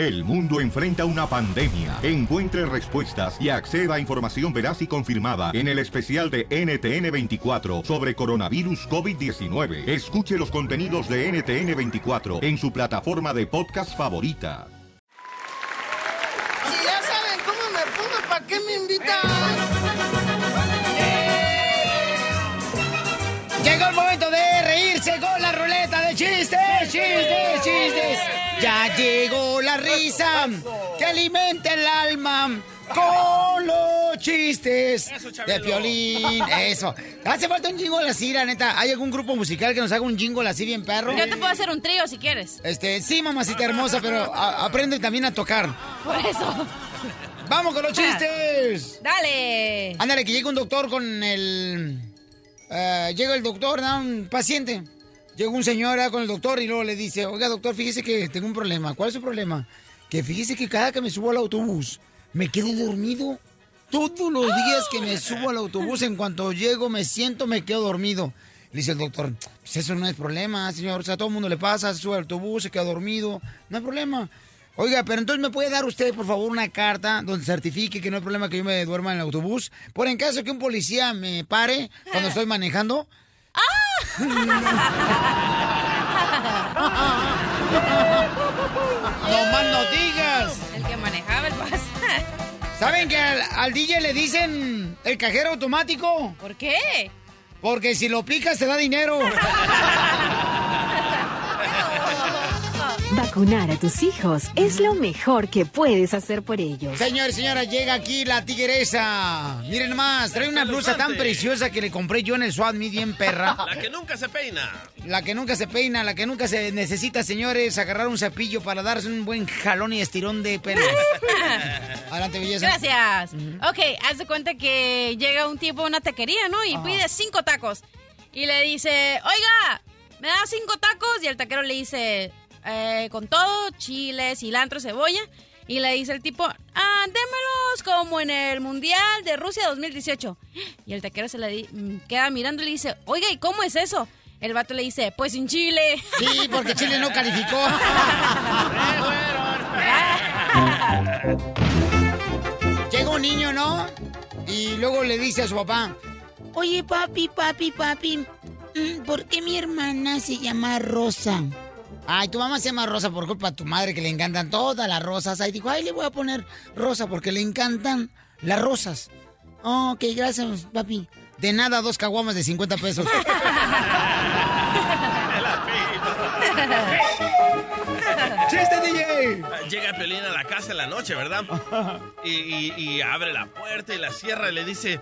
El mundo enfrenta una pandemia. Encuentre respuestas y acceda a información veraz y confirmada en el especial de NTN24 sobre coronavirus COVID-19. Escuche los contenidos de NTN24 en su plataforma de podcast favorita. Si ya saben cómo me pongo, ¿para qué me invitan? Llegó el momento de reírse con la ruleta de chistes. Ya llegó la risa que alimenta el alma con los chistes de Piolín. Eso. Hace falta un jingle así, la neta. ¿Hay algún grupo musical que nos haga un jingle así bien perro? Yo te puedo hacer un trío si quieres. Este, sí, mamacita hermosa, pero a- aprende también a tocar. Por eso. ¡Vamos con los chistes! Dale. Ándale, que llega un doctor con el... eh, llega el doctor, da un paciente. Llega un señor con el doctor y luego le dice, oiga doctor, fíjese que tengo un problema. ¿Cuál es su problema? Que fíjese que cada que me subo al autobús, me quedo dormido. Todos los días que me subo al autobús, en cuanto llego, me siento, me quedo dormido. Le dice el doctor, pues eso no es problema, señor. O sea, a todo el mundo le pasa, se sube al autobús, se queda dormido. No hay problema. Oiga, pero entonces me puede dar usted, por favor, una carta donde certifique que no hay problema que yo me duerma en el autobús. Por en caso que un policía me pare cuando estoy manejando. ¡No más no digas! El que manejaba el bus. ¿Saben que al, al DJ le dicen el cajero automático? ¿Por qué? Porque si lo picas te da dinero. Vacunar a tus hijos es lo mejor que puedes hacer por ellos. Señores, señora, llega aquí la tigresa. Miren más, trae una blusa tan preciosa que le compré yo en el SWAT Meet bien perra. La que nunca se peina. La que nunca se peina, la que nunca se necesita, señores, agarrar un cepillo para darse un buen jalón y estirón de pelo. Adelante, belleza. Gracias. Ok, haz de cuenta que llega un tipo a una taquería, ¿no? Y pide cinco tacos. Y le dice, oiga, ¿me da cinco tacos? Y el taquero le dice, "Eh, con todo, chile, cilantro, cebolla. Y le dice el tipo, ah, démelos como en el Mundial de Rusia 2018. Y el taquero se le di- mm, queda mirando y le dice, oiga, ¿y cómo es eso? El vato le dice, pues sin chile. Sí, porque Chile no calificó. Llega un niño, ¿no? Y luego le dice a su papá, oye papi, papi, papi, mm, ¿por qué mi hermana se llama Rosa? Ay, tu mamá se llama Rosa por culpa de tu madre que le encantan todas las rosas. Ahí dijo, ay, le voy a poner Rosa porque le encantan las rosas. Oh, ok, gracias, papi. De nada, dos caguamas de 50 pesos. ¡Chiste! Llega Piolín a la casa en la noche, ¿verdad? Y, y- y abre la puerta y la cierra y le dice,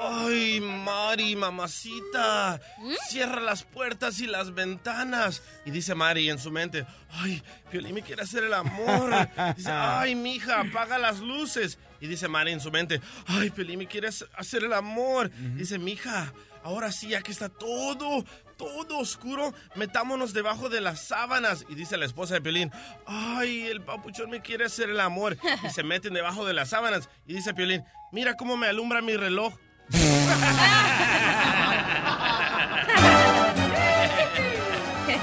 ay, Mari, mamacita, cierra las puertas y las ventanas. Y dice Mari en su mente, ay, Piolín me quiere hacer el amor. Dice, ay, mija, apaga las luces. Y dice Mari en su mente, ay, Piolín me quiere hacer- el amor. Dice, mija, ahora sí, ya que está todo, todo oscuro, metámonos debajo de las sábanas. Y dice la esposa de Piolín, ay, el papuchón me quiere hacer el amor. Y se meten debajo de las sábanas. Y dice Piolín, mira cómo me alumbra mi reloj.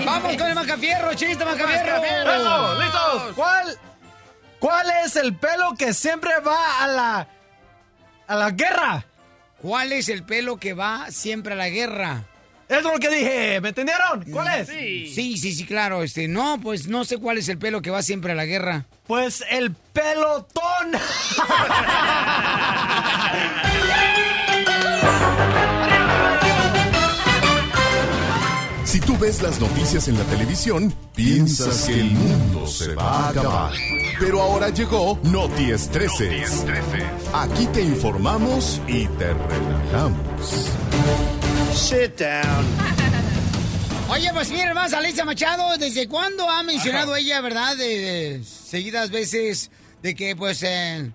¡Vamos con el Macafierro! ¡Chiste, Macafierro! ¡Listos! ¡Listos! ¿Cuál, ¿Cuál es el pelo que siempre va a la, a la guerra? ¿Cuál es el pelo que va siempre a la guerra? Eso es lo que dije, ¿me entendieron? ¿Cuál es? Sí, sí, sí, claro. Este, no, pues no sé cuál es el pelo que va siempre a la guerra. Pues el pelotón. Si tú ves las noticias en la televisión, piensas que el mundo se va a acabar. Pero ahora llegó Noti Estreses. Aquí te informamos y te relajamos. Sit down. Oye, pues miren más, Alicia Machado, ¿desde cuándo ha mencionado ella, verdad, de, de seguidas veces, de que pues eh,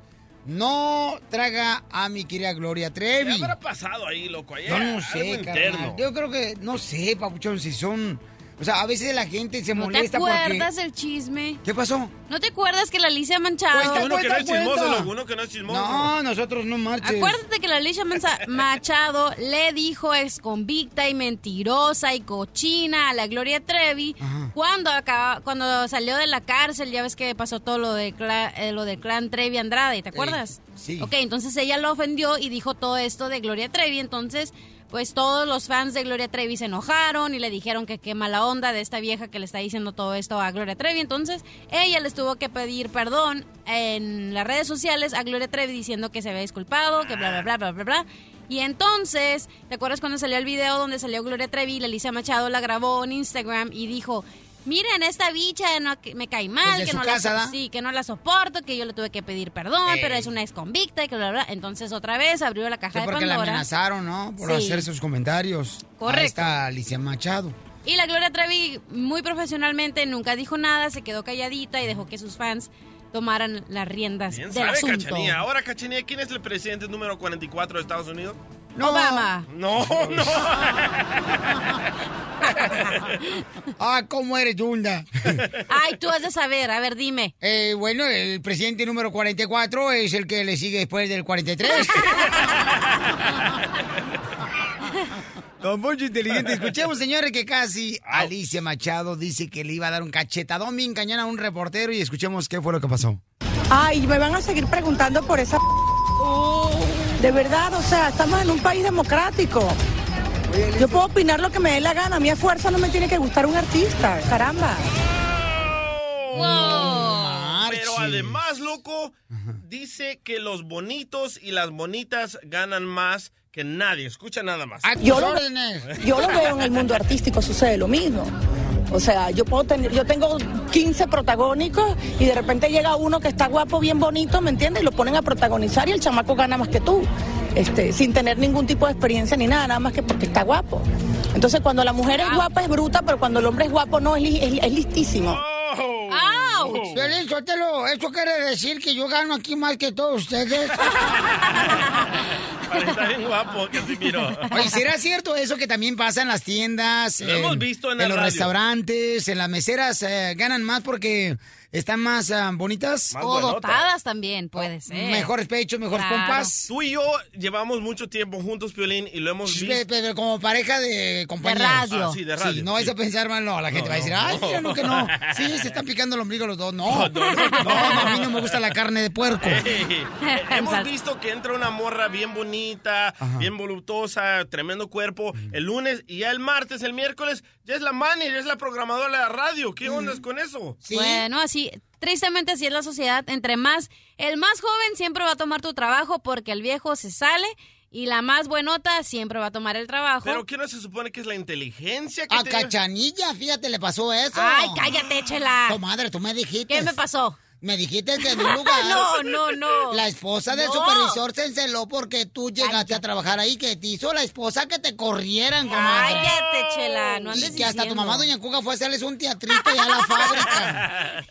no traga a mi querida Gloria ¿Qué Trevi? habrá pasado ahí, loco? Ayer, Yo no algo sé, interno. Yo creo que, no sé, papuchón, si son O sea, a veces la gente se ¿No te molesta acuerdas porque... del chisme? ¿Qué pasó? ¿No te acuerdas que la Alicia Manchado... Cuenta, Uno que no es chismoso, uno que no es chismoso. No, nosotros no marches. Acuérdate que la Alicia Machado le dijo ex convicta y mentirosa y cochina a la Gloria Trevi Ajá. cuando acaba, cuando salió de la cárcel, ya ves que pasó todo lo, de cla- eh, lo del clan Trevi Andrade, ¿te acuerdas? sí. Ok, entonces ella lo ofendió y dijo todo esto de Gloria Trevi, entonces pues todos los fans de Gloria Trevi se enojaron y le dijeron que qué mala onda de esta vieja que le está diciendo todo esto a Gloria Trevi. Entonces ella les tuvo que pedir perdón en las redes sociales a Gloria Trevi diciendo que se había disculpado, que bla, bla, bla, bla, bla, bla. Y entonces, ¿te acuerdas cuando salió el video donde salió Gloria Trevi? La Alicia Machado la grabó en Instagram y dijo... Miren, esta bicha no, que me cae mal, Desde que no, casa, la, sí, que no la soporto, que yo le tuve que pedir perdón, Ey. pero es una ex convicta y que bla, bla, bla. Entonces otra vez abrió la caja Sí, de porque la Pandora. amenazaron, ¿no? Por Sí. hacer sus comentarios. Correcto. A esta Alicia Machado. Y la Gloria Trevi, muy profesionalmente, nunca dijo nada, se quedó calladita y dejó que sus fans tomaran las riendas ¿Quién del sabe, asunto. Cachanía? Ahora, Cachanía, ¿quién es el presidente número 44 de Estados Unidos? No. Obama. No, no. Ah, ¿cómo eres, Yunda? Ay, tú has de saber, a ver, dime. Eh, bueno, el presidente número 44 es el que le sigue después del 43. Don Poncho inteligente. Escuchemos, señores, que casi Alicia Machado dice que le iba a dar un cachetadón bien cañón a un reportero y escuchemos qué fue lo que pasó. Ay, me van a seguir preguntando por esa... De verdad, o sea, estamos en un país democrático. Yo puedo opinar lo que me dé la gana. A mí a fuerza no me tiene que gustar un artista. Caramba. Pero además, loco, dice que los bonitos y las bonitas ganan más que nadie. Escucha nada más. Yo lo, yo lo veo en el mundo artístico, sucede lo mismo. O sea, yo puedo tener, yo tengo 15 protagónicos y de repente llega uno que está guapo, bien bonito, ¿me entiendes? Y lo ponen a protagonizar y el chamaco gana más que tú. Este, sin tener ningún tipo de experiencia ni nada, nada más que porque está guapo. Entonces, cuando la mujer es guapa es bruta, pero cuando el hombre es guapo no, es, li- es- es listísimo. ¡Auch! Piolín Sotelo, ¿eso quiere decir que yo gano aquí más que todos ustedes? Está bien guapo, Casimiro. Oye, ¿será cierto eso que también pasa en las tiendas? Lo hemos visto en la los radio. restaurantes, en las meseras, eh, ganan más porque están más ah, bonitas. Más O dotadas también, puede ser. Mejores pechos, mejores Claro. pompas. Tú y yo llevamos mucho tiempo juntos, Piolín, y lo hemos visto. Pero como pareja de compañeros. radio. Ah, sí, de radio, no vais sí. a pensar mal, no. La gente No, va a decir, no, ay, no. mira, no que no. Sí, se están picando el ombligo los dos. No, no, No, no, no. a mí no me gusta la carne de puerco. Hemos visto que entra una morra bien bonita, bien voluptuosa, tremendo cuerpo, el lunes y ya el martes, el miércoles, ya es la manager, ya es la programadora de la radio. ¿Qué onda con eso? Sí. Bueno, así, tristemente así es la sociedad. Entre más, el más joven siempre va a tomar tu trabajo porque el viejo se sale y la más buenota siempre va a tomar el trabajo. Pero ¿qué no se supone que es la inteligencia que A te... Cachanilla, fíjate, le pasó eso. Ay, cállate, chela. Comadre, tú me dijiste. ¿Qué me pasó? Me dijiste que en un lugar. No, no, no. La esposa del No. supervisor se enceló porque tú llegaste a trabajar ahí, que te hizo la esposa que te corrieran, comadre. Cállate, chela. No andes y que hasta tu mamá, Doña Cuca, fue a hacerles un teatrito ya a la fábrica.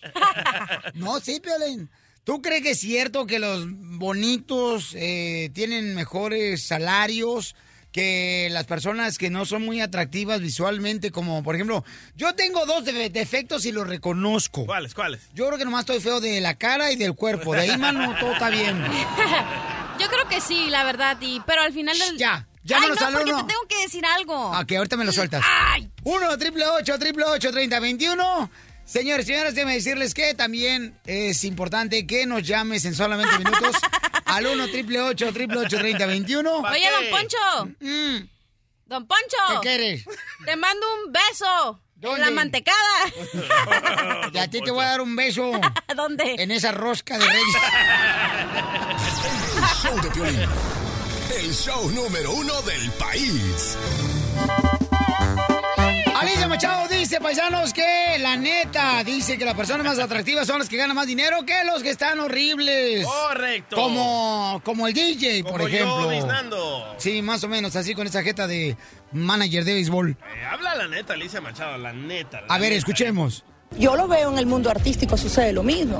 No, sí, Piolín. ¿Tú crees que es cierto que los bonitos eh, tienen mejores salarios que las personas que no son muy atractivas visualmente? Como, por ejemplo, yo tengo dos de- defectos y los reconozco. ¿Cuáles, cuáles? Yo creo que nomás estoy feo de la cara y del cuerpo. De ahí, mano, todo está bien. Yo creo que sí, la verdad, y, pero al final del... Ya, Ay, llámanos no, al porque uno. te tengo que decir algo. Ah, que ahorita me lo sueltas. Ay, 1 triple 8 triple 8 30 21. Señores, señoras, déjenme decirles que también es importante que nos llames en solamente minutos al 1 triple 8 triple 8 30 21. Oye, don Poncho. Mm, Don Poncho. ¿Qué quieres? Te mando un beso. ¿Dónde? En la mantecada. Y a ti te voy a dar un beso ¿Dónde? en esa rosca de reyes. El show de Piolín. El show número uno del país. Alicia Machado dice, paisanos, que la neta dice que las personas más atractivas son las que ganan más dinero que los que están horribles. Correcto. Como, como el DJ, por ejemplo. yo. Sí, más o menos, así con esa jeta de manager de béisbol. Eh, habla la neta, Alicia Machado, la neta. la A ver, escuchemos. Yo lo veo en el mundo artístico, sucede lo mismo.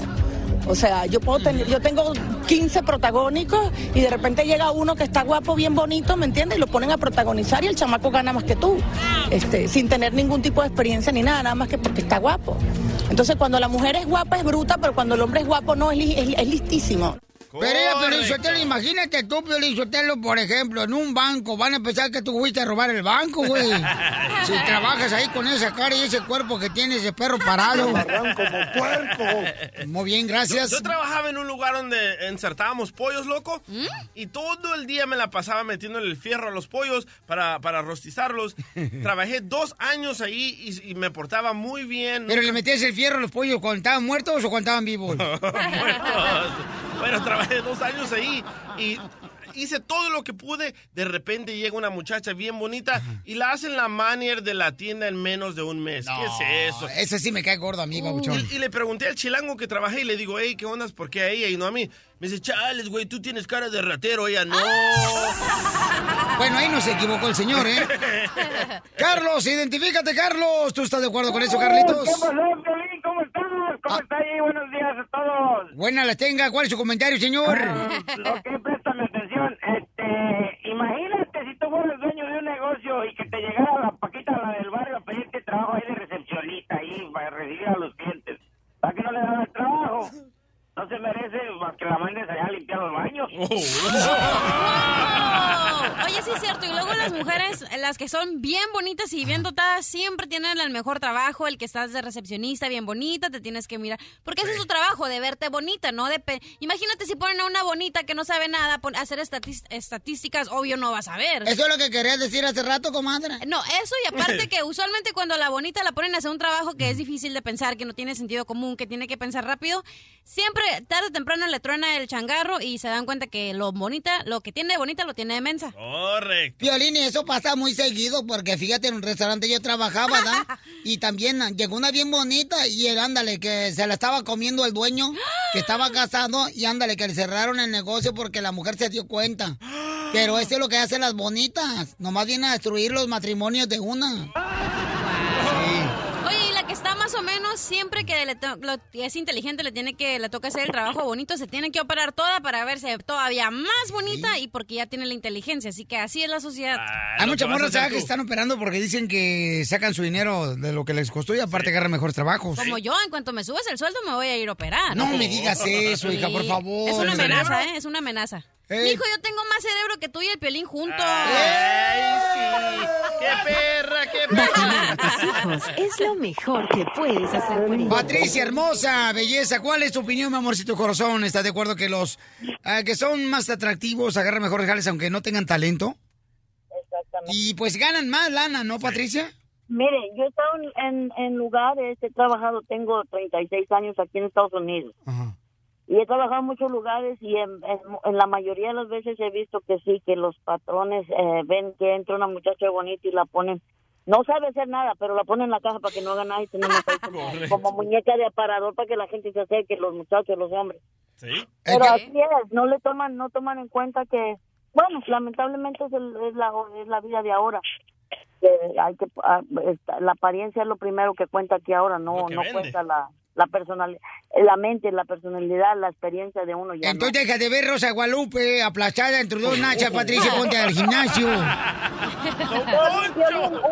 O sea, yo puedo tener, yo tengo 15 protagónicos y de repente llega uno que está guapo, bien bonito, ¿me entiendes? Y lo ponen a protagonizar y el chamaco gana más que tú, este, sin tener ningún tipo de experiencia ni nada, nada más que porque está guapo. Entonces cuando la mujer es guapa es bruta, pero cuando el hombre es guapo no, es, es- es listísimo. Pero, imagínate tú, Piolín por ejemplo, en un banco, van a pensar que tú fuiste a robar el banco, güey. si trabajas ahí con esa cara y ese cuerpo que tiene ese perro parado. como puerco. Muy bien, gracias. Yo, yo trabajaba en un lugar donde insertábamos pollos, loco, y todo el día me la pasaba metiéndole el fierro a los pollos para, para rostizarlos. Trabajé dos años ahí y, y me portaba muy bien. Pero le metías el fierro a los pollos cuando estaban muertos o cuando estaban vivos. bueno, trabajé dos años ahí y hice todo lo que pude. De repente llega una muchacha bien bonita y la hacen la manier de la tienda en menos de un mes. ¿Qué es eso? Ese sí me cae gordo a mí, babuchón. Y, y le pregunté al chilango que trabajé y le digo, hey, ¿qué onda? ¿Por qué a ella y no a mí? Me dice, chales, güey, tú tienes cara de ratero, ella no. Bueno, ahí no se equivocó el señor, ¿eh? Carlos, identifícate, Carlos. ¿Tú estás de acuerdo con eso, Carlitos? ¿Qué pasó? ¿Cómo estás? ¿Cómo está ahí? Buenos días a todos. Buena la tenga. ¿Cuál es su comentario, señor? Lo que este, imagínate si tú fueras dueño de un negocio y que te llegara la paquita la del barrio a pedirte trabajo ahí de recepcionista ahí para recibir a los clientes. ¿Para qué no le el trabajo? No se merece más que la mandes allá a limpiar los baños. Oh, Oye, sí es cierto. Y luego las mujeres, las que son bien bonitas y bien dotadas, siempre tienen el mejor trabajo. El que estás de recepcionista, bien bonita, te tienes que mirar. Porque ese es su trabajo, de verte bonita, ¿no? De pe- Imagínate si ponen a una bonita que no sabe nada, pon- hacer estatis- estadísticas, obvio no va a saber. ¿Eso es lo que querías decir hace rato, comadre? No, eso y aparte que usualmente cuando la bonita la ponen a hacer un trabajo que es difícil de pensar, que no tiene sentido común, que tiene que pensar rápido, siempre tarde o temprano le truena el changarro y se dan cuenta que lo bonita, lo que tiene de bonita lo tiene de mensa. Correcto. Violín, y eso pasa muy seguido porque fíjate, en un restaurante yo trabajaba, ¿verdad? Y también llegó una bien bonita y el, ándale, que se la estaba comiendo el dueño, que estaba casado y ándale, que le cerraron el negocio porque la mujer se dio cuenta. Pero eso es lo que hacen las bonitas, nomás vienen a destruir los matrimonios de una. Oye, y la que está más o menos, siempre que le to- lo- es inteligente, le tiene que, le toca hacer el trabajo bonito, se tiene que operar toda para verse todavía más bonita y porque ya tiene la inteligencia. Así que así es la sociedad. Hay muchas morras que están operando porque dicen que sacan su dinero de lo que les costó y aparte agarran mejores trabajos. Como yo, en cuanto me subes el sueldo, me voy a ir a operar. No me digas eso, hija, por favor. Es una ¿El amenaza? ¿eh? Es una amenaza. Ey. Hijo, yo tengo más cerebro que tú y el piolín juntos. ¡Ay, sí! ¡Qué perra, qué perra! A tus hijos es lo mejor que puedes hacer por ellos. Patricia, hermosa, belleza, ¿cuál es tu opinión, mi amorcito corazón? ¿Estás de acuerdo que los ah, que son más atractivos agarran mejores jales aunque no tengan talento? Exactamente. Y pues ganan más lana, ¿no, Patricia? Mire, yo he estado en, en, en lugares, he trabajado, tengo 36 años aquí en Estados Unidos. Y he trabajado en muchos lugares y en, en- en la mayoría de las veces he visto que sí, que los patrones eh, ven que entra una muchacha bonita y la ponen, no sabe hacer nada, pero la ponen en la caja para que no haga nada y tenemos como, como muñeca de aparador para que la gente se acerque, los muchachos, los hombres. ¿Sí? Pero así es, no le toman, no toman en cuenta que, bueno, lamentablemente es, el- es la, es la vida de ahora. Que hay que, ah, la apariencia es lo primero que cuenta aquí ahora, no, no vende. cuenta la, la personalidad, la mente, la personalidad, la experiencia de uno. Ya Entonces deja de ver Rosa Guadalupe aplastada entre dos nachas, Patricia, ponte al gimnasio.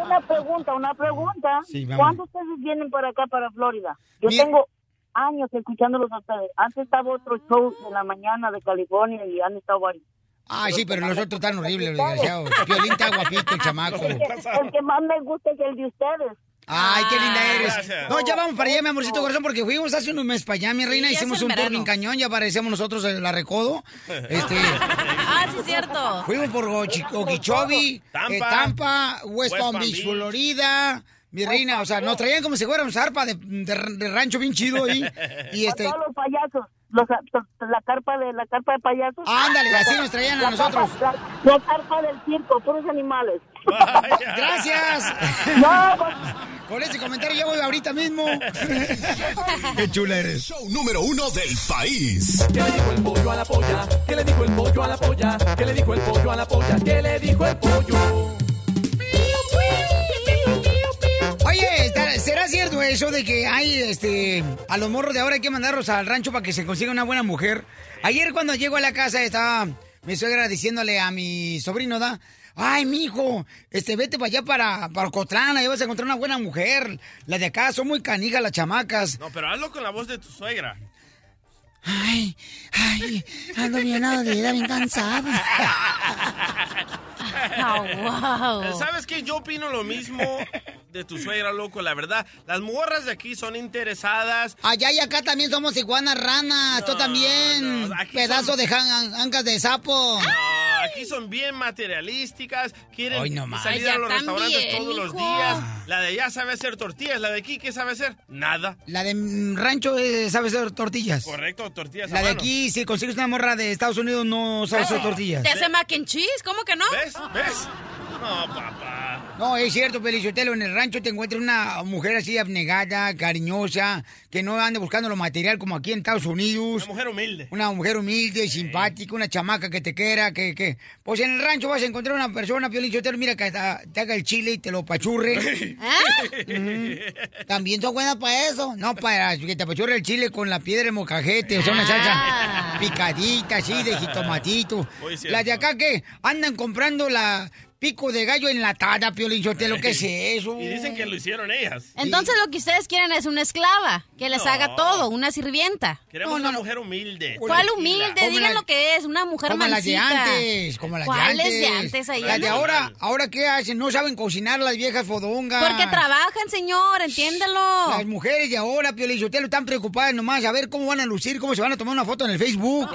Una pregunta, una pregunta. Sí. ¿Cuándo ustedes vienen para acá, para Florida? Yo tengo años escuchándolos a ustedes. Antes estaba otro show de la mañana de California y han estado varios. Ay, sí, pero los otros están horribles, desgraciados. Violín está guapito, el chamaco. El que, el que más me gusta es el de ustedes. Ay, qué linda eres. Gracias. No, ya vamos para allá, mi amorcito corazón, porque fuimos hace unos meses para allá, mi reina. Sí, Hicimos un tour bien cañón, ya aparecemos nosotros en la Recodo. Este, Ah, sí, es cierto. fuimos por Okeechobee, Tampa. eh, Tampa, West, West Palm Beach, Beach. Florida. Mi reina, o sea, nos traían como si fuéramos zarpa de, de- de rancho bien chido ahí. Y este, todos los payasos, los, la carpa de la carpa de payasos. Ándale, así nos traían a La nosotros. carpa- La, la carpa del circo, puros animales. Gracias. No, Con ese comentario ya voy ahorita mismo. Qué chula eres. Show número uno del país. ¿Qué le dijo el pollo a la polla? ¿Qué le dijo el pollo a la polla? ¿Qué le dijo el pollo a la polla? ¿Qué le dijo el pollo? Oye, ¿será cierto eso de que hay, este, a los morros de ahora hay que mandarlos al rancho para que se consiga una buena mujer? Ayer cuando llego a la casa estaba mi suegra diciéndole a mi sobrino, ¿da? Ay, mijo, este, vete para allá para, para Ocotlán, ahí vas a encontrar una buena mujer. Las de acá son muy canijas las chamacas. No, pero hazlo con la voz de tu suegra. Ay, ay, ando bien adolida, bien cansada. Eh, ¿Sabes qué? Yo opino lo mismo de tu suegra, loco, la verdad. Las morras de aquí son interesadas. Allá y acá también somos iguanas ranas, tú también. Pedazo de jan- ancas de sapo. No, aquí son bien materialísticas, quieren Ay, no más. salir Ay, a los restaurantes todos los días. La de allá sabe hacer tortillas, la de aquí, ¿qué sabe hacer? Nada. La de mm, rancho eh, sabe hacer tortillas. Correcto, tortillas La a de mano. aquí, si consigues una morra de Estados Unidos, no sabe hacer tortillas. ¿Te hace mac and cheese? ¿Cómo que no? ¿Ves? ¿Ves? No, papá. No, es cierto, Pelichotelo, en el rancho te encuentras una mujer así abnegada, cariñosa, que no anda buscando lo material como aquí en Estados Unidos. Una mujer humilde. Una mujer humilde, simpática, una chamaca que te quiera, que, que... Pues en el rancho vas a encontrar una persona, Pelichotelo, mira, que hasta te haga el chile y te lo pachurre. Ujú. También son buenas para eso. No para que te apachurre el chile con la piedra de mocajete, o sea, una salsa picadita así de jitomatito. Las de acá que andan comprando la pico de gallo enlatada, Piolín Sotelo, ¿qué es eso? Y dicen que lo hicieron ellas. Entonces lo que ustedes quieren es una esclava, que les No. haga todo, una sirvienta. Queremos una mujer humilde. ¿Cuál humilde? Digan lo que es, una mujer Como las de antes, como las de ¿Cuáles antes. de antes ahí? Las de ahora, ¿ahora qué hacen? No saben cocinar las viejas fodongas. Porque trabajan, señor, entiéndelo. Las mujeres de ahora, Piolín Sotelo, están preocupadas nomás a ver cómo van a lucir, cómo se van a tomar una foto en el Facebook.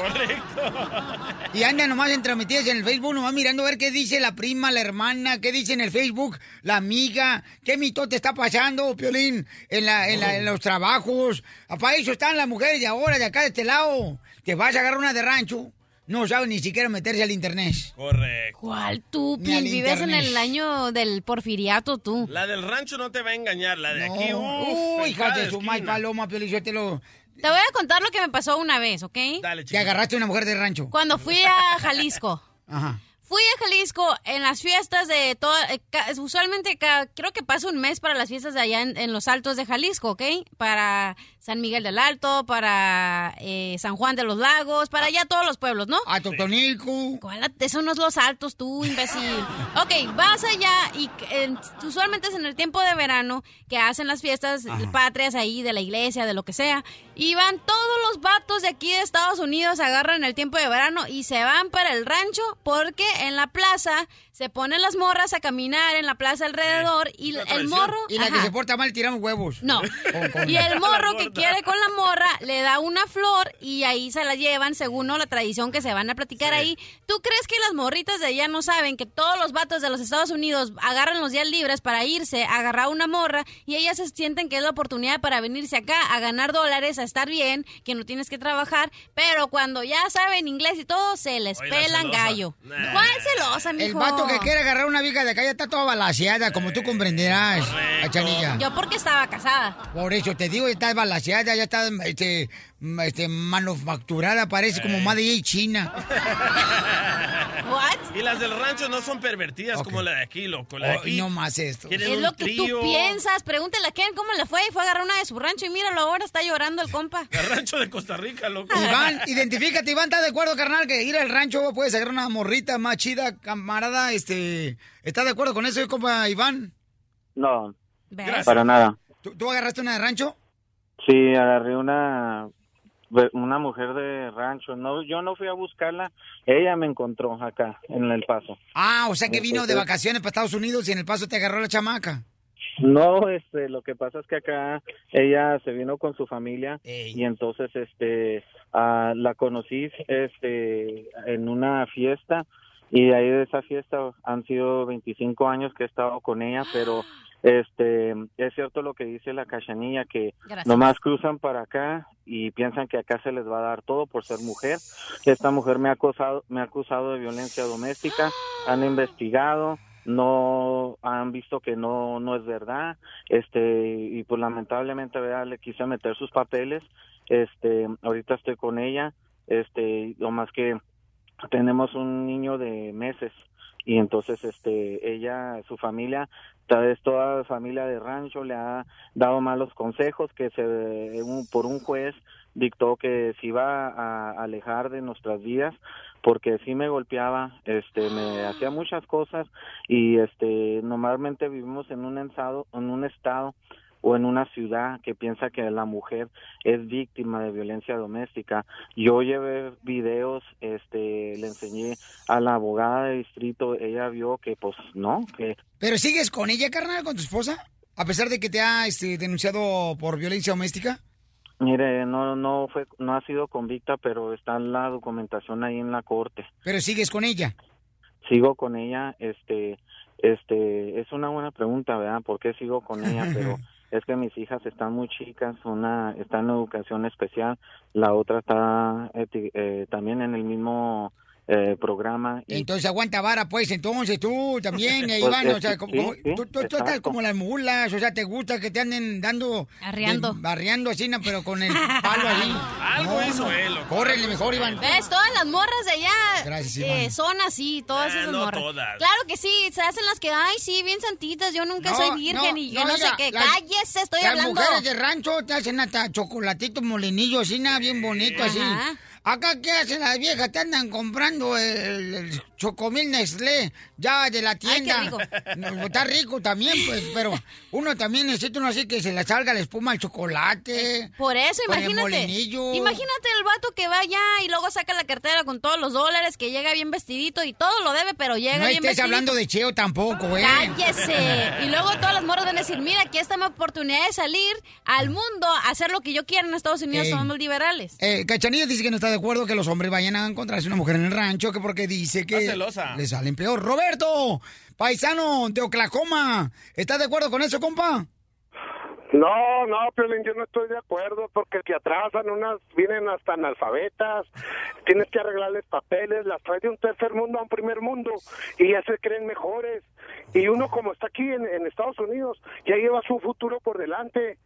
Y andan nomás entrometidas en el Facebook, nomás mirando a ver qué dice la prima, la hermana, qué dice en el Facebook, la amiga, qué mitote está pasando, Piolín, en, la, en, la- en los trabajos. Para eso están las mujeres de ahora, de acá, de este lado. Te vas a agarrar una de rancho, no saben ni siquiera meterse al internet. Correcto. ¿Cuál tú, Pin? Vives en internet. el año del porfiriato, tú. La del rancho no te va a engañar, la de aquí, No. uff, Uy, en hija de su mal paloma, Piolín, yo te lo... Te voy a contar lo que me pasó una vez, ¿ok? Dale, Te agarraste una mujer de rancho. Cuando fui a Jalisco. Ajá. Fui a Jalisco en las fiestas de toda... eh, usualmente creo que pasa un mes para las fiestas de allá en, en los Altos de Jalisco, ¿ok? Para San Miguel del Alto, para eh, San Juan de los Lagos, para allá todos los pueblos, ¿no? A Totonilco. ¿Cuál? Eso no es los Altos, tú, imbécil. ok, vas allá y eh, usualmente es en el tiempo de verano que hacen las fiestas patrias ahí de la iglesia, de lo que sea. Y van todos los vatos de aquí de Estados Unidos, agarran el tiempo de verano y se van para el rancho porque en la plaza se ponen las morras a caminar en la plaza alrededor y el morro... Y la que se porta mal tiramos huevos. No. Con- con- Y el morro que quiere con la morra le da una flor y ahí se la llevan según ¿no? la tradición que se van a platicar ahí. ¿Tú crees que las morritas de allá no saben que todos los vatos de los Estados Unidos agarran los días libres para irse a agarrar una morra y ellas se sienten que es la oportunidad para venirse acá a ganar dólares, a estar bien, que no tienes que trabajar, pero cuando ya saben inglés y todo, se les Oye, pelan gallo. Nah. ¿Cuál celosa, mijo? El vato que quiere agarrar una vieja de acá ya está toda balaseada, como tú comprenderás. Yo porque estaba casada. Por eso te digo, ya está balaseada, ya está este, este, manufacturada, parece como Madre de China. ¿What? Y las del rancho no son pervertidas como la de aquí, loco. La de Oh, aquí no más esto. Es lo que trío. tú piensas. Pregúntale a Ken cómo le fue y fue a agarrar una de su rancho y míralo ahora, está llorando el compa. El rancho de Costa Rica, loco. Iván, identifícate, Iván, ¿estás de acuerdo, carnal, que ir al rancho puedes agarrar una morrita más chida, camarada? Este, ¿Estás de acuerdo con eso, compa Iván? No, Gracias. para nada. ¿Tú, tú agarraste una de rancho? Sí, agarré una una mujer de rancho. No, yo no fui a buscarla. Ella me encontró acá en El Paso. Ah, o sea que vino de vacaciones para Estados Unidos y en el paso te agarró la chamaca. No, este, lo que pasa es que acá ella se vino con su familia y entonces, este, ah, la conocí, este, en una fiesta y de ahí de esa fiesta han sido 25 años que he estado con ella, pero, este, es cierto lo que dice la cachanilla que Gracias. nomás cruzan para acá y piensan que acá se les va a dar todo por ser mujer. Esta mujer me ha acusado, me ha acusado de violencia doméstica, han investigado, no han visto que no no es verdad, este y pues lamentablemente ¿verdad? le quise meter sus papeles, este ahorita estoy con ella, este lo más que tenemos un niño de meses y entonces este ella su familia tal vez toda familia de rancho le ha dado malos consejos que se un- por un juez dictó que se iba a alejar de nuestras vidas porque sí me golpeaba este me hacía muchas cosas y este normalmente vivimos en un en un estado o en una ciudad que piensa que la mujer es víctima de violencia doméstica. Yo llevé videos, este, le enseñé a la abogada de distrito, ella vio que pues no, que ¿Pero sigues con ella, carnal, con tu esposa? A pesar de que te ha este, denunciado por violencia doméstica. mire, no no fue no ha sido convicta, pero está la documentación ahí en la corte. Pero sigues con ella. Sigo con ella, este este es una buena pregunta, ¿verdad? ¿Por qué sigo con ella? Pero es que mis hijas están muy chicas, una está en educación especial, la otra está eti- eh, también en el mismo eh, programa y Entonces aguanta vara, pues, entonces tú también, eh, Pues, Iván, es o sea, como, sí, como- sí, tú, tú- tú estás como las mulas, o sea, te gusta que te anden dando... Arreando. Barreando así, no, pero con el palo ahí. Algo hizo él, loco. Córrele mejor, Iván. ¿Ves? Todas las morras de allá Gracias, eh, Iván. son así, todas Eh, esas no morras. todas. Claro que sí, se hacen las que, ay, sí, bien santitas, yo nunca No, soy virgen no, y yo no, no, sé qué. las- Cállese, estoy Las hablando. mujeres de rancho te hacen hasta chocolatito molinillo, así, nada, bien bonito, así. Ajá. Acá, ¿qué hacen las viejas? Te andan comprando el, el chocomil Nestlé, ya de la tienda. rico. No, Está rico también, pues, pero uno también necesita uno así que se le salga la espuma al chocolate. Por eso, el imagínate. Imagínate el vato que va allá y luego saca la cartera con todos los dólares, que llega bien vestidito y todo lo debe, pero llega No bien estés vestidito. hablando de cheo tampoco, ¿eh? Cállese. Y luego todas las morras van a decir, mira, aquí está mi oportunidad de salir al mundo a hacer lo que yo quiera en Estados Unidos, Ey. somos liberales. Eh, Cachanilla dice que no está de acuerdo que los hombres vayan a encontrarse una mujer en el rancho, que porque dice que celosa. le salen peor. Roberto, paisano de Oklahoma, ¿estás de acuerdo con eso, compa? No, no, Piolín, yo no estoy de acuerdo porque te atrasan unas, vienen hasta analfabetas, tienes que arreglarles papeles, las traes de un tercer mundo a un primer mundo y ya se creen mejores. Y uno como está aquí en, en Estados Unidos, ya lleva su futuro por delante,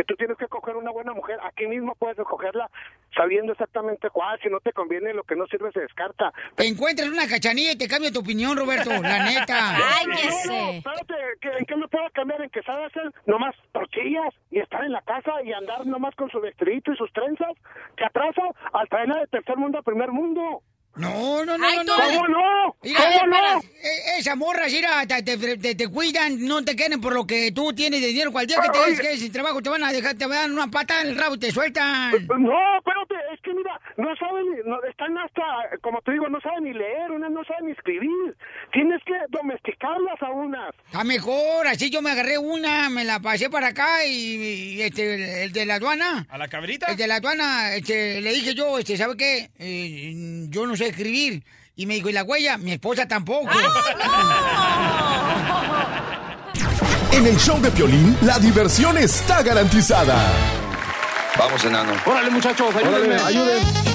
que tú tienes que coger una buena mujer, aquí mismo puedes escogerla sabiendo exactamente cuál, si no te conviene lo que no sirve se descarta. Te encuentras una cachanilla y te cambia tu opinión, Roberto, la neta. No, no, no, espérate, ¿que- ¿en qué me puedo cambiar? ¿En que sabe hacer nomás tortillas y estar en la casa y andar nomás con su vestidito y sus trenzas? ¿Te atrasa al traerla de tercer mundo a primer mundo? No, no, no, Ay, no, no. ¿Cómo no? Mira, ¿Cómo no? eh, Esa morra, mira, te, te- te- te cuidan, no te quieren por lo que tú tienes de dinero. Cualquier que te des que sin trabajo te van a dejar, te van a dar una pata en el rabo y te sueltan. No, espérate, es que mira, no saben, no, están hasta, como te digo, no saben ni leer, unas no saben ni escribir. Tienes que domesticarlas a unas. Está mejor, así yo me agarré una, me la pasé para acá y, y, este, el, el de la aduana. ¿A la cabrita? El de la aduana, este, le dije yo, este, ¿sabe qué? Eh, yo no sé escribir. Y me dijo, ¿y la huella? Mi esposa tampoco. En el show de Piolín, la diversión está garantizada. Vamos, enano. Órale, muchachos, ayúdenme, Órale. ayuden.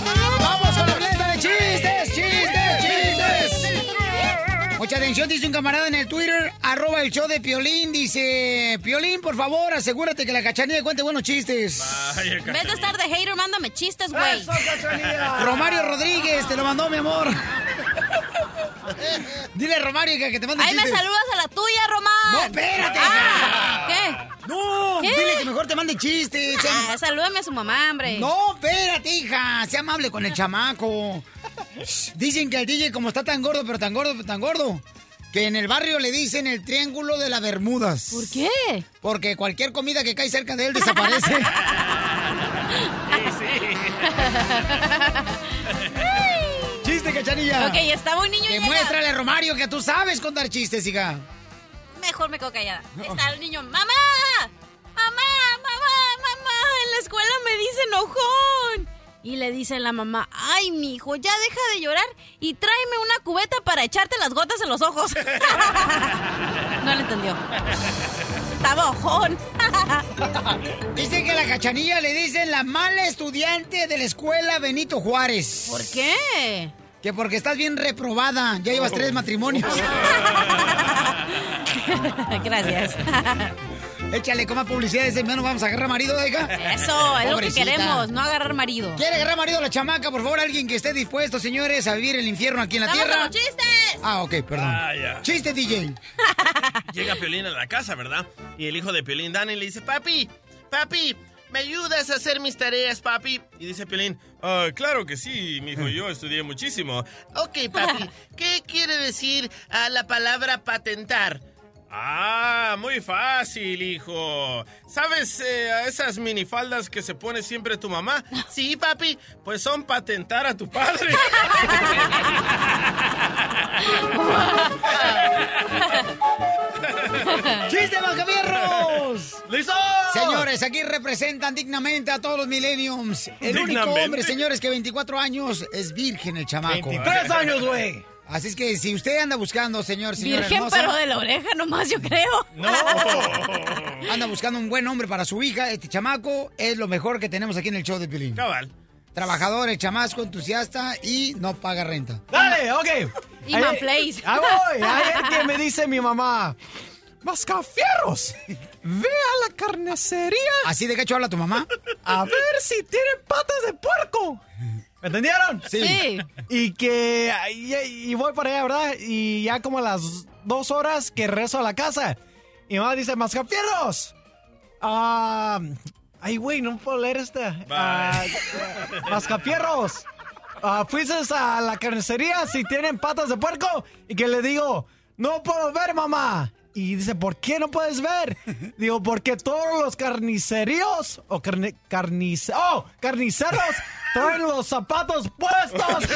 Mucha atención, dice un camarada en el Twitter, arroba el show de Piolín, dice, Piolín, por favor, asegúrate que la cachanilla cuente buenos chistes. En vez de estar de hater, mándame chistes, güey. Romario Rodríguez, te lo mandó, mi amor. Dile a Romario que, que te mande Ahí me chistes. saludas a la tuya, Román. No, espérate. Ah, ¿Qué? No, ¿Qué? dile que mejor te mande chistes. Ah, salúdame a su mamá, hombre. No, espérate, hija. Sea amable con el chamaco. Dicen que el DJ, como está tan gordo, pero tan gordo, pero tan gordo, que en el barrio le dicen el triángulo de las Bermudas. ¿Por qué? Porque cualquier comida que cae cerca de él desaparece. Chiste, cachanilla. Ok, estaba un niño Demuéstrale, Romario, que tú sabes contar chistes, hija. Mejor me quedo callada. Está el niño, ¡mamá! ¡Mamá! ¡Mamá! ¡Mamá! En la escuela me dice enojón. Y le dice la mamá, ay, mijo, ya deja de llorar y tráeme una cubeta para echarte las gotas en los ojos. no le entendió. Estaba ojón. Dice que a la cachanilla le dicen la mala estudiante de la escuela Benito Juárez. ¿Por qué? Que porque estás bien reprobada. Ya llevas tres matrimonios. Gracias. Échale, coma publicidad ese menos vamos a agarrar marido, deja. Eso, es lo que queremos, no agarrar marido. ¿Quiere agarrar marido a la chamaca? Por favor, alguien que esté dispuesto, señores, a vivir el infierno aquí en la ¡Vamos tierra. con chistes! Ah, ok, perdón. Ah, ya. Chiste, DJ. Llega Piolín a la casa, ¿verdad? Y el hijo de Piolín, Dani, le dice, papi, papi, ¿me ayudas a hacer mis tareas, papi? Y dice Piolín, "Ah, claro que sí, mijo, yo estudié muchísimo. Ok, papi, ¿qué quiere decir ah, la palabra patentar? Ah, muy fácil, hijo. ¿Sabes eh, esas minifaldas que se pone siempre tu mamá? Sí, papi, pues son patentar a tu padre. ¡Chiste, Mascafierros! ¡Listo! Señores, aquí representan dignamente a todos los millenniums. El único Dignamente. hombre, señores, que 24 años es virgen el chamaco. 23 años, güey. Así es que si usted anda buscando, señor, señora Virgen, hermosa, pero de la oreja nomás, yo creo. anda buscando un buen hombre para su hija, este chamaco es lo mejor que tenemos aquí en el show de Pilín. Cabal. Trabajador, el chamasco, entusiasta y no paga renta. Dale, ok. Y Manflays. Ahí voy. Ayer que me dice mi mamá, Mascafierros, ve a la carnicería ¿Así de gacho habla tu mamá? a ver si tiene patas de puerco. ¿Me entendieron? Sí. Y que y, y voy para allá, ¿verdad? Y ya como a las dos horas que regreso a la casa. Y mi mamá dice, Mascafierros. Ah, ay, güey, no puedo leer esta. Ah, Mascafierros. Ah, fuiste a la carnicería si tienen patas de puerco. Y que le digo, no puedo ver, mamá. Y dice, ¿por qué no puedes ver? Digo, porque todos los carniceríos o carne, carnice- oh, carniceros traen los zapatos puestos.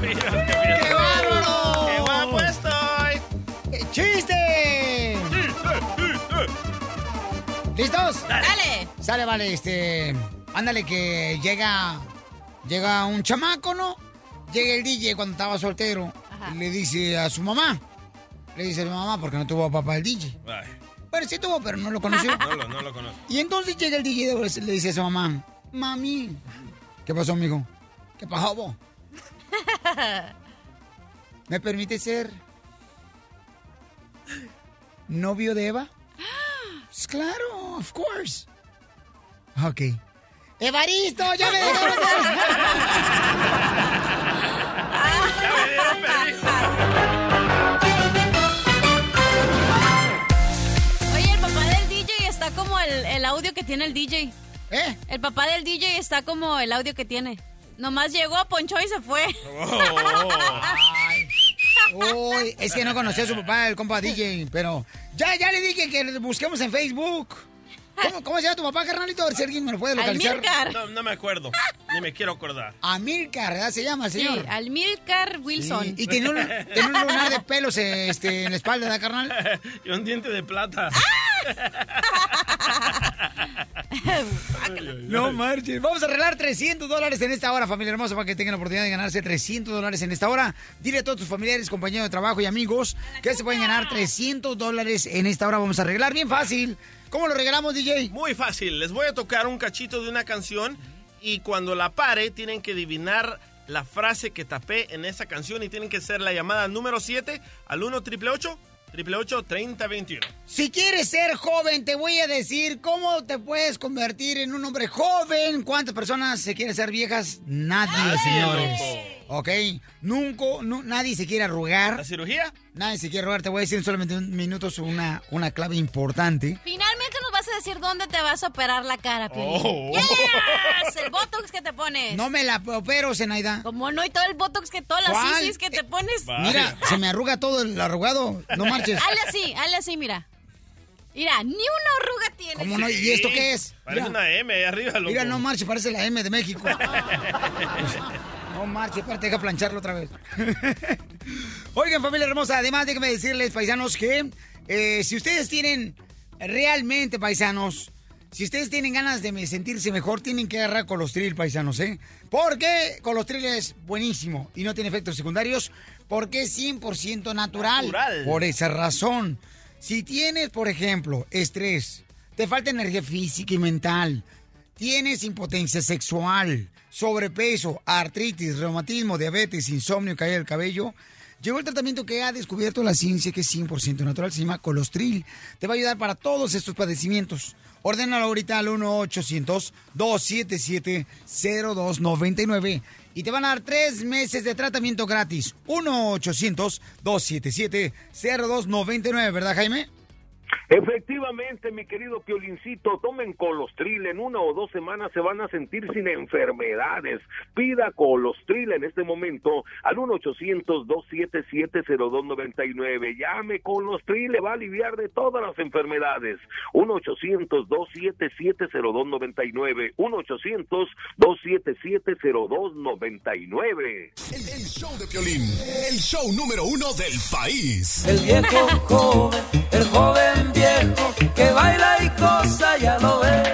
¡Qué bárbaro! ¡Qué guapo estoy! ¡Eh, ¡Chiste! ¿Listos? Dale. Sale, vale, este. Ándale, que llega. Llega un chamaco, ¿no? Llega el DJ cuando estaba soltero. Ajá. Y le dice a su mamá. Le dice a su mamá porque no tuvo papá el DJ. Ay, Bueno, sí tuvo, pero no lo conoció. no, lo, no lo conozco. Y entonces llega el DJ y le dice a su mamá: Mami, ¿qué pasó, amigo? ¿Qué pasó, vos? ¿Me permite ser novio de Eva? Pues claro, of course. Ok. ¡Evaristo! ¡Ya me dejaron Oye, el papá del DJ está como el, el audio que tiene el DJ. ¿Eh? El papá del DJ está como el audio que tiene. Nomás llegó, ponchó y se fue. Uy, es que no conocía a su papá, el compa DJ, pero ya, ya le dije que le busquemos en Facebook. ¿Cómo, cómo se llama tu papá, carnalito? A ver si alguien me lo puede localizar. Almilcar. No, no me acuerdo, ni me quiero acordar. Amilcar, ¿verdad? Se llama Sí, señor. Almilcar Wilson. Sí, Y tiene un, tiene un lunar de pelos este, en la espalda, ¿verdad, carnal? y un diente de plata. No marches. Vamos a arreglar 300 dólares en esta hora, familia hermosa, para que tengan la oportunidad de ganarse 300 dólares en esta hora. Dile a todos tus familiares, compañeros de trabajo y amigos que se pueden ganar 300 dólares en esta hora. Vamos a arreglar bien fácil. ¿Cómo lo regalamos, DJ? Muy fácil, les voy a tocar un cachito de una canción y cuando la pare tienen que adivinar la frase que tapé en esa canción y tienen que ser la llamada número 7 al 1 888 888 3021 Si quieres ser joven, te voy a decir cómo te puedes convertir en un hombre joven. ¿Cuántas personas se quieren ser viejas? Nadie, Nadie, señores. Ok, nunca, nu- nadie se quiere arrugar. ¿La cirugía? Nadie se quiere arrugar. Te voy a decir en solamente un minutos una, una clave importante. Finalmente nos vas a decir dónde te vas a operar la cara, Piolín. Oh. Yes, el botox que te pones. No me la opero, Zenaida. Como no, y todo el botox que todas las ¿Cuál? sisis que te pones. Mira, se me arruga todo el arrugado. No marches. Hazle así, hazle así, mira. Mira, ni una arruga tienes. ¿Cómo no? ¿Y esto qué es? Parece Mira. una M ahí arriba, loco. Mira, no marche, parece la M de México. No marche, espérate, deja plancharlo otra vez. Oigan, familia hermosa, además déjenme decirles, paisanos, que eh, si ustedes tienen realmente, paisanos, si ustedes tienen ganas de sentirse mejor, tienen que agarrar colostril, paisanos, ¿eh? Porque colostril es buenísimo y no tiene efectos secundarios porque es 100% natural. Natural. Por esa razón. Si tienes, por ejemplo, estrés, te falta energía física y mental, tienes impotencia sexual, sobrepeso, artritis, reumatismo, diabetes, insomnio, caída del cabello, Llegó el tratamiento que ha descubierto la ciencia que es 100% natural, se llama Colostril. Te va a ayudar para todos estos padecimientos. Ordénalo ahorita al 1-800-277-0299 y te van a dar tres meses de tratamiento gratis. 1-800-277-0299, ¿verdad, Jaime? Efectivamente, mi querido Piolincito, tomen Colostril. En una o dos semanas se van a sentir sin enfermedades. Pida Colostril en este momento al 1-800-277-0299. Llame Colostril, le va a aliviar de todas las enfermedades. 1-800-277-0299. 1-800-277-0299. El, el show de Piolín, el show número uno del país. El viejo joven, el joven viejo que baila y cosa, ya lo ves.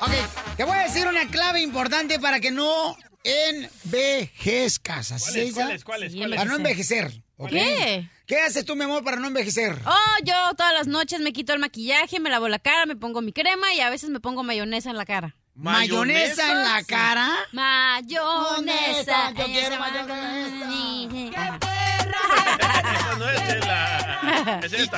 Ok, te voy a decir una clave importante para que no envejezcas. ¿Así dice? ¿Cuáles, cuáles, cuáles? Para no envejecer. ¿Qué? ¿Qué haces tú, mi amor, para no envejecer? Oh, yo todas las noches me quito el maquillaje, me lavo la cara, me pongo mi crema y a veces me pongo mayonesa en la cara. ¿Mayonesa en la cara? Mayonesa. Yo quiero mayonesa. Esa no es Chela. Es esta.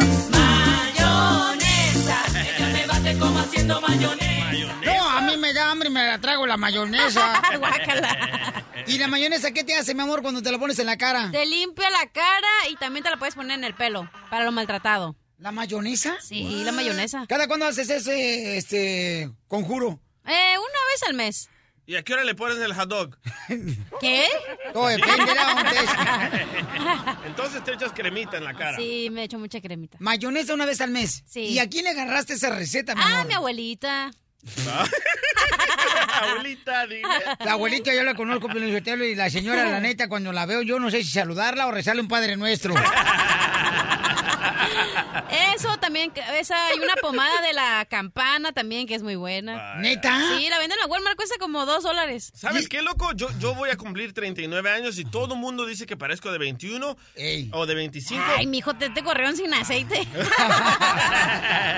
Mayonesa, ella me bate como haciendo mayonesa. No, a mí me da hambre y me la trago la mayonesa. Guácala. ¿Y la mayonesa qué te hace, mi amor, cuando te la pones en la cara? Te limpia la cara y también te la puedes poner en el pelo para lo maltratado. ¿La mayonesa? Sí, la mayonesa. ¿Cada cuándo haces ese este conjuro? Eh, una vez al mes. ¿Y a qué hora le pones el hot dog? ¿Qué? Todo depende de dónde es. Entonces te echas cremita en la cara. Sí, me echo mucha cremita. Mayonesa una vez al mes. Sí. ¿Y a quién le agarraste esa receta, mi Ah, amor? mi abuelita. Abuelita, dile. La abuelita yo la conozco, y la señora, la neta, cuando la veo, yo no sé si saludarla o rezarle un Padre Nuestro. Eso también, esa, hay una pomada de la campana también que es muy buena. ¿Neta? Sí, la venden en la Walmart, cuesta como dos dólares. ¿Sabes qué, loco? Yo, yo voy a cumplir 39 años y todo el mundo dice que parezco de 21 o de 25. Ay, mijo, te, te corrieron sin aceite.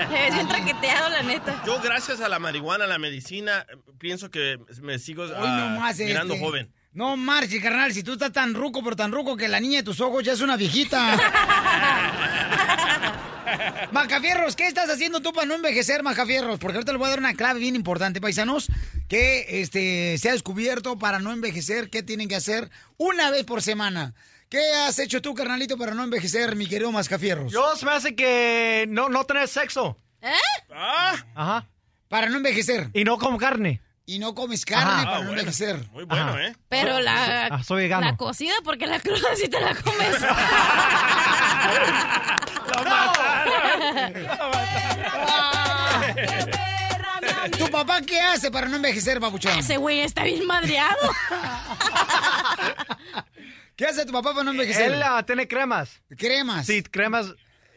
Te ves bien traqueteado, la neta. Yo, gracias a la marihuana, a la medicina, pienso que me sigo Hoy ah, nomás mirando este. joven. No marches, carnal, si tú estás tan ruco, pero tan ruco que la niña de tus ojos ya es una viejita. Macafierros, ¿qué estás haciendo tú para no envejecer, Macafierros? Porque ahorita le voy a dar una clave bien importante, paisanos, que este, se ha descubierto para no envejecer, qué tienen que hacer una vez por semana. ¿Qué has hecho tú, carnalito, para no envejecer, mi querido Mascafierros? Yo se me hace que no, no tener sexo. ¿Eh? Ah, Ajá. Para no envejecer. Y no como carne. Y no comes carne Ajá. para Ah, no envejecer. muy bueno, Ajá. ¿eh? Pero la, Ah, soy la cocida, porque la cruda sí te la comes. ¿Tu papá qué hace para no envejecer, babuchón? Ese güey está bien madreado. ¿Qué hace tu papá para no envejecer? Él ah, tiene cremas. Cremas. Sí, cremas.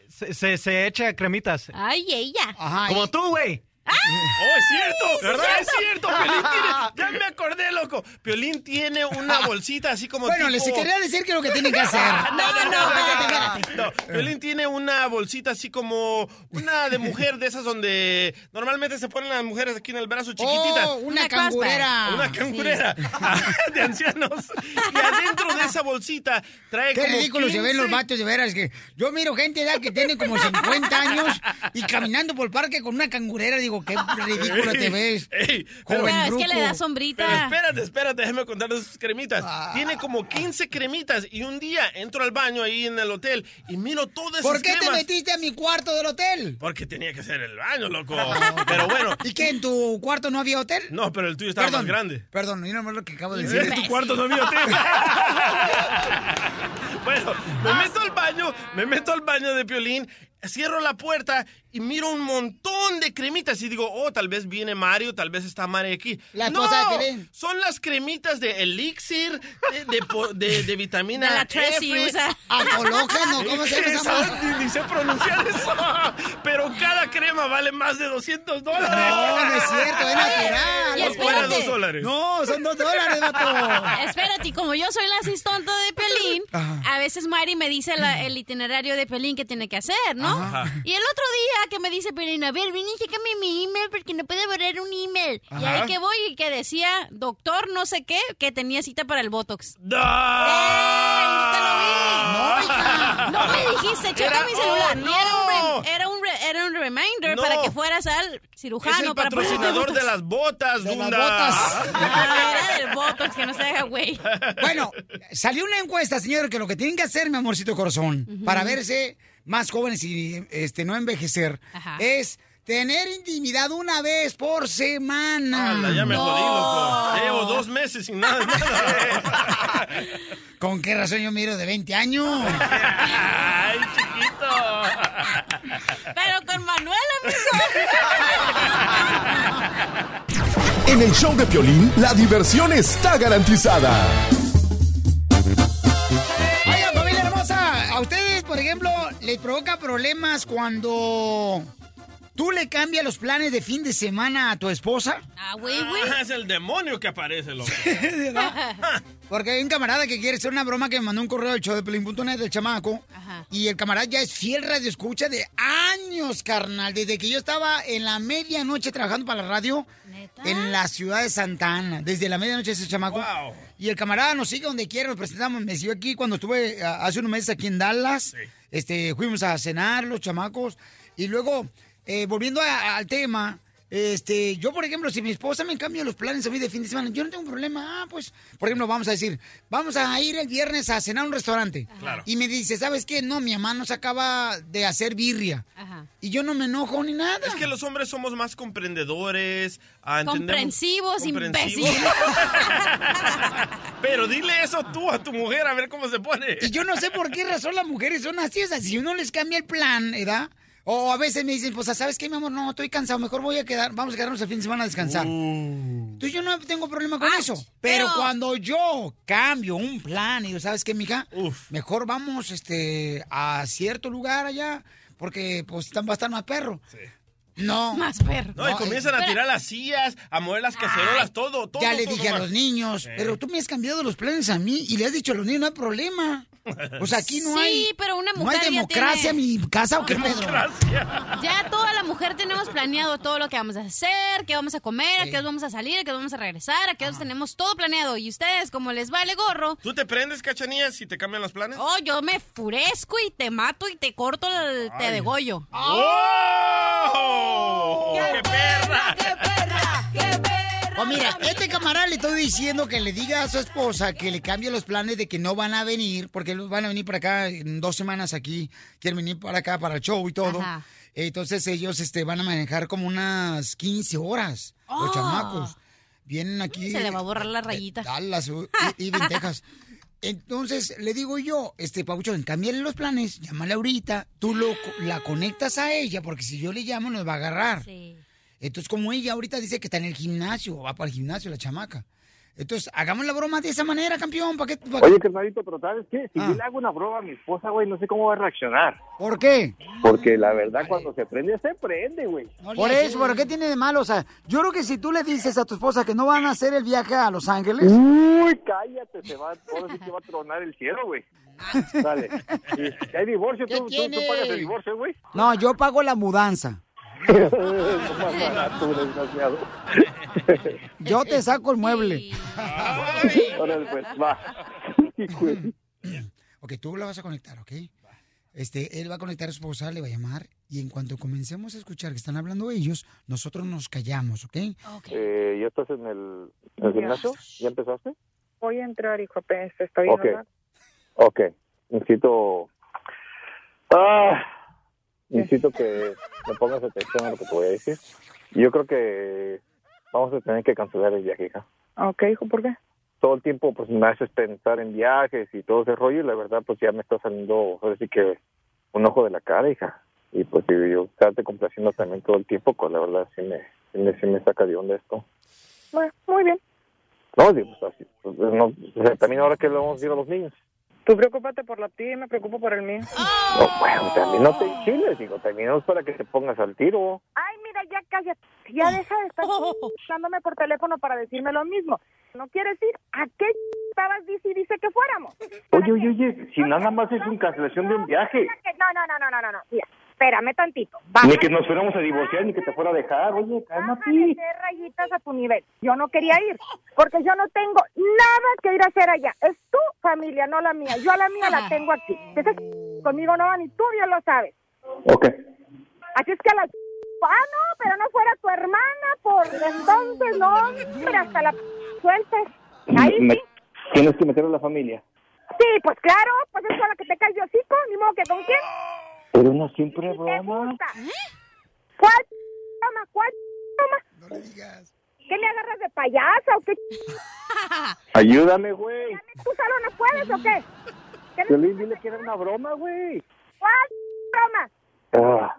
Se, se, se echa cremitas. Ay, ella. Ajá. Como y- tú, güey. ¡Oh, es cierto! ¿Verdad? Es cierto. Piolín tiene... Ya me acordé, loco. Piolín tiene una bolsita así como Bueno, tipo... les quería decir que lo que tienen que hacer. No, no, no, espérate, no, espérate. no. Piolín tiene una bolsita así como una de mujer de esas donde normalmente se ponen las mujeres aquí en el brazo chiquititas. Oh, una Una cangurera. Una cangurera de ancianos. Y adentro de esa bolsita trae Qué como ridículo se ven 15 los vatos de veras que yo miro gente ya que tiene como 50 años y caminando por el parque con una cangurera digo qué ridículo te ves. Ey, pero, Joven Pero es que le da pero sombrita. espérate, espérate, déjame contar sus cremitas. Ah. Tiene como 15 cremitas y un día entro al baño ahí en el hotel y miro todas esas ¿Por qué te metiste a mi cuarto del hotel? Porque tenía que ser el baño, loco. Pero bueno, ¿Y qué en tu cuarto no había hotel? no, pero el tuyo estaba Perdón, más grande. Perdón, no más lo que acabo de En decir. tu cuarto no había hotel. bueno, me meto al baño, me meto al baño de Piolín, cierro la puerta y miro un montón de cremitas y digo, oh, tal vez viene Mario, tal vez está Mario aquí. La no, esposa de son las cremitas de elixir, de, de, de- de vitamina De la F. usa. Acológeno, ¿cómo se llama. Ni, ni sé pronunciar eso. Pero cada crema vale más de 200 dólares. No, no es cierto, es natural. Y espérate. dos dólares. No, son dos dólares, vato. Espérate, y como yo soy la asistente de Pelín, Piolín, a veces Mari me dice la- el itinerario de Piolín que tiene que hacer, ¿no? Ajá. Y el otro día que me dice Piolín, a ver, ven y chécame mi email porque no puedo borrar un email. Y ahí que voy y que decía, doctor no sé qué, que tenía cita para el Botox. ¡No! No, hija. No me dijiste, checa mi celular. oh, Y era un, re- era un, re- era un reminder No. para que fueras al cirujano. Es el para patrocinador de Botox. las botas, De las botas. Ah, era del Botox, que no se haga güey. Bueno, salió una encuesta, señor, que lo que tienen que hacer, mi amorcito corazón, para verse más jóvenes y este no envejecer, Ajá. es tener intimidad una vez por semana. Ala, ya me jodí, loco. Ya llevo dos meses sin nada. nada. ¿Con qué razón yo miro de 20 años? Ay, chiquito. Pero con Manuel, En el show de Piolín, la diversión está garantizada. Les provoca problemas cuando tú le cambias los planes de fin de semana a tu esposa. Ah, güey, güey. Es el demonio que aparece, loco. Porque hay un camarada que quiere hacer una broma que me mandó un correo al show de Pelín.net del chamaco. Y el camarada ya es fiel radio escucha de años, carnal. Desde que yo estaba en la medianoche trabajando para la radio en la ciudad de Santa Ana. Desde la medianoche ese chamaco. Y el camarada nos sigue donde quiera, nos presentamos. Me siguió aquí cuando estuve a- hace unos meses aquí en Dallas. Este, fuimos a cenar los chamacos. Y luego, eh, volviendo a- al tema, este, yo, por ejemplo, si mi esposa me cambia los planes a mí de fin de semana, yo no tengo problema. Ah, pues, por ejemplo, vamos a decir, vamos a ir el viernes a cenar a un restaurante. Claro. Y me dice, ¿sabes qué? No, mi mamá nos acaba de hacer birria. Y yo no me enojo ni nada. Es que los hombres somos más comprendedores. ah, entendemos- Comprensivos, imbéciles. Pero dile eso tú a tu mujer a ver cómo se pone. Y yo no sé por qué razón las mujeres son así. O sea, si uno les cambia el plan, ¿verdad? O a veces me dicen, pues, ¿sabes qué, mi amor? No, estoy cansado. Mejor voy a quedar, vamos a quedarnos el fin de semana a descansar. Entonces yo no tengo problema con eso. Pero, pero- cuando yo cambio un plan y digo, ¿sabes qué, mija? Mejor vamos este, a cierto lugar allá, porque pues va a estar más perro. No. Más perro. No, y comienzan a tirar las sillas, a mover las cacerolas, todo, todo. Ya le todo dije a los niños, Sí. pero tú me has cambiado los planes a mí y le has dicho a los niños, no hay problema. O sea, aquí no Sí, hay. pero una ¿No mujer hay ya democracia en tiene- mi casa o qué pedo? Ya toda la mujer tenemos planeado todo lo que vamos a hacer, qué vamos a comer, a qué hora vamos a salir, a qué hora vamos a regresar, a qué hora tenemos todo planeado. Y ustedes, como les vale gorro, ¿Tú te prendes, cachanilla, si te cambian los planes? oh, yo me furezco y te mato y te corto el te degollo. ¡Oh! ¡Qué perra! O mira, este camarada le estoy diciendo que le diga a su esposa que le cambie los planes de que no van a venir, porque van a venir para acá en dos semanas aquí, quieren venir para acá para el show y todo. Ajá. Entonces ellos este, van a manejar como unas 15 horas, los Oh. chamacos. Vienen aquí. Se le va a borrar la rayita. Dallas y, y Texas. Entonces le digo yo, este Pabuchón, cámbiale los planes, llámale ahorita, tú lo, la conectas a ella, porque si yo le llamo nos va a agarrar. Entonces, como ella ahorita dice que está en el gimnasio, va para el gimnasio la chamaca. Entonces, hagamos la broma de esa manera, campeón, ¿para qué? pa' qué- Oye, carnalito, pero ¿sabes qué? Si Ah. yo le hago una broma a mi esposa, güey, no sé cómo va a reaccionar. ¿Por qué? Porque la verdad, cuando se prende, se prende, güey. Por eso, ¿pero qué tiene de malo? O sea, yo creo que si tú le dices a tu esposa que no van a hacer el viaje a Los Ángeles... Uy, cállate, se va, ahora sí que va a tronar el cielo, güey. Dale. Si hay divorcio, ¿Qué ¿tú, tú, tú pagas el divorcio, güey. No, yo pago la mudanza. Desgraciado. Yo te saco el mueble. Órale, pues, va. Ok, tú la vas a conectar, ¿ok? Este, él va a conectar a su esposa, le va a llamar, y en cuanto comencemos a escuchar que están hablando ellos, nosotros nos callamos, ¿ok? Eh, ¿Ya estás en el, en el gimnasio? ¿Ya empezaste? Voy a entrar, hijo, apenas estoy Ok. en Ok. Necesito... Ah, necesito que me pongas atención a lo que te voy a decir. Yo creo que vamos a tener que cancelar el viaje, hija. Ok, hijo, ¿por qué? Todo el tiempo pues me haces pensar en viajes y todo ese rollo y la verdad pues ya me está saliendo, ahora sí que un ojo de la cara, hija. Y pues digo yo, estarte complaciendo también todo el tiempo, pues la verdad sí me, sí me, sí me saca de onda esto. Bueno, muy bien. No, digo, pues, así, pues, no, o sea, también ahora que le vamos a ir a los niños. Tú preocúpate por la tía y me preocupo por el mío. No, bueno, también no te enchiles, digo, también no es para que te pongas al tiro. Ay, mira, ya cállate. Ya deja de estar dándome por teléfono para decirme lo mismo. no quieres ir, ¿a qué estabas dice dice que fuéramos? Oye, oye, oye, si nada más es una cancelación de un viaje. No, no, no, no, no, no, no. Mira, espérame tantito. Ni que nos fuéramos a divorciar, ni que te fuera a dejar. Oye, cálmate. Meter rayitas a tu nivel. Yo no quería ir, porque yo no tengo nada que ir a hacer allá. Es tu familia, no la mía. Yo a la mía la tengo aquí. Ese conmigo no va ni tú bien lo sabes. Ok. Así es que a la... Ah, no, pero no fuera tu hermana, por entonces no, pero hasta la sueltes. Ahí Me- sí. Tienes que meter a la familia. Sí, pues claro, pues es con la que te de hocico, ni modo que con quién. Pero no siempre broma. ¿Cuál broma? ¿Cuál broma? No le digas. ¿Qué me agarras de payasa o qué? Ayúdame, güey. ¿Tú solo no puedes o qué? ¿Qué Piolín, dile que era una broma, güey. ¿Cuál broma? Ah,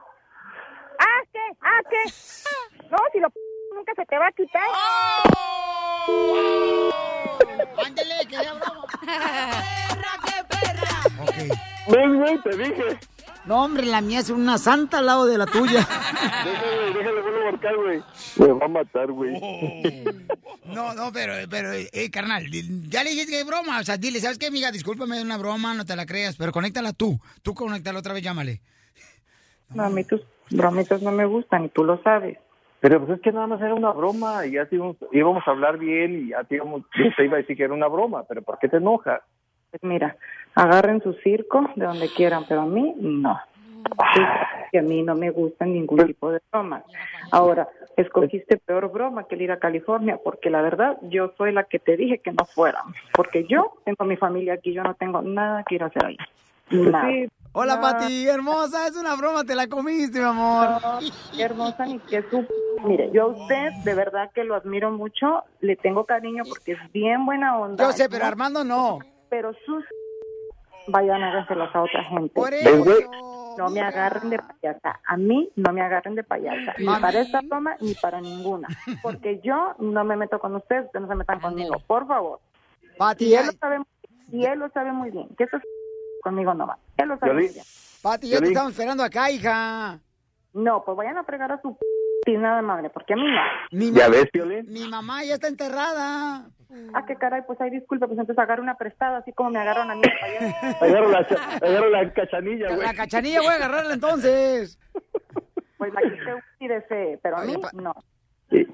¿Ah, qué? ¿Ah, qué? No, si lo nunca se te va a quitar. Ándele, que era broma. Ven, güey, te dije. No, hombre, la mía es una santa al lado de la tuya. Déjale, déjale, vuelvo a marcar, güey. Me va a matar, güey. No, no, pero, pero, eh, carnal, ya le dijiste que es broma. O sea, dile, ¿sabes qué, amiga? Discúlpame, es una broma, no te la creas, pero conéctala tú. Tú conéctala otra vez, llámale. No, a mí tus bromitas no me gustan y tú lo sabes. Pero pues es que nada más era una broma y ya te íbamos, íbamos a hablar bien y ya te, íbamos, te iba a decir que era una broma, pero ¿por qué te enojas? Pues mira, agarren su circo de donde quieran, pero a mí no. Sí, que a mí no me gustan ningún tipo de bromas. Ahora, escogiste peor broma que el ir a California, porque la verdad yo soy la que te dije que no fuéramos, porque yo tengo mi familia aquí, yo no tengo nada que ir a hacer allá. Nada. Hola, Nada. Pati, hermosa, es una broma, te la comiste, mi amor. No, hermosa ni qué su... Mire, yo a usted de verdad que lo admiro mucho, le tengo cariño porque es bien buena onda. Yo sé, pero. Armando no. Pero sus... Vayan a dárselas a otra gente. Por ¿Ves, güey? No me agarren de payasa. A mí no me agarren de payasa. Ni para esta broma ni para ninguna. Porque yo no me meto con ustedes, ustedes no se metan conmigo. Por favor. Pati, Y él lo sabe, y él lo sabe muy bien. Que eso es conmigo no va. Él lo sabe muy bien. Pati, ya te estamos esperando acá, hija. No, pues vayan a fregar a su tina de madre, porque a mí no. Mi, ¿Ya ves, mi mamá ya está enterrada. Ah, qué caray, pues ay, disculpe, pues entonces agarre una prestada, así como me agarraron a mí. Agarro la, agarro la cachanilla, güey. La cachanilla voy a agarrarla entonces. Pues la pero a mí no. Y-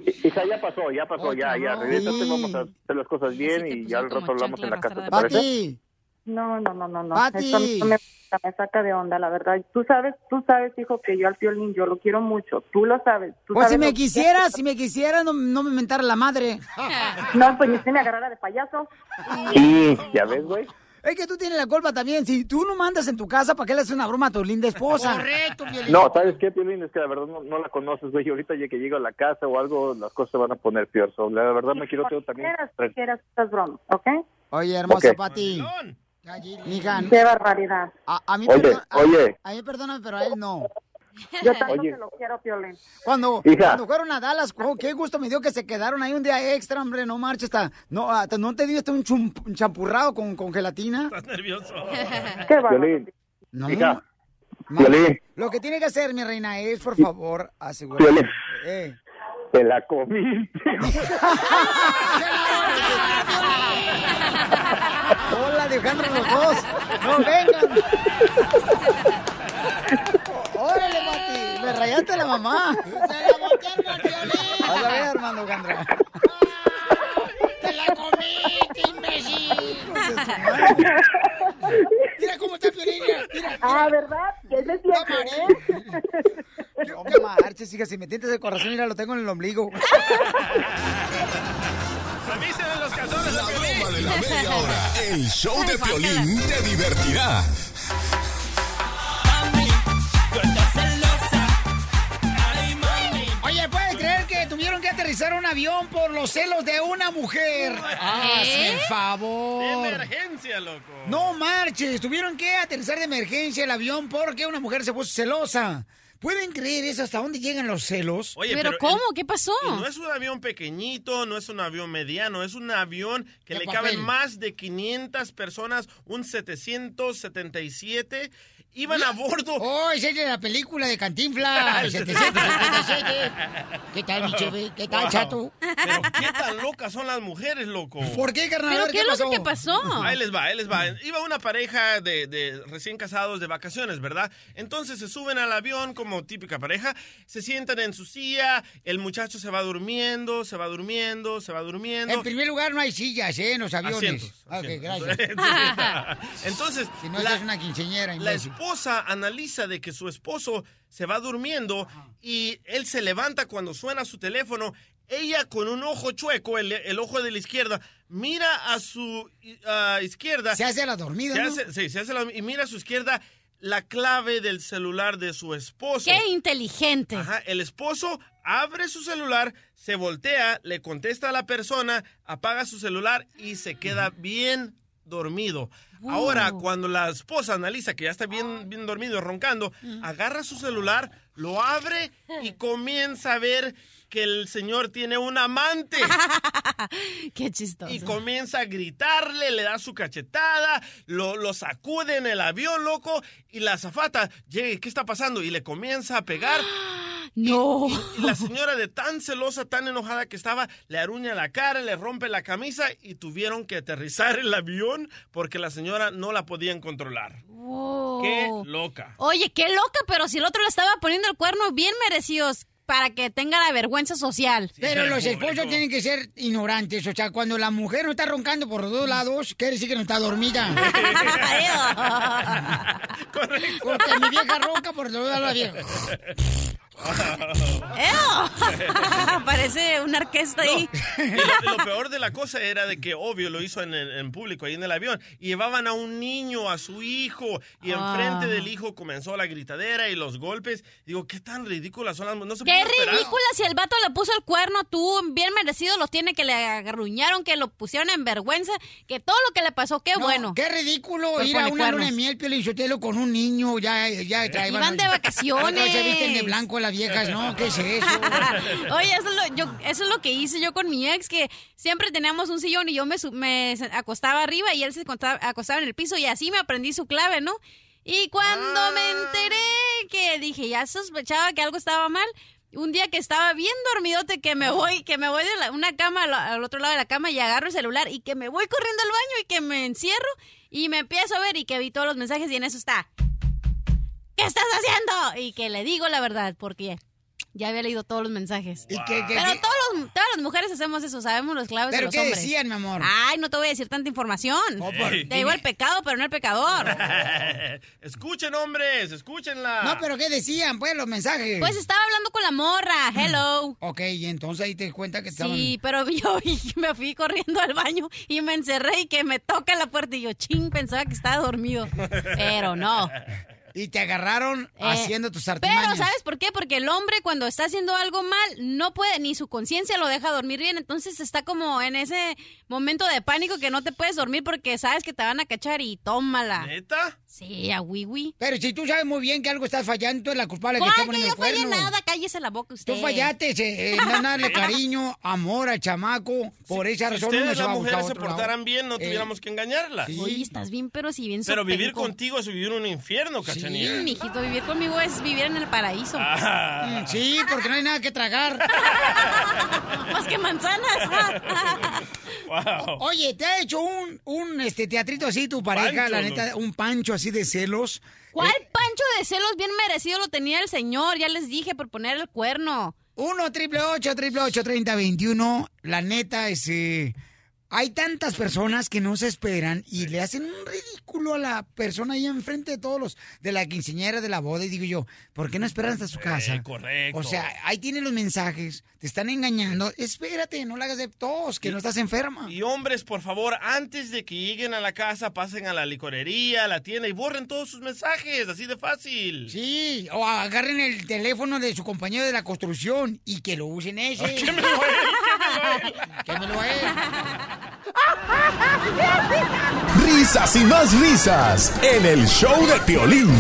ya pasó, ya pasó, ya, ya. Sí. vamos a hacer las cosas bien y puso ya al rato hablamos en la casa, ¿te parece? Pati, No, no, no, no, no. No me, saca de onda, la verdad. Tú sabes, tú sabes, hijo, que yo al violín yo lo quiero mucho. Tú lo sabes. Tú pues si me quisieras, si me quisieras, no, no me mentara la madre. No, pues ni usted me agarrara de payaso. Sí, ya ves, güey. Es que tú tienes la culpa también. Si tú no mandas en tu casa, ¿para qué le haces una broma a tu linda esposa? Correcto, No, ¿sabes qué, Piolín? Es que la verdad no, no la conoces, güey. Y ahorita ya que llego a la casa o algo, las cosas se van a poner peor. So, la verdad me quiero yo también. Quieras, quieras estas bromas, ¿ok? Oye, hermosa Ok. Pati. Mija, Qué barbaridad. a, a mí Oye, perdón- a- oye. A, mí perdóname, pero a él no. Yo Oye. que lo quiero, Piolín. Cuando, fueron a Dallas, oh, qué gusto me dio que se quedaron ahí un día extra, hombre, no marches, hasta, no, hasta no te dio hasta un, un champurrado con, con gelatina. Estás nervioso. Qué. Piolín, No, hija, Piolín, Lo que tiene que hacer, mi reina, es, por favor, asegurar. Piolín, Eh. Te la comiste. Hola, dejando los dos. No vengan. Órale, Mati. Me rayaste la mamá. ¡Se la! Vas a ver, Armando Gandra. ¡Te la comiste, imbécil! Mira cómo está el violín, mira, mira. Ah, ¿verdad? De siempre, ¿eh? No me marches, hija. Si me tientes el corazón, mira, lo tengo en el ombligo. Revisen los calzones La Piolín. broma de la media hora. El show de Piolín te divertirá. Oye, tuvieron que aterrizar un avión por los celos de una mujer? Ah, ¿Eh? el favor. Emergencia, loco. No marches, tuvieron que aterrizar de emergencia el avión porque una mujer se puso celosa. ¿Pueden creer eso? ¿Hasta dónde llegan los celos? Oye, ¿Pero el- cómo? ¿Qué pasó? no es un avión pequeñito, no es un avión mediano, es un avión que De le papel. caben más de 500 personas, un 777. Iban a bordo. Oh, esa es de la película de Cantinflas. 777. ¿Qué tal, mi cheve? ¿Qué tal, Wow. chato? Pero qué tan locas son las mujeres, loco. ¿Por qué, carnal? ¿Pero ver, qué es lo que pasó? Ahí les va, ahí les va. Iba una pareja de, de recién casados de vacaciones, ¿verdad? Entonces se suben al avión como típica pareja, se sientan en su silla, el muchacho se va durmiendo, se va durmiendo, se va durmiendo. En primer lugar, no hay sillas, ¿eh? En los aviones. Asientos, Ah, Ok, asientos. gracias. Entonces, Si no, la- es una quinceñera, la imbécil. Esposa analiza de que su esposo se va durmiendo y él se levanta cuando suena su teléfono. Ella con un ojo chueco, el, el ojo de la izquierda, mira a su ah, izquierda. Se hace la dormida, Se ¿no? hace- sí, se hace la y mira a su izquierda la clave del celular de su esposo. ¡Qué inteligente! Ajá, el esposo abre su celular, se voltea, le contesta a la persona, apaga su celular y se queda bien dormido. Ahora, cuando la esposa analiza que ya está bien, bien dormido, roncando, agarra su celular, lo abre y comienza a ver que el señor tiene un amante. Qué chistoso. Y comienza a gritarle, le da su cachetada, lo, lo sacude en el avión, loco, y la azafata llega, ¿qué está pasando? Y le comienza a pegar. No. Y la señora de tan celosa, tan enojada que estaba, le aruña la cara, le rompe la camisa y tuvieron que aterrizar el avión porque la señora no la podían controlar. Wow. Qué loca. Oye, qué loca, pero si el otro le estaba poniendo el cuerno bien merecidos para que tenga la vergüenza social. Pero los esposos tienen que ser ignorantes. O sea, cuando la mujer no está roncando por los dos lados, quiere decir que no está dormida. Porque mi vieja ronca por los dos lados. Parece una orquesta ahí. Lo, lo peor de la cosa era de que, obvio, lo hizo en, el- en público, ahí en el avión. Y llevaban a un niño, a su hijo, y Ah. enfrente del hijo comenzó la gritadera y los golpes. Digo, qué tan ridículas son las... No se Qué esperar. ridícula si el vato le puso el cuerno, tú bien merecido los tiene que le agarruñaron, que lo pusieron en vergüenza, que todo lo que le pasó, qué No, bueno. Qué ridículo Por ir a una luna de miel, Piolín Sotelo, con un niño, ya, ya trae. Iban de vacaciones. Se visten de blanco las viejas, ¿no? ¿Qué es eso? Oye, eso es, lo, yo, eso es lo que hice yo con mi ex, que siempre teníamos un sillón y yo me, me acostaba arriba y él se acostaba, acostaba en el piso y así me aprendí su clave, ¿no? Y cuando me enteré que dije, ya sospechaba que algo estaba mal, un día que estaba bien dormidote, que me voy, que me voy de la- una cama al, al otro lado de la cama y agarro el celular y que me voy corriendo al baño y que me encierro y me empiezo a ver y que vi todos los mensajes y en eso está. ¿Qué estás haciendo? Y que le digo la verdad, porque ya había leído todos los mensajes. ¿Y qué- qué- Pero qué? todos los- todas las mujeres hacemos eso, sabemos los claves de ¿Pero los qué hombres. decían, mi amor? Ay, no te voy a decir tanta información. por- Te digo el pecado, pero no el pecador. escuchen, hombres, escúchenla. No, pero ¿qué decían, pues, los mensajes? Pues estaba hablando con la morra, hello. Ok, y entonces ahí te cuenta que estaban... Sí, pero yo me fui corriendo al baño y me encerré y que me toca la puerta y yo, ching, pensaba que estaba dormido. Pero no. Y te agarraron Eh, haciendo tus artimañas. Pero ¿sabes por qué? Porque el hombre cuando está haciendo algo mal no puede, ni su conciencia lo deja dormir bien, entonces está como en ese momento de pánico que no te puedes dormir porque sabes que te van a cachar y tómala. ¿Neta? Sí, a wiwi. Pero si tú sabes muy bien que algo está fallando, tú eres la culpable que ¿Cuál está que poniendo yo el fallé nada? Cállese la boca usted. Tú fallaste, eh, eh, no darle cariño, amor al chamaco. Por esa Si razón uno ustedes se va las a buscar a mujeres se lado. portaran bien, no Eh, tuviéramos que engañarlas. Oye, estás bien, pero si bien Pero vivir contigo es vivir un infierno, Sí, cachanilla. mijito, vivir conmigo es vivir en el paraíso. Ah. Mm, Sí, porque no hay nada que tragar. Más que manzanas. Oye, ¿te ha hecho un, un este, teatrito así tu pareja, Pancho, la neta, un pancho así de celos? ¿Cuál Eh, pancho de celos bien merecido lo tenía el señor? Ya les dije por poner el cuerno. Uno, triple ocho, triple ocho, treinta, veintiuno. La neta es... eh, hay tantas personas que no se esperan y le hacen un ridículo a la persona ahí enfrente de todos los... De la quinceañera, de la boda. Y digo yo, ¿por qué no esperan hasta su casa? correcto. O sea, ahí tienen los mensajes. Te están engañando. Espérate, no la hagas de tos, que no estás enferma. Y hombres, por favor, antes de que lleguen a la casa, pasen a la licorería, a la tienda y borren todos sus mensajes, así de fácil. Sí, o agarren el teléfono de su compañero de la construcción y que lo usen ese. Quémelo a él, Quémelo a él. Risas y más risas en el show de Piolín.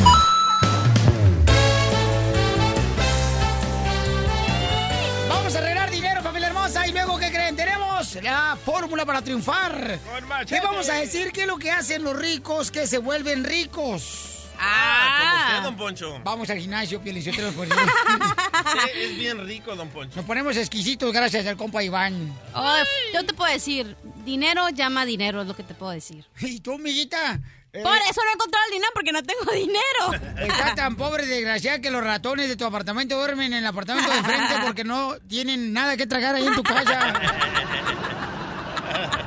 Vamos a arreglar dinero, familia hermosa, y luego, ¿qué creen? Tenemos la fórmula para triunfar. ¿Qué vamos a decir? ¿Qué es lo que hacen los ricos que se vuelven ricos? Ah, como usted, don Poncho. Vamos al gimnasio, Pielichotero. Pues, Sí, es bien rico, don Poncho. Nos ponemos exquisitos gracias al compa Iván. Oh, yo te puedo decir, dinero llama dinero, es lo que te puedo decir. ¿Y tú, amiguita? Por eso no he encontrado el dinero, porque no tengo dinero. Está tan pobre, desgraciada, que los ratones de tu apartamento duermen en el apartamento de frente porque no tienen nada que tragar ahí en tu casa.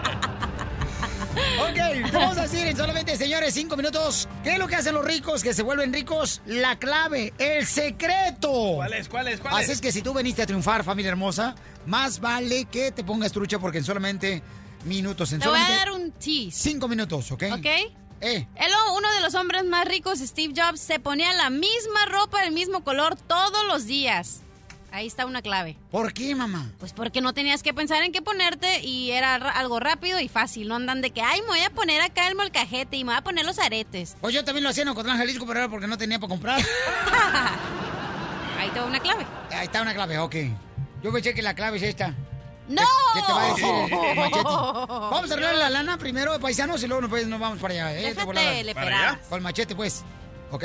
Ok, ¿qué vamos a decir en solamente, señores, cinco minutos? ¿Qué es lo que hacen los ricos que se vuelven ricos? La clave, el secreto. ¿Cuál es? ¿Cuál es? ¿Cuál Así es? es que si tú veniste a triunfar, familia hermosa, más vale que te pongas trucha porque en solamente minutos, en Te voy a solamente dar un tease. cinco minutos, ¿ok? ¿Ok? Eh. Él, uno de los hombres más ricos, Steve Jobs, se ponía la misma ropa del mismo color todos los días. Ahí está una clave. ¿Por qué, mamá? Pues porque no tenías que pensar en qué ponerte y era ra- algo rápido y fácil. No andan de que, ay, me voy a poner acá el molcajete y me voy a poner los aretes. Pues yo también lo hacía en Ocotlán, Jalisco, pero era porque no tenía para comprar. Ahí te va una clave. Ahí está una clave, ok. Yo pensé que la clave es esta. ¡No! ¿Qué te va a decir el, el machete? Vamos a arreglar la lana primero paisanos y luego nos, pues, nos vamos para allá. ¿eh? Con el machete, pues. ¿Ok?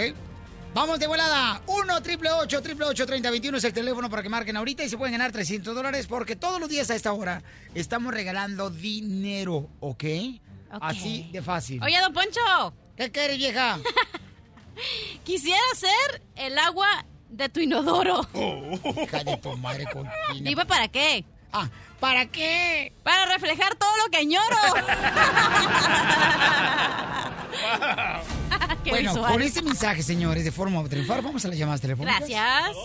Vamos de volada. 1 triple 8 triple 8 30 21 es el teléfono para que marquen ahorita y se pueden ganar 300 dólares porque todos los días a esta hora estamos regalando dinero, ¿ok? Así de fácil. Oye, don Poncho. ¿Qué quieres, vieja? Quisiera ser el agua de tu inodoro. De tu madre con Dime para qué. Ah, ¿para qué? Para reflejar todo lo que añoro. Qué bueno, visual. con este mensaje, señores, de forma de triunfar, vamos a las llamadas telefónicas. Gracias.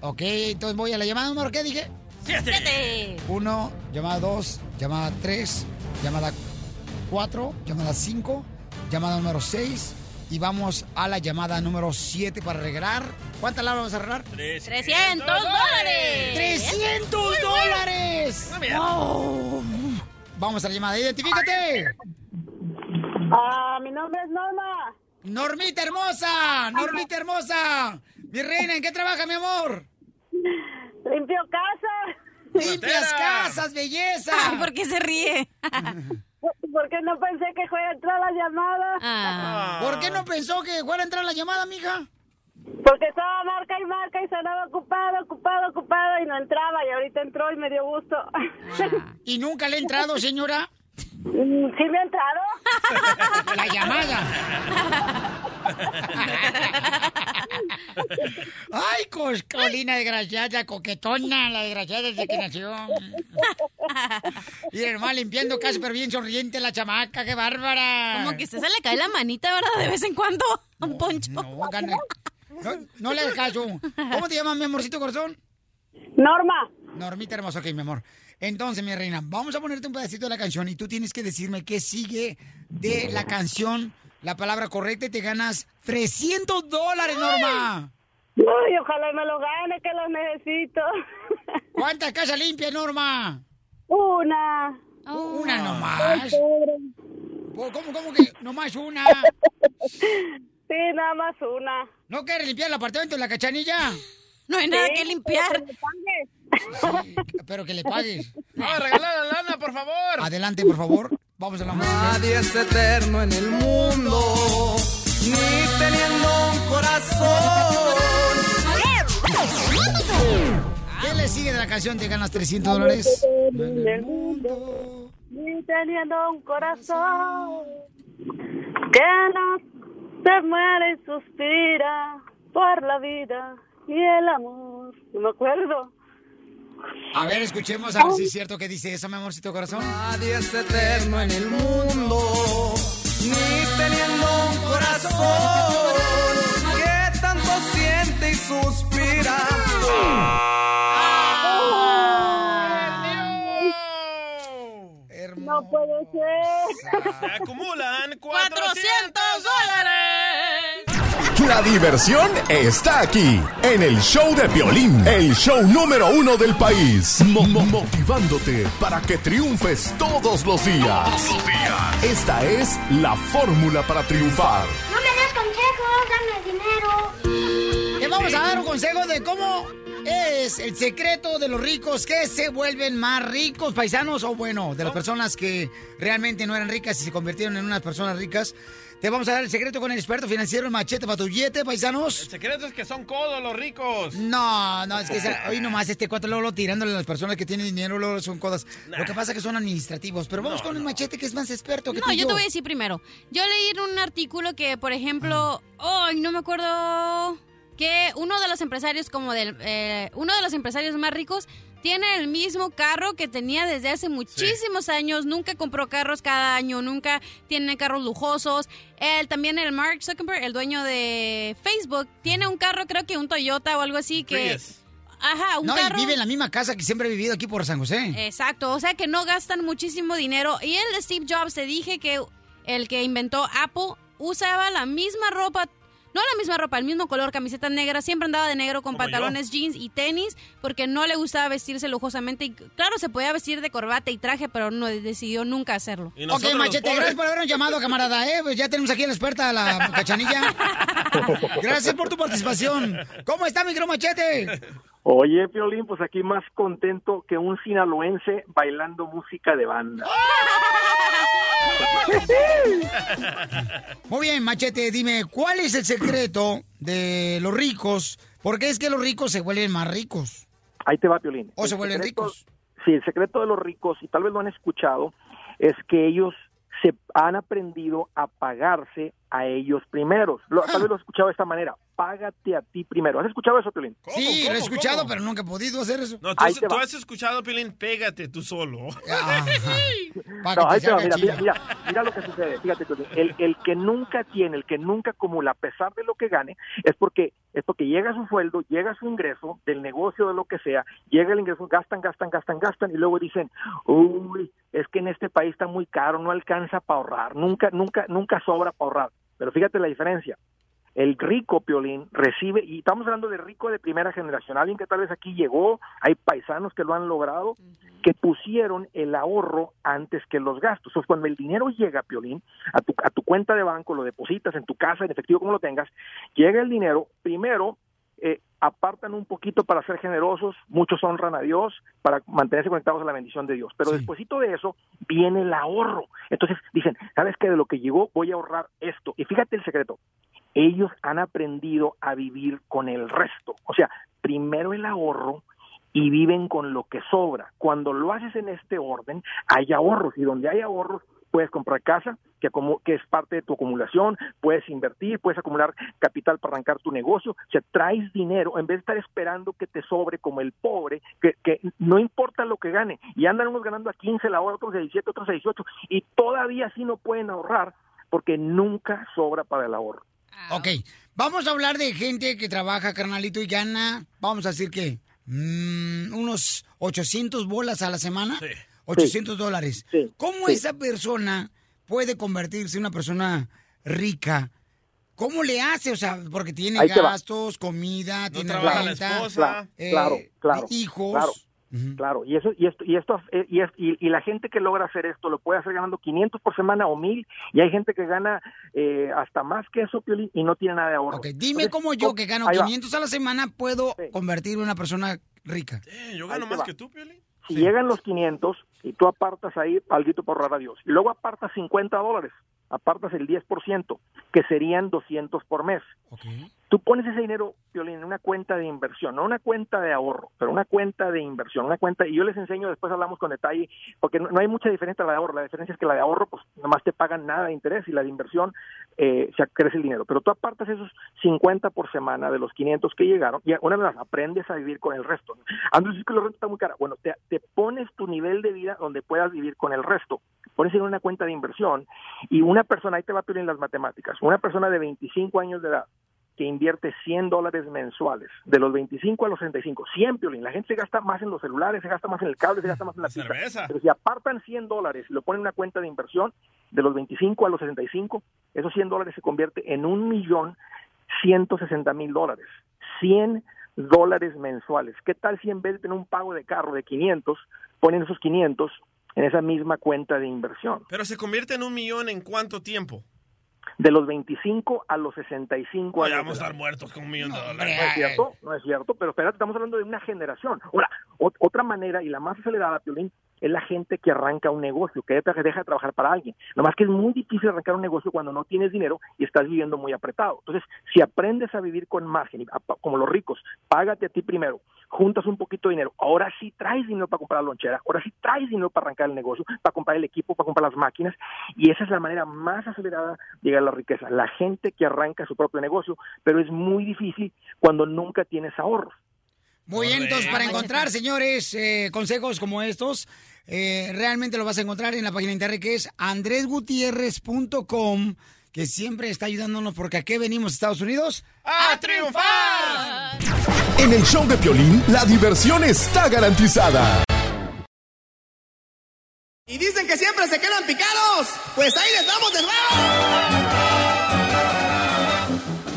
Ok, entonces voy a la llamada número, ¿qué dije? Siete. Uno, llamada dos, llamada tres, llamada cuatro, llamada cinco, llamada número seis. Y vamos a la llamada número siete para regalar. ¿Cuántas la vamos a regalar? 300 dólares. ¡300 dólares! ¡Wow! Vamos a la llamada. ¡Identifícate! Ah, mi nombre es Norma. ¡Normita hermosa! ¡Normita hermosa! Mi reina, ¿en qué trabaja, mi amor? Limpio casa. ¡Limpias casas, belleza! Ay, ¿por qué se ríe? Porque no pensé que fuera a entrar la llamada. Ah. ¿Por qué no pensó que fuera a entrar la llamada, mija? Porque estaba marca y marca y sonaba ocupado, ocupado, ocupado y no entraba y ahorita entró y me dio gusto. ¿Y nunca le ha entrado, señora? Mm, ¿Sí me ha entrado? La llamada. Ay, coscolina desgraciada, coquetona, la desgraciada desde que nació. Y hermano limpiando casa, pero bien sonriente la chamaca, qué bárbara. Como que usted se le cae la manita, ¿verdad? De vez en cuando, un poncho. No, gana- no, no le hagas caso. ¿Cómo te llamas, mi amorcito corazón? Norma. Normita hermosa, ok, mi amor. Entonces, mi reina, vamos a ponerte un pedacito de la canción y tú tienes que decirme qué sigue de la canción, la palabra correcta y te ganas 300 dólares, Norma. Uy, ojalá me lo gane, que lo necesito. ¿Cuántas casas limpias, Norma? Una. Una Ay, nomás. ¿Cómo, cómo que nomás una? Sí, nada más una. ¿No quieres limpiar el apartamento de la cachanilla? No hay nada que limpiar. Sí, pero que le pagues. ¡No, regala la lana, por favor! Adelante, por favor. Vamos a la música. Nadie es eterno en el mundo, ni teniendo un corazón. ¿Qué le sigue de la canción? Te ganas 300 dólares. Del mundo, ni teniendo un corazón que no se muere y suspira por la vida y el amor. No me acuerdo. A ver, escuchemos a ver si es cierto que dice eso, mi amorcito corazón. Nadie es eterno en el mundo, ni teniendo un corazón que tanto siente y suspira. No puede ser. Se acumulan 400 dólares. La diversión está aquí, en el show de violín, el show número uno del país, Mo- mo- motivándote para que triunfes todos los días. Esta es la fórmula para triunfar. No me des consejos, dame dinero. Te vamos a dar un consejo de cómo es el secreto de los ricos que se vuelven más ricos, paisanos, o bueno, de las personas que realmente no eran ricas y se convirtieron en unas personas ricas. Te vamos a dar el secreto con el experto financiero, el machete para tu billete, paisanos. El secreto es que son codos los ricos. No, no, es que hoy nomás este cuatro luego tirándole a las personas que tienen dinero, luego son codas. Lo que pasa es que son administrativos, pero vamos con el machete que es más experto que No, tú y yo te voy a decir primero. Yo leí en un artículo que, por ejemplo, ay, no me acuerdo que uno de los empresarios como del eh, uno de los empresarios más ricos tiene el mismo carro que tenía desde hace muchísimos años, nunca compró carros cada año, nunca tiene carros lujosos. Él también el Mark Zuckerberg, el dueño de Facebook, tiene un carro, creo que un Toyota o algo así que Prius. Ajá, un no, carro. y vive en la misma casa que siempre he vivido aquí por San José. Exacto, o sea que no gastan muchísimo dinero. Y el de Steve Jobs, te dije que el que inventó Apple usaba la misma ropa, no la misma ropa, el mismo color, camiseta negra, siempre andaba de negro con Como pantalones, jeans y tenis, porque no le gustaba vestirse lujosamente. Y claro, se podía vestir de corbata y traje, pero no decidió nunca hacerlo. Ok, Machete, gracias por habernos llamado, camarada, ¿eh? Pues ya tenemos aquí a la experta, la cachanilla. Gracias por tu participación. ¿Cómo está, micro Machete? Oye, Piolín, pues aquí más contento que un sinaloense bailando música de banda. Muy bien, Machete, dime, ¿cuál es el secreto de los ricos? ¿Por qué es que los ricos se vuelven más ricos? Ahí te va, Piolín. ¿O El se vuelven secreto- ricos? Sí, el secreto de los ricos, y tal vez lo han escuchado, es que ellos se han aprendido a pagarse a ellos primeros. Lo- tal vez lo has escuchado de esta manera. Págate a ti primero. ¿Has escuchado eso, Piolín? Sí, lo he escuchado, pero nunca he podido hacer eso. No, tú, has, tú escuchado, Pilín, pégate tú solo. No, ahí te va, mira, mira, mira, mira lo que sucede. Fíjate, el, el que nunca tiene, el que nunca acumula, a pesar de lo que gane, es porque es porque llega su sueldo, llega su ingreso del negocio, de lo que sea, llega el ingreso, gastan, gastan, gastan, gastan, y luego dicen, uy, es que en este país está muy caro, no alcanza para ahorrar, nunca, nunca, nunca sobra para ahorrar. Pero fíjate la diferencia. El rico Piolín recibe, y estamos hablando de rico de primera generación, alguien que tal vez aquí llegó, hay paisanos que lo han logrado, que pusieron el ahorro antes que los gastos. Entonces, cuando el dinero llega, Piolín, a tu, a tu cuenta de banco, lo depositas en tu casa, en efectivo, como lo tengas, llega el dinero, primero eh, apartan un poquito para ser generosos, muchos honran a Dios para mantenerse conectados a la bendición de Dios, pero despuesito de eso viene el ahorro. Entonces dicen, ¿sabes qué? De lo que llegó voy a ahorrar esto. Y fíjate el secreto, ellos han aprendido a vivir con el resto. O sea, primero el ahorro y viven con lo que sobra. Cuando lo haces en este orden, hay ahorros y donde hay ahorros puedes comprar casa, que, que es parte de tu acumulación, puedes invertir, puedes acumular capital para arrancar tu negocio, o sea, traes dinero en vez de estar esperando que te sobre como el pobre, que, que no importa lo que gane, y andan unos ganando a 15 la hora, otros a 17, otros a 18, y todavía así no pueden ahorrar porque nunca sobra para el ahorro. Ok, vamos a hablar de gente que trabaja, carnalito, y gana, vamos a decir que, mm, unos 800 bolas a la semana. 800 dólares. ¿Cómo sí. esa persona puede convertirse en una persona rica? ¿Cómo le hace? O sea, porque tiene gastos, comida, tiene trabaja la renta, Claro, eh, claro, claro, hijos. Claro, claro. Y eso, y esto, y esto, eh, y, es- y, y la gente que logra hacer esto lo puede hacer ganando 500 por semana o 1000 y hay gente que gana eh, hasta más que eso, Piolín, y no tiene nada de ahorro. Dime cómo yo, que gano ahí va. 500 a la semana, puedo convertirme en una persona rica. yo gano más va. que tú, Piolín. Si llegan los 500 y tú apartas ahí algo por ahorrar a Dios, y luego apartas 50 dólares, apartas el 10%, que serían 200 por mes. Tú pones ese dinero, Piolín, en una cuenta de inversión, no una cuenta de ahorro, pero una cuenta de inversión, una cuenta, y yo les enseño, después hablamos con detalle, porque no, hay mucha diferencia entre la de ahorro, la diferencia es que la de ahorro, pues nomás te pagan nada de interés, y la de inversión, eh, se crece el dinero, pero tú apartas esos 50 por semana de los 500 que llegaron, y una vez más, aprendes a vivir con el resto. Antes es que los rentas está muy cara, bueno, te, te pones tu nivel de vida donde puedas vivir con el resto, pones en una cuenta de inversión, y una persona, ahí te va a pedir en las matemáticas, una persona de 25 años de edad, que invierte 100 dólares mensuales, de los 25 a los 65, 100, Piolín. La gente se gasta más en los celulares, se gasta más en el cable, se gasta más en la pizza. cerveza. Pero si apartan 100 dólares y lo ponen en una cuenta de inversión, de los 25 a los 65, esos 100 dólares se convierte en un millón 160 mil dólares. 100 dólares mensuales. ¿Qué tal si en vez de tener un pago de carro de 500, ponen esos 500 en esa misma cuenta de inversión? Pero se convierte en un millón en cuánto tiempo? De los 25 a los 65 Pues ya años. vamos a estar muertos con un millón de No dólares. es cierto, no es cierto, pero espérate, estamos hablando de una generación. Ahora, ot- otra manera y la más acelerada, Piolín, es la gente que arranca un negocio, que deja de trabajar para alguien. Nomás que es muy difícil arrancar un negocio cuando no tienes dinero y estás viviendo muy apretado. Entonces, si aprendes a vivir con margen, como los ricos, págate a ti primero, juntas un poquito de dinero, ahora sí traes dinero para comprar la lonchera, ahora sí traes dinero para arrancar el negocio, para comprar el equipo, para comprar las máquinas, y esa es la manera más acelerada de llegar a la riqueza. La gente que arranca su propio negocio, pero es muy difícil cuando nunca tienes ahorros. Muy bien, entonces para encontrar, señores, eh, consejos como estos, eh, realmente lo vas a encontrar en la página de internet que es andresgutierrez.com, que siempre está ayudándonos porque aquí venimos, Estados Unidos, ¡A triunfar! En el show de Piolín, la diversión está garantizada. Y dicen que siempre se quedan picados. Pues ahí les vamos de nuevo.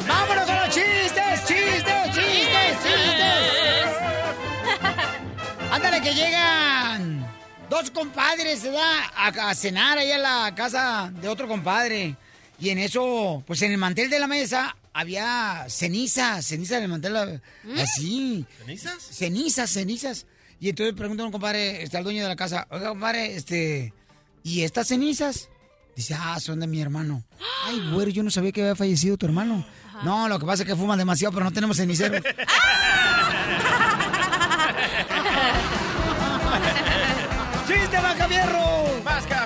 ¡Vámonos con los chistes, chistes, chistes, chistes! Ándale, que llegan dos compadres, se da a, a cenar ahí a la casa de otro compadre. Y en eso, pues en el mantel de la mesa había ceniza, ceniza en el mantel, ¿Mm? así. ¿Cenizas? Cenizas, cenizas. Y entonces pregunta a un compadre, este, al dueño de la casa, oiga, compadre, este, ¿y estas cenizas? Dice, ah, son de mi hermano. Ay, güero, yo no sabía que había fallecido tu hermano. No, lo que pasa es que fuman demasiado, pero no tenemos cenicero. ¡Chiste, Mascafierro! ¡Mascafierro!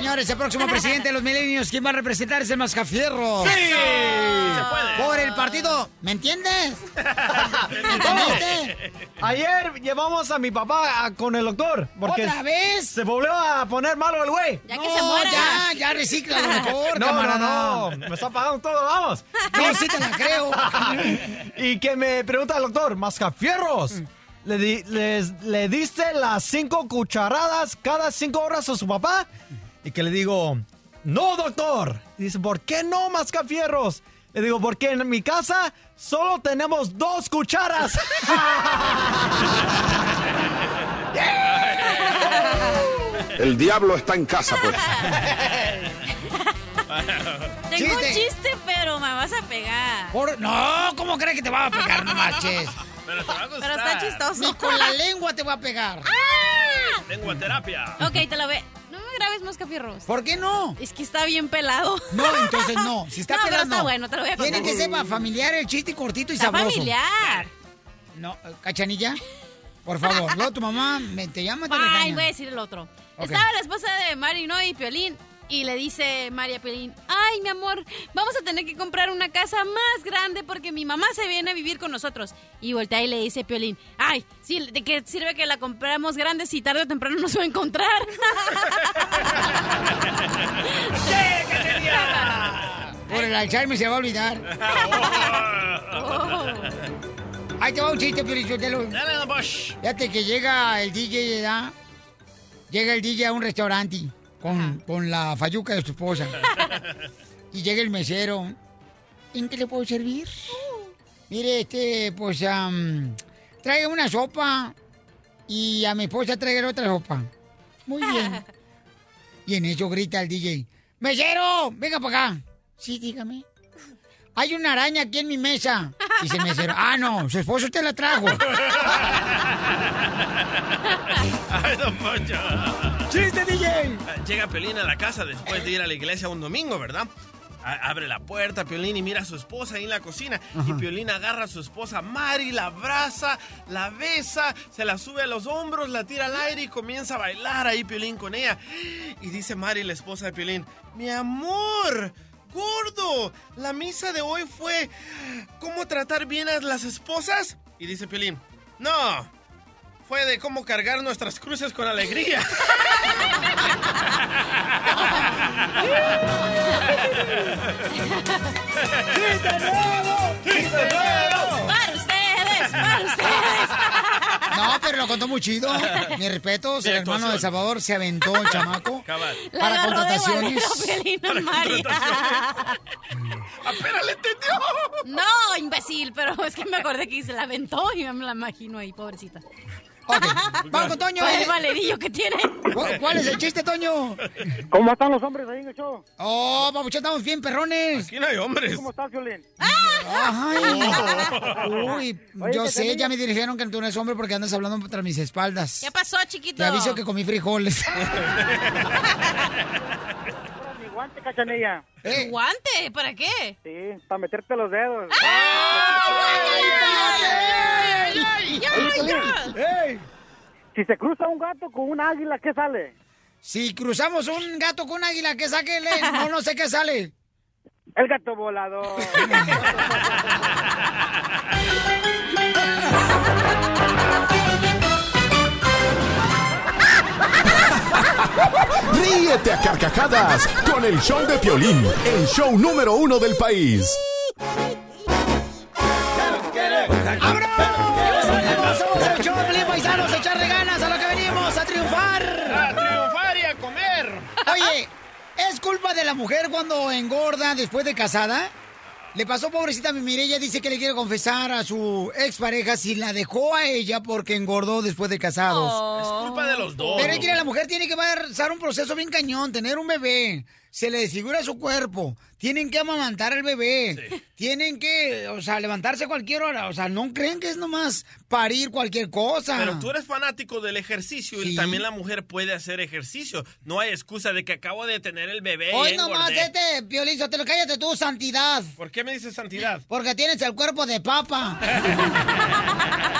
Señores, el próximo presidente de los milenios, ¿quién va a representar es el Mascafierro? ¡Sí! Se puede. Por el partido, ¿me entiendes? ¿Me entendiste? Ayer llevamos a mi papá a- con el doctor. Porque ¿Otra vez? Se volvió a poner malo el güey. Ya no, que se muera. ya, ya recicla lo mejor, No, camarada. no, no. Me está pagando todo, vamos. No, sí te la creo. y que me pregunta el doctor, Mascafierros. ¿Le, di- les- ¿Le diste las cinco cucharadas cada cinco horas a su papá? Y que le digo, no, doctor. Y dice, ¿por qué no, Mascafierros? Le digo, porque en mi casa solo tenemos dos cucharas. El diablo está en casa, pues. Tengo un Chiste. chiste, pero me vas a pegar. Por- No, ¿cómo crees que te va a pegar? No marches. Pero te va a gustar. Pero está chistoso. Ni con la lengua te va a pegar. Lengua terapia. Ok, te lo ve. No me grabes más capirros. ¿Por qué no? Es que está bien pelado. No, entonces no. Si está no, pero pelado, está no. bueno, te lo voy a contar. Tiene que ser familiar el chiste cortito y Está sabroso. familiar. No, cachanilla, por favor. Luego tu mamá me, te llama te Ay, regaña. voy a decir el otro. Estaba la esposa de Mari, ¿no? Y Piolín. Y le dice María a Piolín, ay, mi amor, vamos a tener que comprar una casa más grande porque mi mamá se viene a vivir con nosotros. Y voltea y le dice Piolín, ay, sí, ¿de qué sirve que la compramos grande si tarde o temprano nos va a encontrar? Por el Alzheimer se va a olvidar. Oh. Ahí te va un chiste, Piolichotelo. Dale, don Bosch. Fíjate que llega el DJ, ¿verdad? Llega el DJ a un restaurante con, con la fayuca de su esposa. y llega el mesero. ¿En qué le puedo servir? Mire, este, pues, am, traiga una sopa y a mi esposa traiga otra sopa. Muy bien. Y en eso grita el DJ. ¡Mesero! ¡Venga para acá! Sí, dígame. Hay una araña aquí en mi mesa. Dice el mesero. Ah, no, su esposo te la trajo. Ay, don Poncho. ¡Chiste, DJ! Llega Piolín a la casa después de ir a la iglesia un domingo, ¿verdad? A- abre la puerta, Piolín, y mira a su esposa ahí en la cocina. Y Piolín agarra a su esposa Mari, la abraza, la besa, se la sube a los hombros, la tira al aire y comienza a bailar ahí Piolín con ella. Y dice Mari, la esposa de Piolín, mi amor, gordo, la misa de hoy fue cómo tratar bien a las esposas. Y dice Piolín, no, fue de cómo cargar nuestras cruces con alegría. ¡Chiste nuevo! ¡Chiste nuevo! ¡Para ustedes! ¡Para ustedes! No, pero lo contó muy chido. Mi respeto, el hermano de Salvador se aventó el chamaco. Cabal. La Para contrataciones. guardero, Piolín, a Mari. ¡Apenas le entendió! No, imbécil, pero es que me acordé que se la aventó y me la imagino ahí, pobrecita. Vamos con Toño. Para el eh. valerillo que tiene. ¿Cu- ¿Cuál es el chiste, Toño? ¿Cómo están los hombres ahí en el show? Oh, papuchón, estamos bien perrones. Aquí no hay hombres. ¿Cómo estás, Violín? Ay. Uy, Oye, yo sé, ya me dijeron que tú no eres hombre porque andas hablando tras mis espaldas. ¿Qué pasó, chiquito? Te aviso que comí frijoles. Mi guante, cachanilla. ¿Guante? ¿Para qué? Sí, para meterte los dedos. Si se cruza un gato con un águila, ¿qué sale? Si cruzamos un gato con un águila, ¿qué saquele? No, no sé qué sale. El gato volador. Ríete a carcajadas con el show de Piolín, el show número uno del país. Triunfar. A triunfar y a comer. Oye, ¿es culpa de la mujer cuando engorda después de casada? Le pasó pobrecita a mi Mireya, dice que le quiere confesar a su expareja si la dejó a ella porque engordó después de casados. Es culpa de los dos. Pero es que la mujer tiene que pasar un proceso bien cañón, tener un bebé, se le desfigura su cuerpo, tienen que amamantar al bebé, tienen que, o sea, levantarse a cualquier hora, o sea, no creen que es nomás parir cualquier cosa. Pero tú eres fanático del ejercicio y también la mujer puede hacer ejercicio. No hay excusa de que acabo de tener el bebé. Hoy nomás este, Piolín, te lo cállate tú, santidad. ¿Por qué me dices santidad? Porque tienes el cuerpo de papa.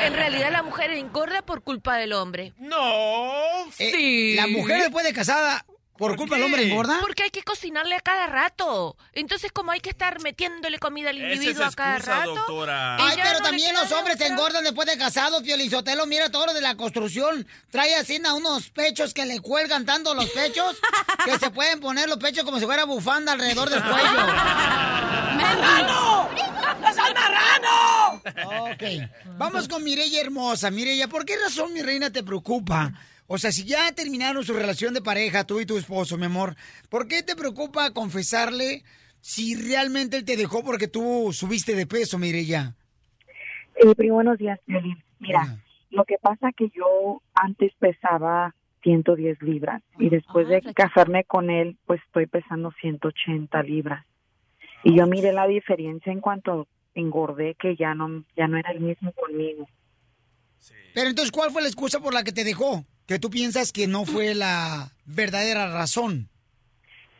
En realidad la mujer engorda por culpa del hombre. No. Sí. Eh, La mujer después de casada, por, culpa del hombre engorda. Porque hay que cocinarle a cada rato. Entonces, como hay que estar metiéndole comida al es individuo a cada rato. doctora. Ay, pero no también los hombres se engordan después de casados, Piolizotelo. Mira todo lo de la construcción. Trae así a unos pechos que le cuelgan tanto los pechos que se pueden poner los pechos como si fuera bufanda alrededor del cuello. ¡Marrano! ¡No seas marrano! Ok. Vamos con Mireya Hermosa. Mireya, ¿por qué razón, mi reina, te preocupa? O sea, si ya terminaron su relación de pareja, tú y tu esposo, mi amor, ¿por qué te preocupa confesarle si realmente él te dejó porque tú subiste de peso, Mireya? Primo, buenos días, Piolín. Mira, lo que pasa que yo antes pesaba 110 libras y después de casarme con él, pues estoy pesando 180 libras. Y yo miré la diferencia en cuanto engordé, que ya no, ya no era el mismo conmigo. Pero entonces, ¿cuál fue la excusa por la que te dejó? Que tú piensas que no fue la verdadera razón.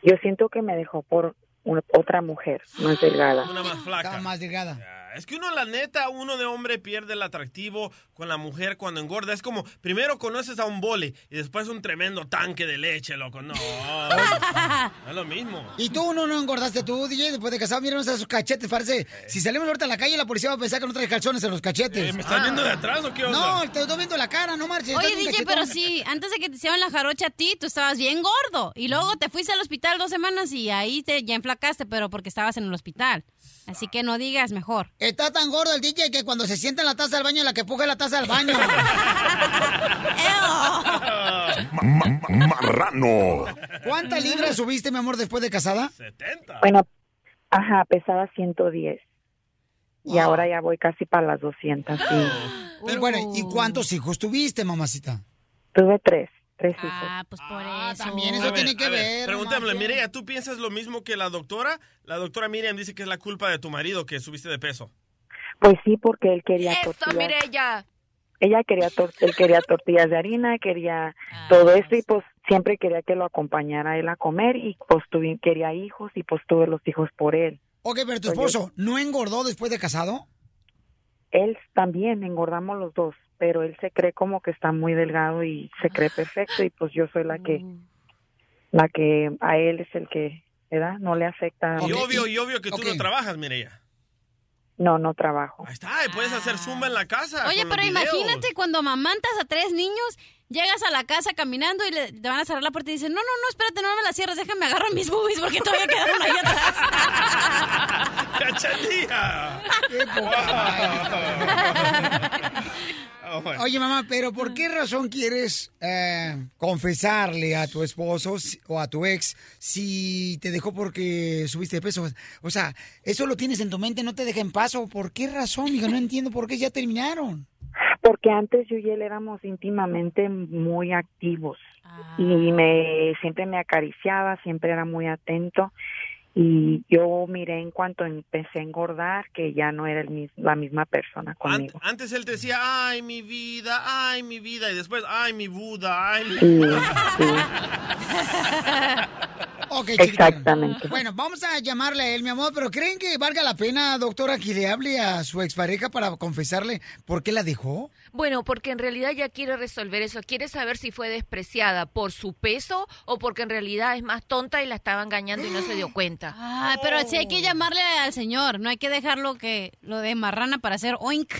Yo siento que me dejó por una- otra mujer más delgada. Una más flaca. Estaba más delgada. Es que uno, la neta, uno de hombre pierde el atractivo con la mujer cuando engorda. Es como, primero conoces a un bole y después un tremendo tanque de leche, loco. No, no es lo mismo. ¿Y tú no, no engordaste tú, DJ, después de casado? Míranos a sus cachetes, parece. Si salimos ahorita a la calle, la policía va a pensar que no traes calzones en los cachetes. Eh, ¿Me estás viendo de atrás o qué onda? No, te estoy viendo la cara, no marches. Oye, DJ, cachetón. pero sí, antes de que te hicieran la jarocha a ti, tú estabas bien gordo. Y luego te fuiste al hospital dos semanas y ahí te ya enflacaste, pero porque estabas en el hospital. Así que no digas mejor. Está tan gordo el DJ que cuando se sienta en la taza del baño, la que puja la taza del baño. Ma- ma- marrano. ¿Cuántas libras subiste, mi amor, después de casada? Bueno, ajá, pesaba 110. Y ahora ya voy casi para las 200. Sí. Pero bueno, ¿y cuántos hijos tuviste, mamacita? Tuve tres, tres hijos. Ah, pues por eso. También eso A ver, tiene que ver, ver. no Preguntémosle, marches. Mireya, ¿tú piensas lo mismo que la doctora? La doctora Miriam dice que es la culpa de tu marido que subiste de peso. Pues sí, porque él quería Eso, tortillas. Mireya. Ella quería, tor- él quería tortillas de harina, quería todo esto y pues siempre quería que lo acompañara él a comer y pues tuve, quería hijos y pues tuve los hijos por él. Ok, pero tu Pues esposo, ¿no engordó después de casado? Él también, engordamos los dos, pero él se cree como que está muy delgado y se cree perfecto y pues yo soy la que, la que a él es el que, ¿verdad? No le afecta. Y obvio, y obvio que tú no trabajas, Mireya. No, no trabajo. Ahí está, y puedes hacer zumba en la casa. Oye, pero imagínate cuando amamantas a tres niños, llegas a la casa caminando y le, te van a cerrar la puerta y dicen, no, no, no, espérate, no me la cierres, déjame agarrar mis boobies porque todavía quedaron ahí atrás. ¡Cachanilla! Oye, mamá, pero ¿por qué razón quieres eh, confesarle a tu esposo o a tu ex si te dejó porque subiste de peso? O sea, eso lo tienes en tu mente, no te deja en paz. ¿o ¿Por qué razón? Digo, no entiendo por qué ya terminaron. Porque antes yo y él éramos íntimamente muy activos y me siempre me acariciaba, siempre era muy atento y yo miré en cuanto empecé a engordar que ya no era el mis- la misma persona conmigo. antes él te decía, ay, mi vida, ay, mi vida. Y después, ay, mi Buda, ay, mi Sí. Exactamente. Bueno, vamos a llamarle a él, mi amor, pero ¿creen que valga la pena, doctora, que le hable a su expareja para confesarle por qué la dejó? Bueno, porque en realidad ya quiere resolver eso. Quiere saber si fue despreciada por su peso o porque en realidad es más tonta y la estaba engañando y no se dio cuenta. Ah, pero sí hay que llamarle al señor, no hay que dejarlo que lo de marrana para hacer oink.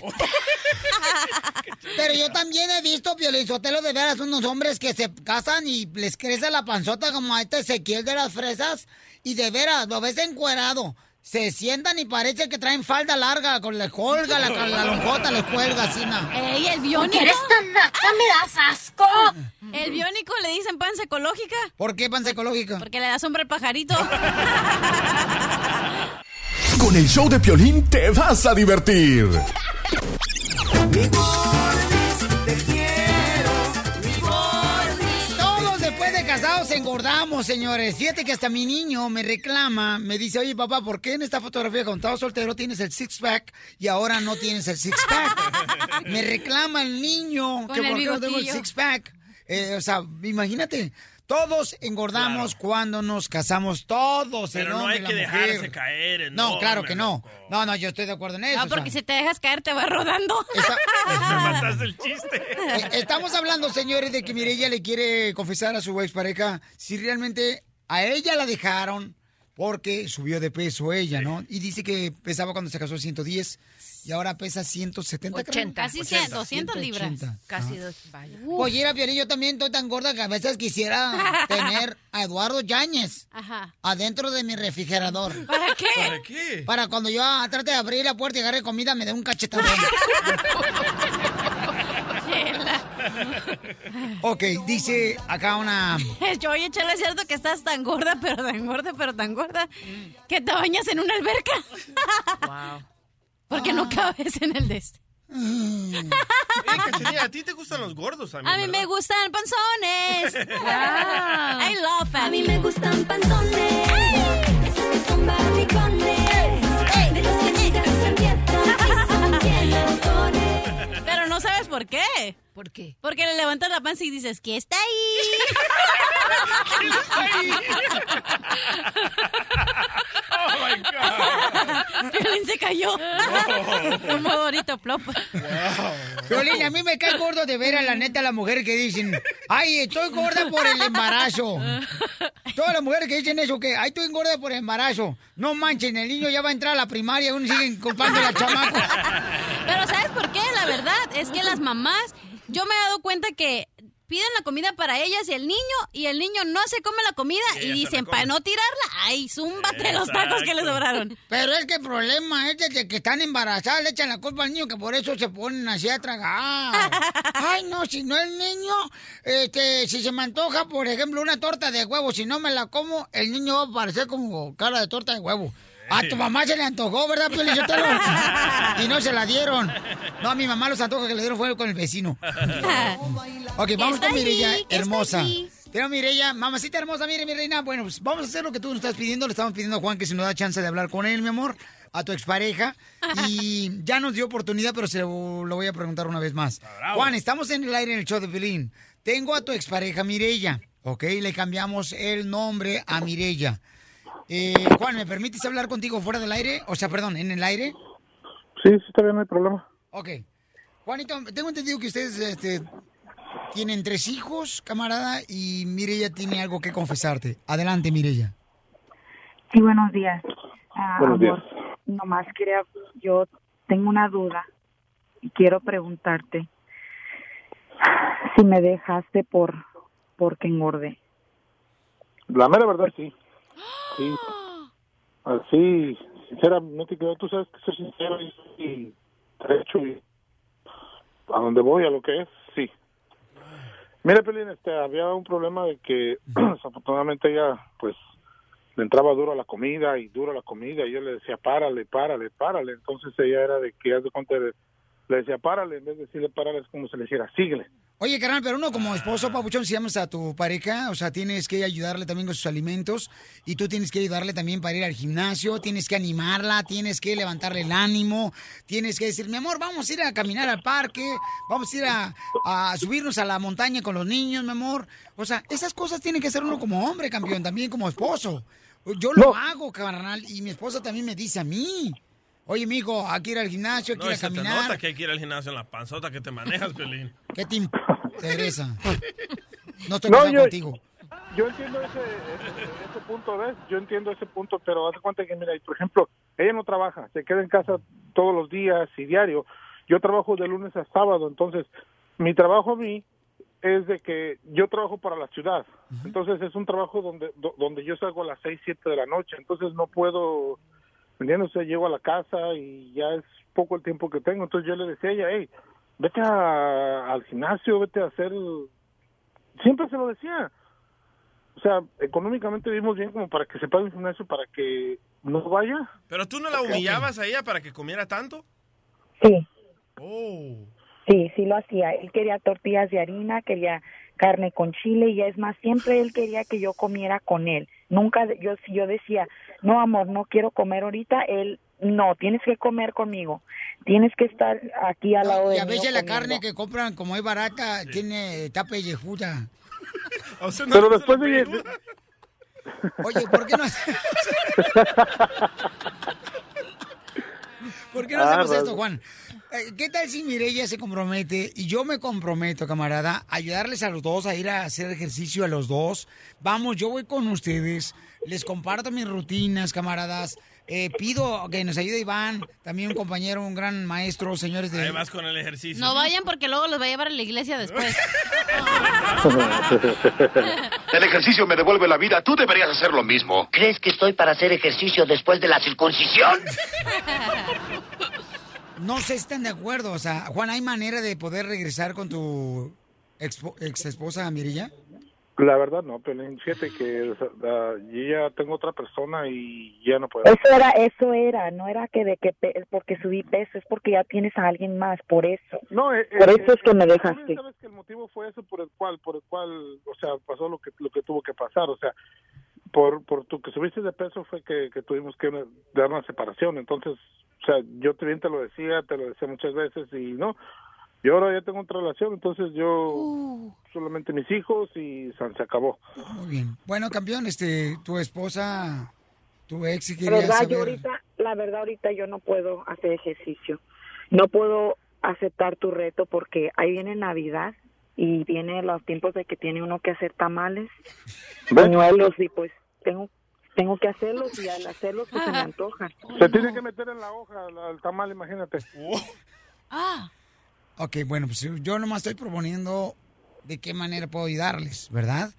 Pero yo también he visto, Piolizotelo, de veras, unos hombres que se casan y les crece la panzota como a este Ezequiel de las fresas. Y de veras, lo ves encuerado. Se sientan y parece que traen falda larga, con le colga la, la lonjota, les cuelga así, ¿no? Ey, el biónico. eres tan naca, me das asco. El biónico le dicen panza ecológica. ¿Por qué panza ecológica? Porque le da sombra al pajarito. Con el show de Piolín te vas a divertir. casados engordamos, señores. Fíjate que hasta mi niño me reclama, me dice, oye papá, ¿por qué en esta fotografía con todo soltero tienes el six pack y ahora no tienes el six pack? me reclama el niño Con que el por qué no tengo el bigotillo. six pack. Eh, o sea, imagínate, todos engordamos cuando nos casamos, todos. el Pero no hay que la mujer. dejarse caer. No, claro que no. No, no, yo estoy de acuerdo en eso. No, o sea. porque si te dejas caer te va rodando. Me mataste el chiste. Eh, Estamos hablando, señores, de que Mireya le quiere confesar a su expareja si realmente a ella la dejaron porque subió de peso ella, ¿no? Y dice que pesaba cuando se casó 110 y ahora pesa 170. creo. 80. Casi 100, 200 libras. 180. Casi Ah. dos. Vaya. Oye, mira, Piolín, yo también estoy tan gorda que a veces quisiera tener a Eduardo Yáñez Ajá. adentro de mi refrigerador. ¿Para qué? ¿Para qué? Para cuando yo ah, trate de abrir la puerta y agarre comida, me dé un cachetadón. ok, dice acá una... Yo, oye, Chela, es cierto que estás tan gorda, pero tan gorda, pero tan gorda, que te bañas en una alberca. Wow. Porque no cabes en el de este. Eh, Cachanilla, a ti te gustan los gordos, a mí, A mí ¿verdad? me gustan panzones. Wow. I love. A mí me gustan panzones, esos que son barricones, de los que llegan sin dieta y son bien autores. Pero no sabes por qué. ¿Por qué? Porque le levantas la panza y dices, ¿qué está ahí? Oh my God. Piolín se cayó. Un modorito plop. Violín, a mí me cae gordo de ver a la neta las mujeres que dicen, ay, estoy gorda por el embarazo. Todas las mujeres que dicen eso, que, ay, estoy gorda por el embarazo. No manchen, el niño ya va a entrar a la primaria y aún siguen culpando a la chamaca. Pero ¿sabes por qué? La verdad es que las mamás, yo me he dado cuenta que piden la comida para ellas y el niño, y el niño no se come la comida y dicen, para no tirarla, ay, zúmbate los tacos que le sobraron. Pero es que el problema es de que están embarazadas, le echan la culpa al niño, que por eso se ponen así a tragar. Ay, no, si no el niño, este, si se me antoja, por ejemplo, una torta de huevo, si no me la como, el niño va a parecer como cara de torta de huevo. A tu mamá se le antojó, ¿verdad, Pio Lizotelo? Y no se la dieron. No, a mi mamá los antojos que le dieron fue con el vecino. Ok, vamos con está hermosa. Pero Mireya, mamacita hermosa, mire, mi reina. Bueno, pues vamos a hacer lo que tú nos estás pidiendo. Le estamos pidiendo a Juan que si nos da chance de hablar con él, mi amor, a tu expareja. Y ya nos dio oportunidad, pero se lo, lo voy a preguntar una vez más. Juan, estamos en el aire en el show de Pelín. Tengo a tu expareja Mireya, ¿ok? Le cambiamos el nombre a Mireya. Eh, Juan, ¿me permites hablar contigo fuera del aire? O sea, perdón, en el aire. Sí, sí, está bien, no hay problema. Ok. Juanito, tengo entendido que ustedes este, tienen tres hijos, camarada, y Mireya tiene algo que confesarte. Adelante, Mireya. Sí, buenos días. Ah, Buenos días. amor, nomás quería, yo tengo una duda y quiero preguntarte si me dejaste por porque engordé. La mera verdad, sí. Sí. Así, sinceramente, que tú sabes que soy sincero y, derecho y a donde voy, a lo que es, sí. Mira, Pelín, este, había un problema de que desafortunadamente ella, pues, le entraba duro a la comida y duro a la comida y yo le decía, párale, párale, párale. Entonces ella era de que, haz de cuenta, le decía, párale, en vez de decirle párale, es como se le dijera, síguele. Oye, carnal, pero uno como esposo, papuchón, si amas a tu pareja, o sea, tienes que ayudarle también con sus alimentos y tú tienes que ayudarle también para ir al gimnasio, tienes que animarla, tienes que levantarle el ánimo, tienes que decir, mi amor, vamos a ir a caminar al parque, vamos a ir a, a subirnos a la montaña con los niños, mi amor. O sea, esas cosas tienen que hacer uno como hombre, campeón, también como esposo. Yo lo hago, carnal, y mi esposa también me dice a mí. Oye, mijo, hay que ir al gimnasio, hay que No, ir a se te caminar. nota que hay que ir al gimnasio en la panzota que te manejas, Piolín. ¿Qué te interesa? No estoy No, yo- contigo. Yo entiendo ese, ese, ese punto, ¿ves? Yo entiendo ese punto, pero haz de cuenta que, mira, por ejemplo, ella no trabaja, se queda en casa todos los días y diario. Yo trabajo de lunes a sábado, entonces mi trabajo a mí es de que yo trabajo para la ciudad. Entonces es un trabajo donde do- donde yo salgo a las 6, 7 de la noche, entonces no puedo, ¿me entiendes? O sea, llego a la casa y ya es poco el tiempo que tengo. Entonces yo le decía a ella, hey, vete a- al gimnasio, vete a hacer... Siempre se lo decía. O sea, económicamente vivimos bien como para que se pague un gimnasio para que no vaya. Pero tú no la humillabas a ella para que comiera tanto. Sí, Oh. sí, sí lo hacía. Él quería tortillas de harina, quería carne con chile y es más, siempre él quería que yo comiera con él. Nunca, yo si yo decía, no amor, no quiero comer ahorita, él, no, tienes que comer conmigo, tienes que estar aquí al lado de Y a veces la comiendo". carne que compran, como es barata, tiene está pellejuda. Pero después de... Oye, ¿por qué no? ¿Por qué no Ah, hacemos esto. Juan? Eh, ¿Qué tal si Mireya se compromete y yo me comprometo, camarada, a ayudarles a los dos a ir a hacer ejercicio a los dos? Vamos, yo voy con ustedes, les comparto mis rutinas, camaradas. Eh, pido que nos ayude Iván, también un compañero, un gran maestro, señores de... Vas con el ejercicio. No vayan porque luego los va a llevar a la iglesia después. El ejercicio me devuelve la vida. Tú deberías hacer lo mismo. ¿Crees que estoy para hacer ejercicio después de la circuncisión? No sé si están de acuerdo, o sea, Juan, ¿hay manera de poder regresar con tu expo- ex esposa Mirilla? La verdad no, pero fíjate que yo ya tengo otra persona y ya no puedo. Eso era, eso era, no era que de que pe- porque subí peso, es porque ya tienes a alguien más, por eso. No, eh, por eh, eso es que me eh, dejaste. Sabes que el motivo fue eso por el cual, por el cual, o sea, pasó lo que lo que tuvo que pasar, o sea, por por tu que subiste de peso fue que, que tuvimos que dar una separación, entonces, o sea, yo también te lo decía, te lo decía muchas veces y no, yo ahora ya tengo otra relación, entonces yo solamente mis hijos y se acabó. Muy bien. Bueno, campeón, este, tu esposa, tu ex, si La quería verdad, saber... yo ahorita, la verdad, ahorita yo no puedo hacer ejercicio. No puedo aceptar tu reto porque ahí viene Navidad y viene los tiempos de que tiene uno que hacer tamales, buñuelos y pues tengo tengo que hacerlos y al hacerlos pues se me antojan. Se tiene que meter en la hoja al tamal, imagínate. Ah. Ok, bueno, pues yo nomás estoy proponiendo de qué manera puedo ayudarles, ¿verdad?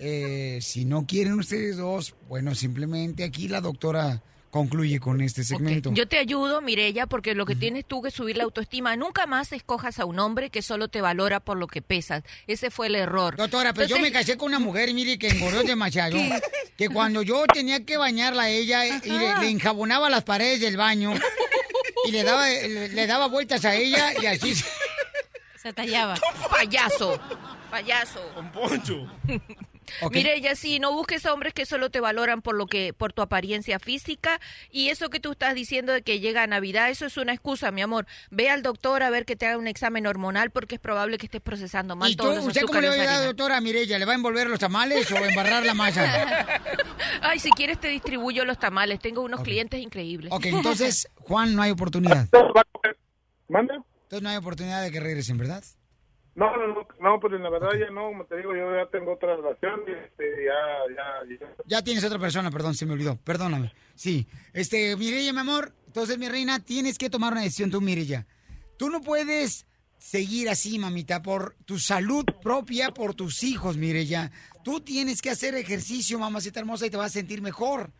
Eh, si no quieren ustedes dos, bueno, simplemente aquí la doctora concluye con este segmento. Yo te ayudo, Mirella, porque lo que tienes tú que subir la autoestima, nunca más escojas a un hombre que solo te valora por lo que pesas. Ese fue el error. Doctora, pero yo me casé con una mujer y mire que engordó demasiado. Que cuando yo tenía que bañarla a ella y le, le enjabonaba las paredes del baño y le daba, le, le daba vueltas a ella y así se- Se tallaba. Payaso. Payaso. Con poncho. Ok. Mirella, sí, no busques hombres que solo te valoran por lo que, por tu apariencia física y eso que tú estás diciendo de que llega a Navidad, eso es una excusa, mi amor. Ve al doctor a ver que te haga un examen hormonal porque es probable que estés procesando mal ¿Y tú, todos los usted cómo le va a harina. doctora a Mirella? ¿Le va a envolver los tamales o embarrar la masa? Ay, si quieres te distribuyo los tamales. Tengo unos clientes increíbles. Ok, entonces, Juan, no hay oportunidad. ¿Manda? Entonces no hay oportunidad de que regresen, ¿verdad? No, no, no, pero la verdad ya no, como te digo, yo ya tengo otra relación este, ya, ya, ya. Ya tienes otra persona, perdón, se me olvidó. Perdóname. Sí. Este, Mireya, mi amor, entonces, mi reina, tienes que tomar una decisión tú, Mireya. Tú no puedes seguir así, mamita, por tu salud propia, por tus hijos, Mireya. Tú tienes que hacer ejercicio, mamacita hermosa, y te vas a sentir mejor.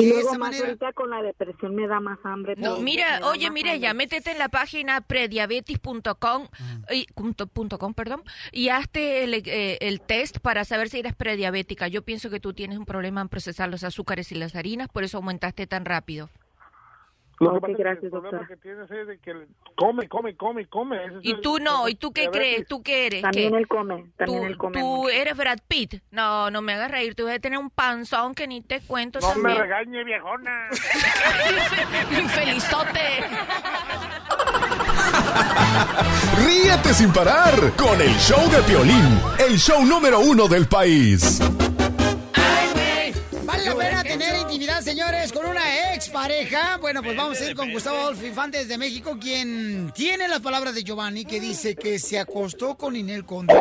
Y luego esa más manera... ahorita con la depresión me da más hambre. No, mira, oye, Mireya, hambre. métete en la página prediabetes.com y, punto- punto com, perdón, y hazte el, eh, el test para saber si eres prediabética. Yo pienso que tú tienes un problema en procesar los azúcares y las harinas, por eso aumentaste tan rápido. Lo que pasa es que gracias, el problema que tienes es de que come, come, come, come. Ese Y el- tú no, ¿y tú qué crees? ¿Tú qué eres? También ¿Qué? él come, también ¿Tú, él come tú mucho. eres Brad Pitt? No, no me hagas reír. Tú debes tener un panzón que ni te cuento No me también. regañe, viejona. Infelizote. Ríete sin parar con el show de Piolín, el show número uno del país. Pareja. Bueno, pues vamos a ir con Gustavo Adolfo Infantes de México, quien tiene las palabras de Giovanni, que dice que se acostó con Ninel Conde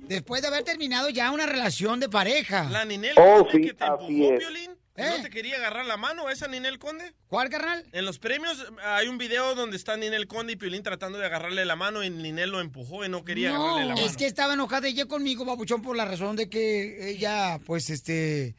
después de haber terminado ya una relación de pareja. La Ninel Oh, Conde sí, que te empujó. Piolín. ¿que ¿No te quería agarrar la mano esa Ninel Conde? ¿Cuál, carnal? En los premios eh, hay un video donde está Ninel Conde y Piolín tratando de agarrarle la mano y Ninel lo empujó y no quería agarrarle la No, mano. es que estaba enojada ella conmigo, babuchón, por la razón de que ella, pues, este,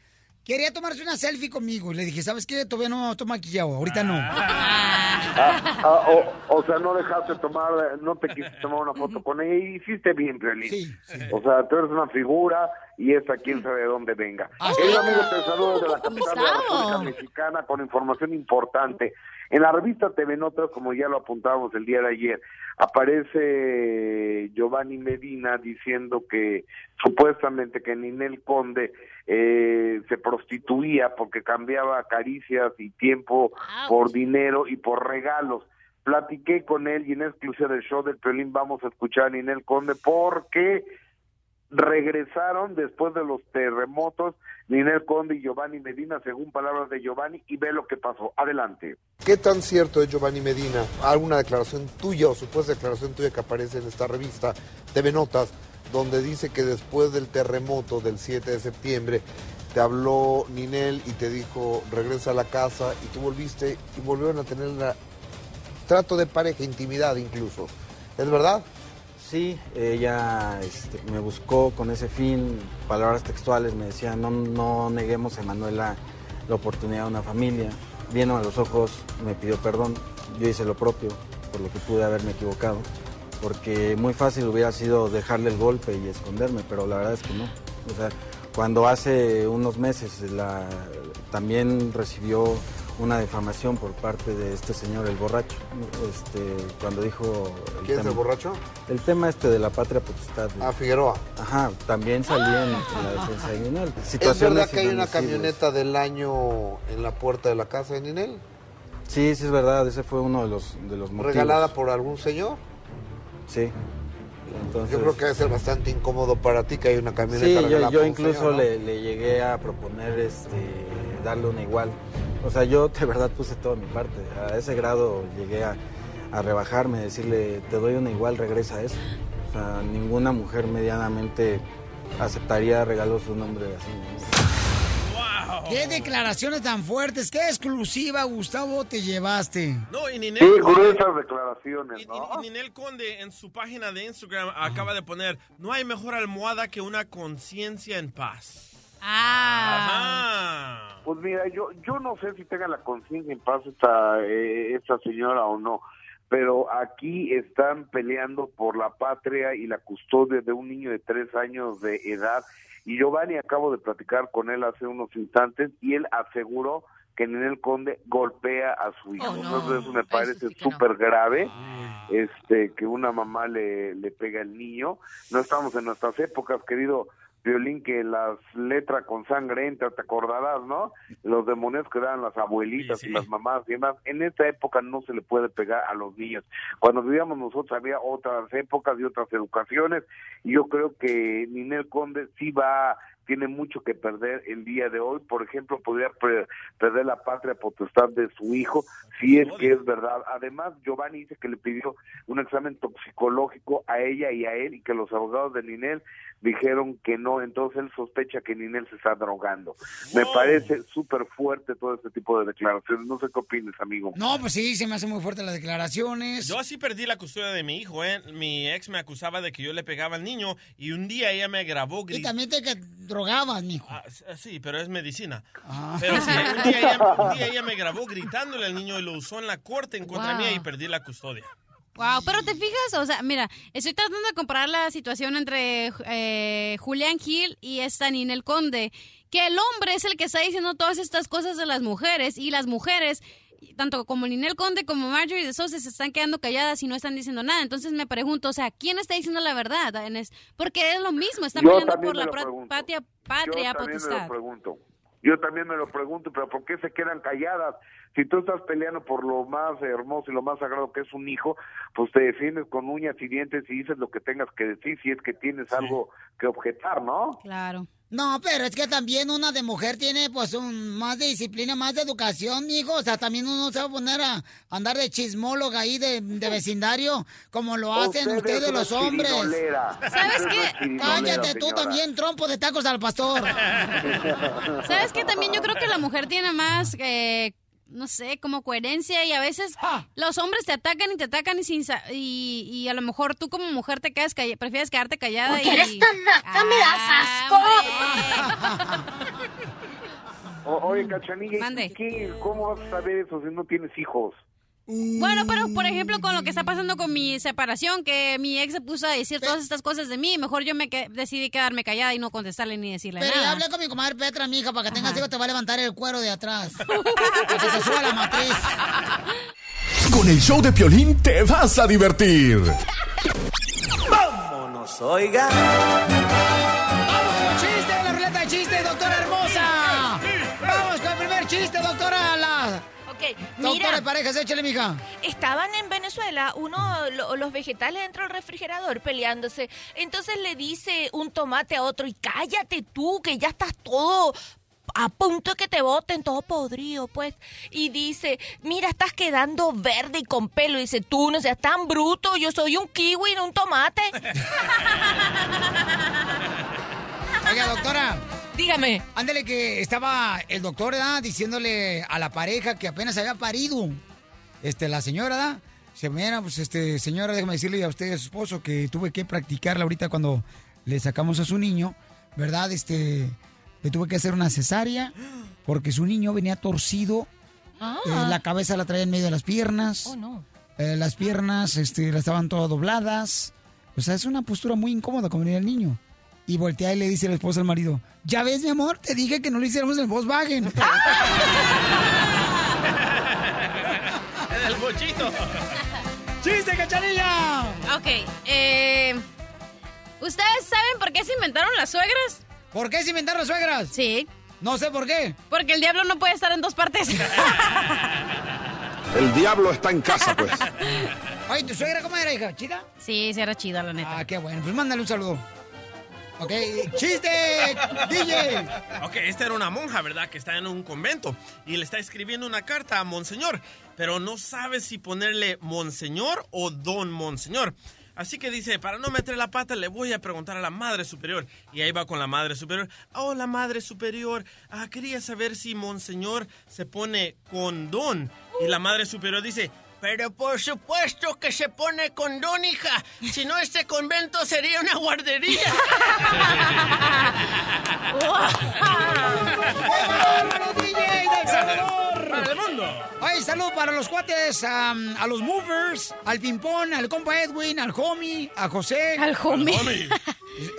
quería tomarse una selfie conmigo. Le dije, ¿sabes qué? Todavía no estoy maquillado, ahorita no. Ah, ah, o, o sea, no dejaste tomar, no te quisiste tomar una foto con ella y hiciste bien, Piolín. O sea, tú eres una figura y esta quién sabe de dónde venga. El amigo te saluda desde la capital de la República Mexicana con información importante. En la revista TV Notas, como ya lo apuntábamos el día de ayer, aparece Giovanni Medina diciendo que supuestamente que Ninel Conde eh, se prostituía porque cambiaba caricias y tiempo por dinero y por regalos. Platiqué con él y en exclusiva del show del Pelín vamos a escuchar a Ninel Conde porque regresaron después de los terremotos Ninel Conde y Giovanni Medina, según palabras de Giovanni, y ve lo que pasó. Adelante. ¿Qué tan cierto es, Giovanni Medina, alguna declaración tuya o supuesta declaración tuya que aparece en esta revista TV Notas, donde dice que después del terremoto del 7 de septiembre te habló Ninel y te dijo regresa a la casa y tú volviste y volvieron a tener la trato de pareja, intimidad incluso? ¿Es verdad? Sí, ella este, me buscó con ese fin, palabras textuales, me decía, no, no neguemos a Manuela la oportunidad de una familia. Vino a los ojos, me pidió perdón, yo hice lo propio, por lo que pude haberme equivocado, porque muy fácil hubiera sido dejarle el golpe y esconderme, pero la verdad es que no. O sea, cuando hace unos meses la, también recibió una difamación por parte de este señor, el borracho, este, cuando dijo... ¿Quién es el borracho? El tema este de la patria potestad. Ah, Figueroa. Ajá, también salí en, en la defensa de Ninel. ¿Es verdad que hay una camioneta del año en la puerta de la casa de Ninel? Sí, sí es verdad, ese fue uno de los, de los motivos. ¿Regalada por algún señor? Sí. Entonces, Yo creo que debe ser bastante incómodo para ti que hay una camioneta Sí, yo, yo incluso señor, ¿no? le, le llegué a proponer este, darle una igual. O sea, yo de verdad puse todo mi parte. A ese grado llegué a, a rebajarme, decirle, te doy una igual, regresa a eso. O sea, ninguna mujer medianamente aceptaría regalos de un hombre así. ¿no? ¿Qué declaraciones tan fuertes? ¿Qué exclusiva, Gustavo, te llevaste? No, y Ninel Sí, Conde- gruesas declaraciones, y- ¿no? y- y Ninel Conde en su página de Instagram acaba de poner, no hay mejor almohada que una conciencia en paz. Ajá. Pues mira, yo yo no sé si tenga la conciencia en paz esta, eh, esta señora o no, pero aquí están peleando por la patria y la custodia de un niño de tres años de edad. Y Giovanni acabo de platicar con él hace unos instantes y él aseguró que Ninel Conde golpea a su hijo. Oh, no. Entonces eso me parece súper grave, este, que una mamá le, le pega al niño. No estamos en nuestras épocas, querido violín que las letras con sangre entra, te acordarás, ¿no? Los demonios que daban las abuelitas y las mamás y demás. En esta época no se le puede pegar a los niños. Cuando vivíamos nosotros había otras épocas y otras educaciones y yo creo que Ninel Conde sí va tiene mucho que perder el día de hoy. Por ejemplo, podría per- perder la patria potestad de su hijo, si es que es verdad. Además, Giovanni dice que le pidió un examen toxicológico a ella y a él y que los abogados de Ninel dijeron que no, entonces él sospecha que Ninel se está drogando. Me parece súper fuerte todo este tipo de declaraciones. No sé qué opines, amigo. No, pues sí, se me hace muy fuerte las declaraciones. Yo así perdí la custodia de mi hijo, ¿eh? Mi ex me acusaba de que yo le pegaba al niño y un día ella me grabó Y también te que drogabas, mijo. Sí, pero es medicina. Ah. Pero sí, un día, ella, un día ella me grabó gritándole al niño y lo usó en la corte en contra Wow. mía y perdí la custodia. Wow, pero te fijas, o sea, mira, estoy tratando de comparar la situación entre eh, Julián Gil y esta Ninel Conde, que el hombre es el que está diciendo todas estas cosas de las mujeres y las mujeres tanto como Ninel Conde como Marjorie de Sousa se están quedando calladas y no están diciendo nada. Entonces me pregunto, o sea, ¿quién está diciendo la verdad? Porque es lo mismo, están Yo peleando por la patria, patria Yo también me potestad. lo pregunto. Yo también me lo pregunto, pero ¿por qué se quedan calladas? Si tú estás peleando por lo más hermoso y lo más sagrado que es un hijo, pues te defiendes con uñas y dientes y dices lo que tengas que decir si es que tienes algo que objetar, ¿no? Claro. No, pero es que también una de mujer tiene pues un, más de disciplina, más de educación, mijo. O sea, también uno se va a poner a andar de chismóloga ahí de, de vecindario, como lo hacen Usted ustedes los hombres. chirinolera. ¿Sabes qué? Cállate tú también, trompo de tacos al pastor. ¿Sabes qué? También yo creo que la mujer tiene más, eh, no sé, como coherencia y a veces los hombres te atacan y te atacan y, sin sa- y, y a lo mejor tú como mujer te quedas calla- prefieres quedarte callada Porque y... eres tan naca, me das O- oye, Cachanilla. ¿cómo vas a saber eso si no tienes hijos? Bueno, pero por ejemplo con lo que está pasando con mi separación, que mi ex se puso a decir todas estas cosas de mí, mejor yo me que- decidí quedarme callada y no contestarle ni decirle Pero ya nada. hablé con mi comadre Petra, mija, para que tengas hijos te va a levantar el cuero de atrás. para que se suba la matriz. Con el show de Piolín te vas a divertir. Vámonos, oiga. ¡Chiste de la ruleta de chistes, doctora hermosa! Vamos con el primer chiste, doctora. La... Ok, Doctora mira. de parejas, échale, mija. Estaban en Venezuela uno, lo- los vegetales dentro del refrigerador peleándose. Entonces le dice un tomate a otro, y cállate tú, que ya estás todo a punto de que te boten, todo podrido, pues. Y dice, mira, estás quedando verde y con pelo. Y dice, tú no seas tan bruto, yo soy un kiwi, no un tomate. Oiga, doctora. Dígame. Ándale que estaba el doctor, ¿verdad? Diciéndole a la pareja que apenas había parido. Este, la señora, ¿verdad? Se mira, pues, este, señora, déjame decirle a usted, a su esposo, que tuve que practicarla ahorita cuando le sacamos a su niño, ¿verdad? Este, le tuve que hacer una cesárea porque su niño venía torcido. Ah. eh, la cabeza la traía en medio de las piernas. Oh, no. Eh, las piernas este, las estaban todas dobladas. O sea, es una postura muy incómoda como venía el niño. Y voltea y le dice la esposa al marido, ya ves, mi amor, te dije que no lo hiciéramos en el Volkswagen. El bochito. ¡Chiste, cachanilla! Ok, eh... ¿Ustedes saben por qué se inventaron las suegras? ¿Por qué se inventaron las suegras? Sí. No sé por qué. Porque el diablo no puede estar en dos partes. El diablo está en casa, pues. Oye, ¿tu suegra cómo era, hija? ¿Chida? Sí, sí era chida, la neta. Ah, qué bueno. Pues mándale un saludo. Ok, chiste, DJ. Ok, esta era una monja, ¿verdad? Que está en un convento y le está escribiendo una carta a Monseñor, pero no sabe si ponerle Monseñor o Don Monseñor. Así que dice, para no meter la pata, le voy a preguntar a la Madre Superior. Y ahí va con la Madre Superior. Oh, la Madre Superior, ah, quería saber si Monseñor se pone con Don. Y la Madre Superior dice, pero por supuesto que se pone con Don, hija. Si no, este convento sería una guardería. ¡Bárbaro, DJ del Salvador! ¡Para el mundo! Oye, salud para los cuates, a los movers, al pimpón, al compa Edwin, al homie, a José. Al homie. Al homie.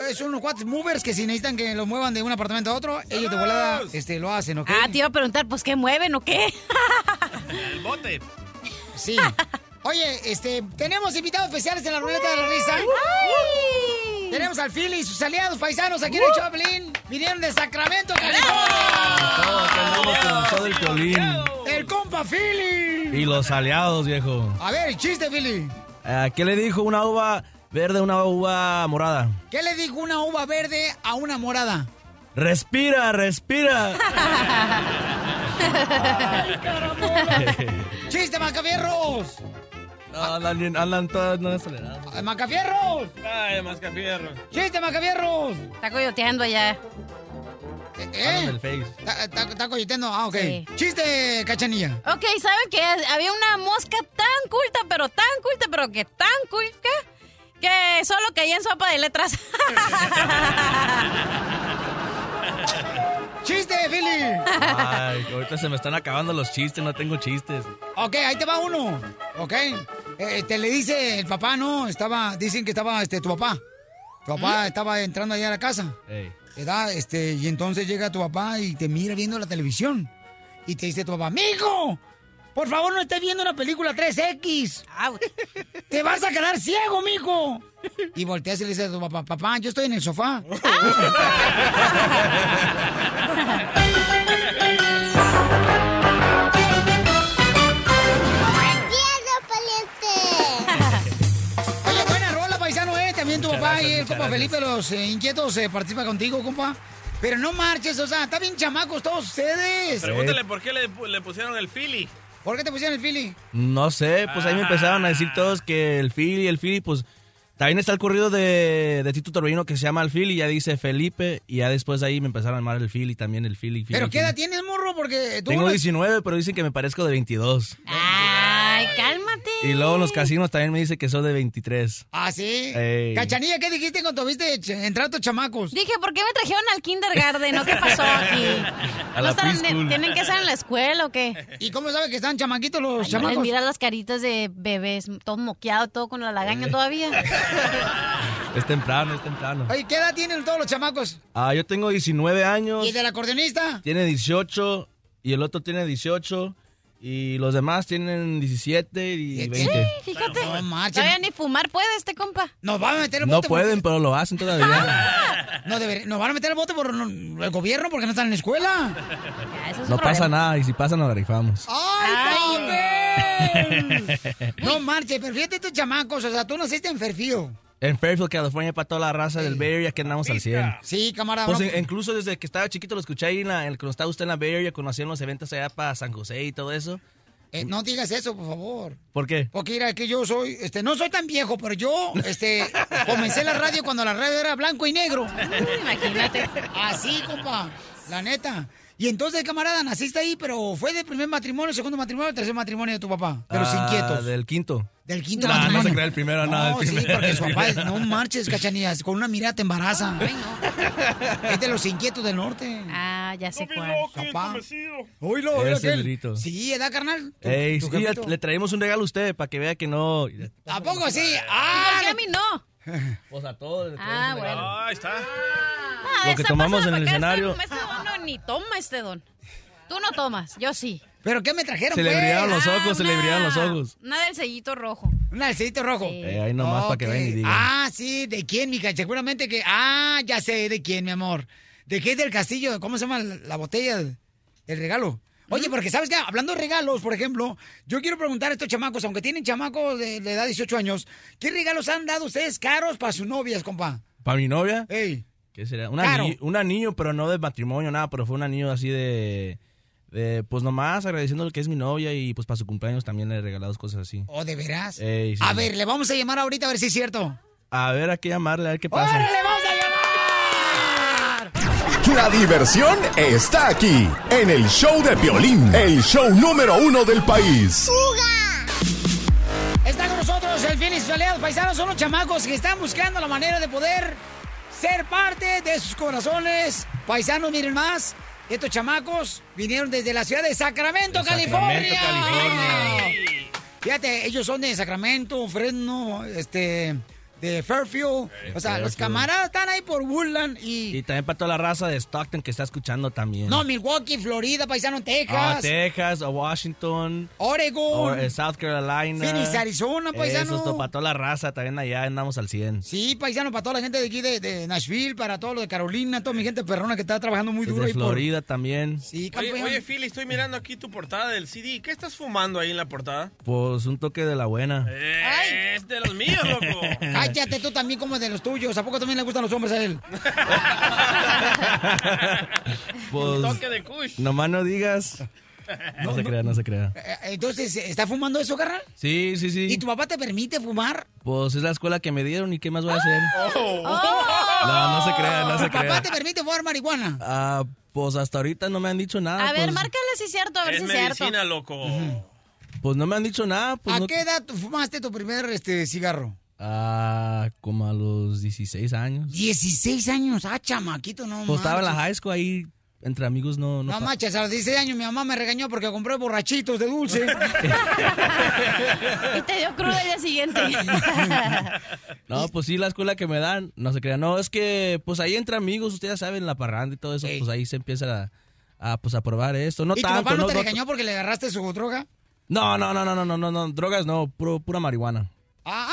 Es- Son unos cuates movers que si necesitan que los muevan de un apartamento a otro, ellos de volada este, lo hacen, ¿ok? Ah, te iba a preguntar, pues, ¿qué mueven o qué? El bote. Sí. Oye, este, tenemos invitados especiales en la ruleta de la risa. Tenemos al Philly y sus aliados paisanos aquí en el Choplin. Vinieron de Sacramento, Todo el Piolín. El compa Philly. Y los aliados, viejo. A ver, chiste, Philly. Eh, ¿Qué le dijo una uva verde a una uva morada? ¿Qué le dijo una uva verde a una morada? Respira, respira. ¡Chiste, Macafierros! No, andan, bien- andan todas no aceleradas. ¡Macafierros! Ay, mascafierro. ¡Chiste, Macafierros! Está coyoteando allá. ¿Eh? del Face. Está- coyoteando. Ah, ok. Sí. Chiste, cachanilla. Ok, ¿saben que había una mosca tan culta, pero tan culta, pero que tan culta, que solo caía en sopa de letras? ¡Chiste, Philly! Ay, ahorita se me están acabando los chistes, no tengo chistes. Ok, ahí te va uno. Ok. Eh, te le dice el papá, ¿no? Estaba, dicen que estaba este, tu papá. Tu papá estaba entrando allá a la casa. Ey. ¿Verdad? Este, y entonces llega tu papá y te mira viendo la televisión. Y te dice tu papá, ¡Mijo! Por favor, no estés viendo una película 3X. Te vas a quedar ciego, mijo. Y volteas y le dices a tu papá, papá, yo estoy en el sofá. Oye, buena rola, paisano, ¿eh? También tu Muchas papá gracias, y el compa gracias. Felipe, los eh, inquietos, eh, participa contigo, compa. Pero no marches, o sea, está bien chamacos todos ustedes. Pregúntale por qué le, le pusieron el Philly. ¿Por qué te pusieron el Philly? No sé, pues ahí me empezaron a decir todos que el Philly, el Philly, pues también está el corrido de, de Tito Torbellino que se llama el Philly, ya dice Felipe, y ya después de ahí me empezaron a llamar el Philly, también el Philly. Philly, ¿Pero qué edad tienes, morro? Porque tú... Tengo no- 19, pero dicen que me parezco de 22. Ay, cálmate. Y luego en los casinos también me dice que soy de 23. Ah, sí. Ey. Cachanilla, ¿qué dijiste cuando viste entrar a tus chamacos? Dije, ¿por qué me trajeron al kindergarten? ¿No? ¿Qué pasó aquí? A ¿No preschool. ¿Tienen que estar en la escuela o qué? ¿Y cómo sabe que están chamaquitos los chamacos? mira las caritas de bebés, todo moqueado, todo con la lagaña todavía. Es temprano, es temprano. Oye, ¿qué edad tienen todos los chamacos? Ah, yo tengo 19 años. ¿Y del acordeonista? Tiene 18 y el otro tiene 18 y los demás tienen 17 y 20. Sí, fíjate. No marchen. Todavía ni fumar puede este compa. Nos van a meter el No bote. por- pueden, pero lo hacen todavía. No, deber- nos van a meter el bote por no- el gobierno porque no están en la escuela. No pasa nada y si pasa nos la rifamos. ¡Ay, papel! No marche, pero fíjate tus chamacos, o sea, tú naciste en Fairfield. En Fairfield, California, para toda la raza del Bay Area que andamos al 100. Sí, camarada. Pues en- incluso desde que estaba chiquito lo escuché ahí, en la, en- cuando estaba usted en la Bay Area, conocí en los eventos allá para San José y todo eso. eh, no digas eso, por favor. ¿Por qué? Porque mira, que yo soy, este, no soy tan viejo, pero yo, este, comencé la radio cuando la radio era blanco y negro. Imagínate. Así, compa, la neta. Y entonces, camarada, naciste ahí, pero fue de primer matrimonio, segundo matrimonio, tercer matrimonio de tu papá. De los Ah, inquietos. Del quinto. Del quinto No, no matrimonio. se crea el primero, no, No, sí, primero. porque su papá, es- no marches, cachanillas, con una mirada te embaraza. Es de los inquietos del norte. Ah, ya sé cuál. Papá. Oílo, oílo Ese aquel. grito. Sí, ¿edad, carnal? Tu- Ey, tu sí, le traemos un regalo a usted para que vea que no. ¿A poco así? ¿Y ¡Ah! por qué a mí no? Pues a todos. Ah, bueno. Ah, ahí está. Ah, Lo que tomamos en el escenario. Este, este don no, ni toma este don. Tú no tomas, yo sí. ¿Pero qué me trajeron, Se le pues? brillaron los Ah, ojos, se le una- brillaron los ojos. Una del sellito rojo. ¿Un alcedito rojo? Eh, ahí nomás para que Ok. vean y digan. Ah, sí, ¿de quién, mija? Seguramente que... Ah, ya sé de quién, mi amor. ¿De qué del castillo? ¿Cómo se llama la, la botella del del regalo? Oye, porque ¿sabes qué? Hablando de regalos, por ejemplo, yo quiero preguntar a estos chamacos, aunque tienen chamacos de, de edad de 18 años, ¿qué regalos han dado ustedes caros para sus novias, compa? ¿Para mi novia? Ey. ¿Qué será? Un, anillo, un anillo, pero no de matrimonio, nada, pero fue un anillo así de, de, pues nomás agradeciéndole que es mi novia y pues para su cumpleaños también le he regalado cosas así. ¿O de veras? Ey, sí. A ver, le vamos a llamar ahorita a ver si es cierto. A ver, a qué llamarle, a ver qué pasa. ¡Órale, vamos a! La diversión está aquí, en el show de violín, el show número uno del país. Está con nosotros el Félix Aliados Paisanos. Son los chamacos que están buscando la manera de poder ser parte de sus corazones. Paisanos, miren más. Estos chamacos vinieron desde la ciudad de Sacramento, De California. Sacramento, California. Fíjate, ellos son de Sacramento, Fresno, este, de Fairfield. O sea, los camaradas están ahí por Woodland y... Y también para toda la raza de Stockton que está escuchando también. No, Milwaukee, Florida, paisano, Texas, A Texas, Washington, Oregon. eh, South Carolina. Phoenix, Arizona, paisano. Eso es para toda la raza, también allá andamos al 100. Sí, paisano, para toda la gente de aquí de, de Nashville, para todo lo de Carolina, toda mi gente perrona que está trabajando muy duro por... Florida también. Sí, Oye, campeón. oye, Philly, estoy mirando aquí tu portada del CD. ¿Qué estás fumando ahí en la portada? Pues un toque de la buena. Eh, es de los míos, loco. Cállate tú también como de los tuyos. ¿A poco también le gustan los hombres a él? Pues, Toque de kush. nomás no digas. No, se crea, no se crea. Eh, Entonces, ¿está fumando eso, carnal? Sí, sí, sí. ¿Y tu papá te permite fumar? Pues es la escuela que me dieron y qué más voy a hacer. Oh. No, no se crea, no se ¿Tu papá crea. te permite fumar marihuana? Ah, pues hasta ahorita no me han dicho nada. A ver, pues, márcale si es cierto, a ver Es si es cierto. medicina, loco. Pues no me han dicho nada. Pues ¿A no- qué edad fumaste tu primer este, cigarro? Ah, como a los 16 años. 16 años, ah, chamaquito, no Pues estaba en la high school ahí, entre amigos no... No, No manches, a los 16 años mi mamá me regañó porque compré borrachitos de dulce. Y te dio cruda el día siguiente. No, pues sí, la escuela que me dan, no se crea. No, es que pues ahí entre amigos, ustedes saben, la parranda y todo eso, pues ahí se empieza a, a, pues, a probar esto. No ¿Y tu papá no, no, te regañó porque le agarraste su droga? No, no, no, no, no, no, no, no, drogas no, puro- pura marihuana. ¡Ah!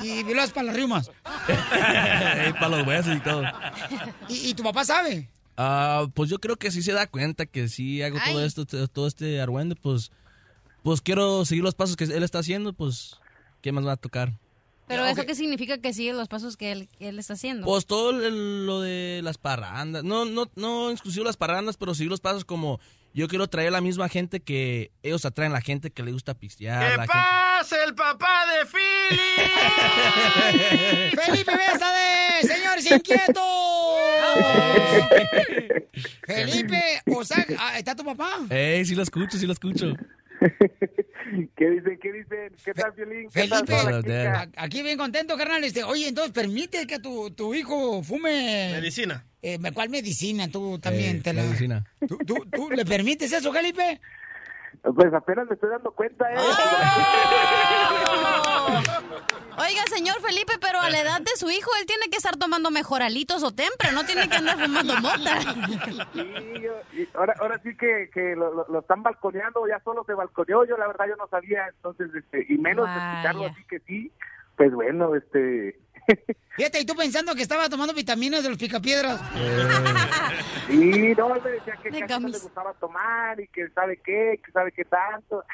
Y velas para las riumas. Para los huesos y todo. ¿Y, y tu papá sabe? Ah, pues yo creo que sí se da cuenta que sí hago todo esto, todo este argüende, pues, pues quiero seguir los pasos que él está haciendo, pues, ¿qué más va a tocar? Pero ¿eso qué significa que sigue los pasos que él, que él está haciendo? Pues todo el- lo de las parrandas, no, no, no exclusivo las parrandas, pero seguir los pasos como yo quiero traer la misma gente que ellos atraen, la gente que le gusta pistear. ¡Que la gente- pase el papá de Philly! ¡Felipe Bésade! ¡Señores inquietos! Felipe, o sea, ¿está tu papá? Ey, sí lo escucho, sí lo escucho. ¿Qué dicen? ¿Qué dicen? ¿Qué tal, Violín? ¿Qué tal Felipe, a- aquí bien contento, carnal. Este, oye, entonces permite que tu, tu hijo fume. Medicina. Eh, ¿Cuál medicina? Tú también Eh, te la. medicina. ¿Tú, tú, tú le permites eso, Felipe? Pues apenas me estoy dando cuenta, ¿eh? Oiga, señor Felipe, pero a la edad de su hijo, él tiene que estar tomando mejoralitos o tempra, no tiene que andar fumando mota. Sí, yo- y ahora, ahora sí que, que lo, lo- lo están balconeando, ya solo se balconeó, yo la verdad yo no sabía, entonces, este, y menos Vaya. escucharlo así que sí, pues bueno, este... Fíjate, y tú pensando que estaba tomando vitaminas de los picapiedras. Sí, no, él me decía que De casi no le gustaba tomar y que sabe qué, que sabe qué tanto.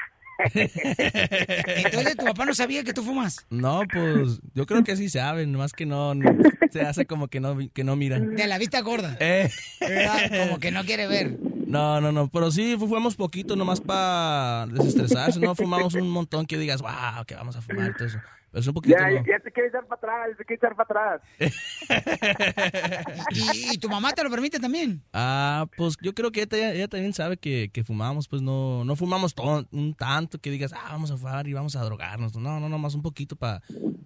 Entonces tu papá no sabía que tú fumas. No, pues yo creo que sí saben, nomás que no, no- se hace como que no, que no miran. De la vista gorda. Eh. ¿Verdad? Como que no quiere ver. No, no, no, pero sí fu- fumamos poquito nomás para desestresarse, no fumamos un montón que digas, wow, que vamos a fumar y todo eso. Es un poquito, Ya, ya, ¿no? ya se quiere echar para atrás, se quiere echar para atrás. ¿Y, y tu mamá te lo permite también? Ah, pues yo creo que ella, ella también sabe que, que fumamos, pues no, no fumamos todo, un tanto que digas, ah, vamos a fumar y vamos a drogarnos. No, no, no, más un poquito para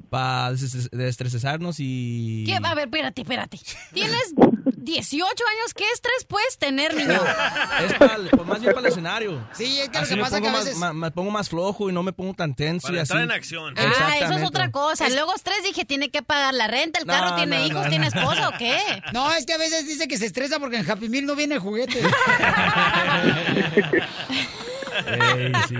pa desestresarnos y... ¿Qué? A ver, espérate, espérate. Tienes 18 años, ¿qué estrés puedes tener, niño? Es para, el- pues, más bien para el escenario. Sí, es que lo Así que me pasa pongo que a más, me pongo más flojo y no me pongo tan tenso. Para y así. entrar en acción. Ah, eso es otra cosa. Luego estrés, dije, tiene que pagar la renta, el No, carro, tiene no, hijos, no, tiene no. esposa o qué. No, es que a veces dice que se estresa porque en Happy Meal no viene el juguete. Sí.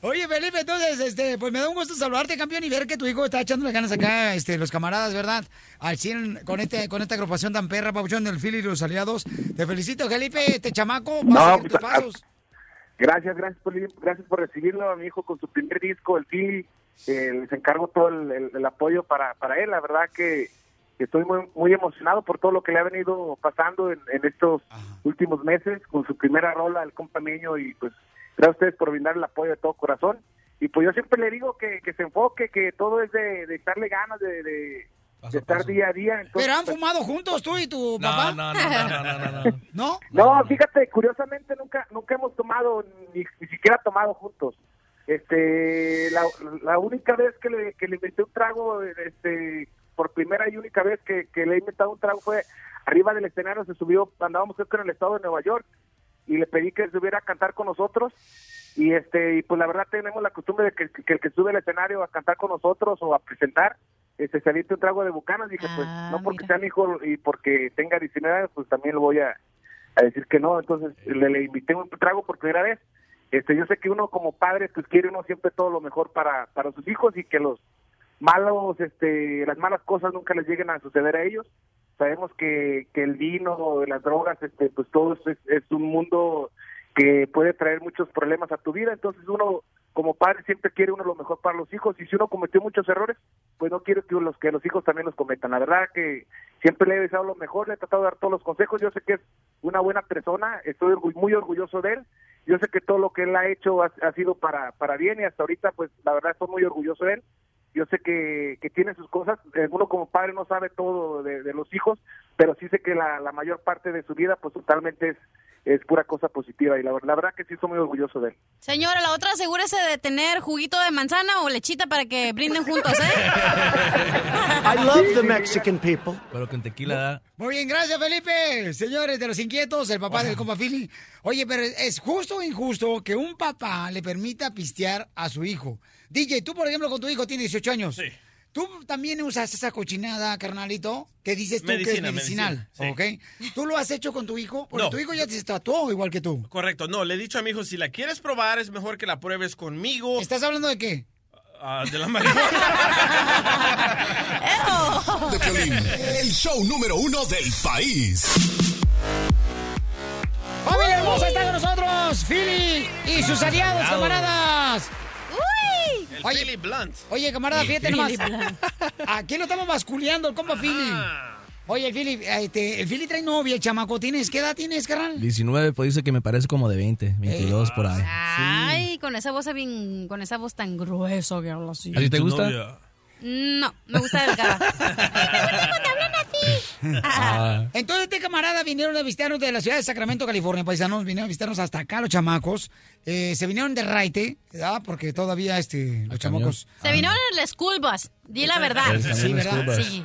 Oye, Felipe, entonces, este, pues me da un gusto saludarte, campeón, y ver que tu hijo está echándole ganas acá, este, los camaradas, ¿verdad? Al 100 con, este, con esta agrupación tan perra, Pabuchón del Philly y los aliados. Te felicito, Felipe, este chamaco, va No, a seguir tus pues, pasos. Gracias, gracias por, gracias por recibirlo a mi hijo con su primer disco, el Philly. Eh, les encargo todo el, el- el apoyo para, para él. La verdad que, estoy muy, muy emocionado por todo lo que le ha venido pasando en, en estos últimos meses con su primera rola, el compañero, y pues gracias a ustedes por brindar el apoyo de todo corazón. Y pues yo siempre le digo que, que se enfoque, que todo es de, de echarle ganas, de, de- de estar día a día. Entonces, ¿Pero han pues, fumado juntos tú y tu papá? no, no, no, no, no, no, no. ¿No? No, fíjate, curiosamente nunca nunca hemos tomado, ni, ni siquiera tomado juntos. Este, la, la única vez que le, que le inventé un trago, este, por primera y única vez que, que le he inventado un trago fue arriba del escenario, se subió, andábamos creo que en el estado de Nueva York, y le pedí que subiera a cantar con nosotros, y este, y pues la verdad tenemos la costumbre de que, que el que sube al escenario a cantar con nosotros o a presentar, este, se un trago de bucanas, dije, pues no porque sea mi hijo y porque tenga 19 años, pues también lo voy a, a decir que no, entonces le, le invité un trago por primera vez. Este, yo sé que uno como padre pues quiere uno siempre todo lo mejor para, para sus hijos y que los malos, este, las malas cosas nunca les lleguen a suceder a ellos. Sabemos que, que el vino, las drogas, este, pues todo es, es- un mundo que puede traer muchos problemas a tu vida, entonces uno como padre siempre quiere uno lo mejor para los hijos y si uno cometió muchos errores, pues no quiero que los que los hijos también los cometan. La verdad que siempre le he deseado lo mejor, le he tratado de dar todos los consejos. Yo sé que es una buena persona, estoy muy orgulloso de él. Yo sé que todo lo que él ha hecho ha, sido para, para bien y hasta ahorita, pues la verdad estoy muy orgulloso de él. Yo sé que, que tiene sus cosas, eh, uno como padre no sabe todo de, de los hijos, pero sí sé que la, la mayor parte de su vida, pues totalmente es, es pura cosa positiva y la, la verdad que sí estoy muy orgulloso de él. Señora, la otra asegúrese de tener juguito de manzana o lechita para que brinden juntos, ¿eh? I love the Mexican people. Pero con tequila da. Muy bien, gracias, Felipe. Señores de los inquietos, el papá del compa Philly. Oye, pero ¿es justo o injusto que un papá le permita pistear a su hijo? DJ, tú, por ejemplo, con tu hijo tienes 18 años. Tú también usas esa cochinada, carnalito, que dices tú que es Medicina, medicinal, medicina, ¿ok? ¿Tú lo has hecho con tu hijo? Porque No. tu hijo ya se tatuó igual que tú. Correcto, no, le he dicho a mi hijo, si la quieres probar, es mejor que la pruebes conmigo. ¿Estás hablando de qué? Ah, de la marihuana. De Piolín, el show número uno del país. ¡Familia hermosa está con nosotros! ¡Philly y sus aliados, Aliados. camaradas! El Philly Blunt. Oye, camarada, fíjate nomás. ¿A quién lo estamos basculeando, el compa Philly? Oye, el Philly, este, el Philly trae novia, el chamaco. ¿Tienes, ¿Qué edad tienes, carnal? 19, pues dice que me parece como de 20, 22 por ahí. Ay, con esa voz bien, con esa voz tan gruesa que habla así. ¿A ti te gusta? No, me gusta delgada. Ah. Entonces, este camarada vinieron a visitarnos de la ciudad de Sacramento, California, paisanos. Vinieron a visitarnos hasta acá, los chamacos. Eh, se vinieron de raite, ¿verdad? Porque todavía este, los chamacos. Se vino en school bus. Di la verdad. El Sí, ¿verdad? Sí.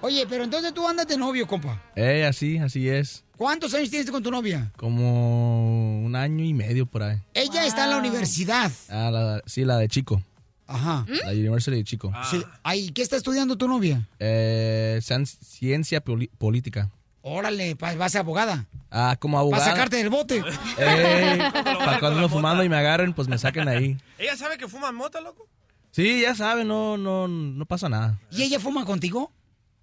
Oye, pero entonces tú andas de novio, compa. Eh, así, así es. ¿Cuántos años tienes con tu novia? Como un año y medio por ahí. Ella está en la universidad. Ah, la, sí, la de Chico. Ajá. La University de Chico. Sí. Ay, ¿qué está estudiando tu novia? Eh, cien- ciencia poli- política. Órale, vas a ser abogada. Ah, como Para abogada. sacarte del bote. Eh, para cuando ando fumando y me agarren, pues me saquen ahí. ¿Ella sabe que fuma mota, loco? Sí, ya sabe, no, no, no pasa nada. ¿Y ella fuma contigo?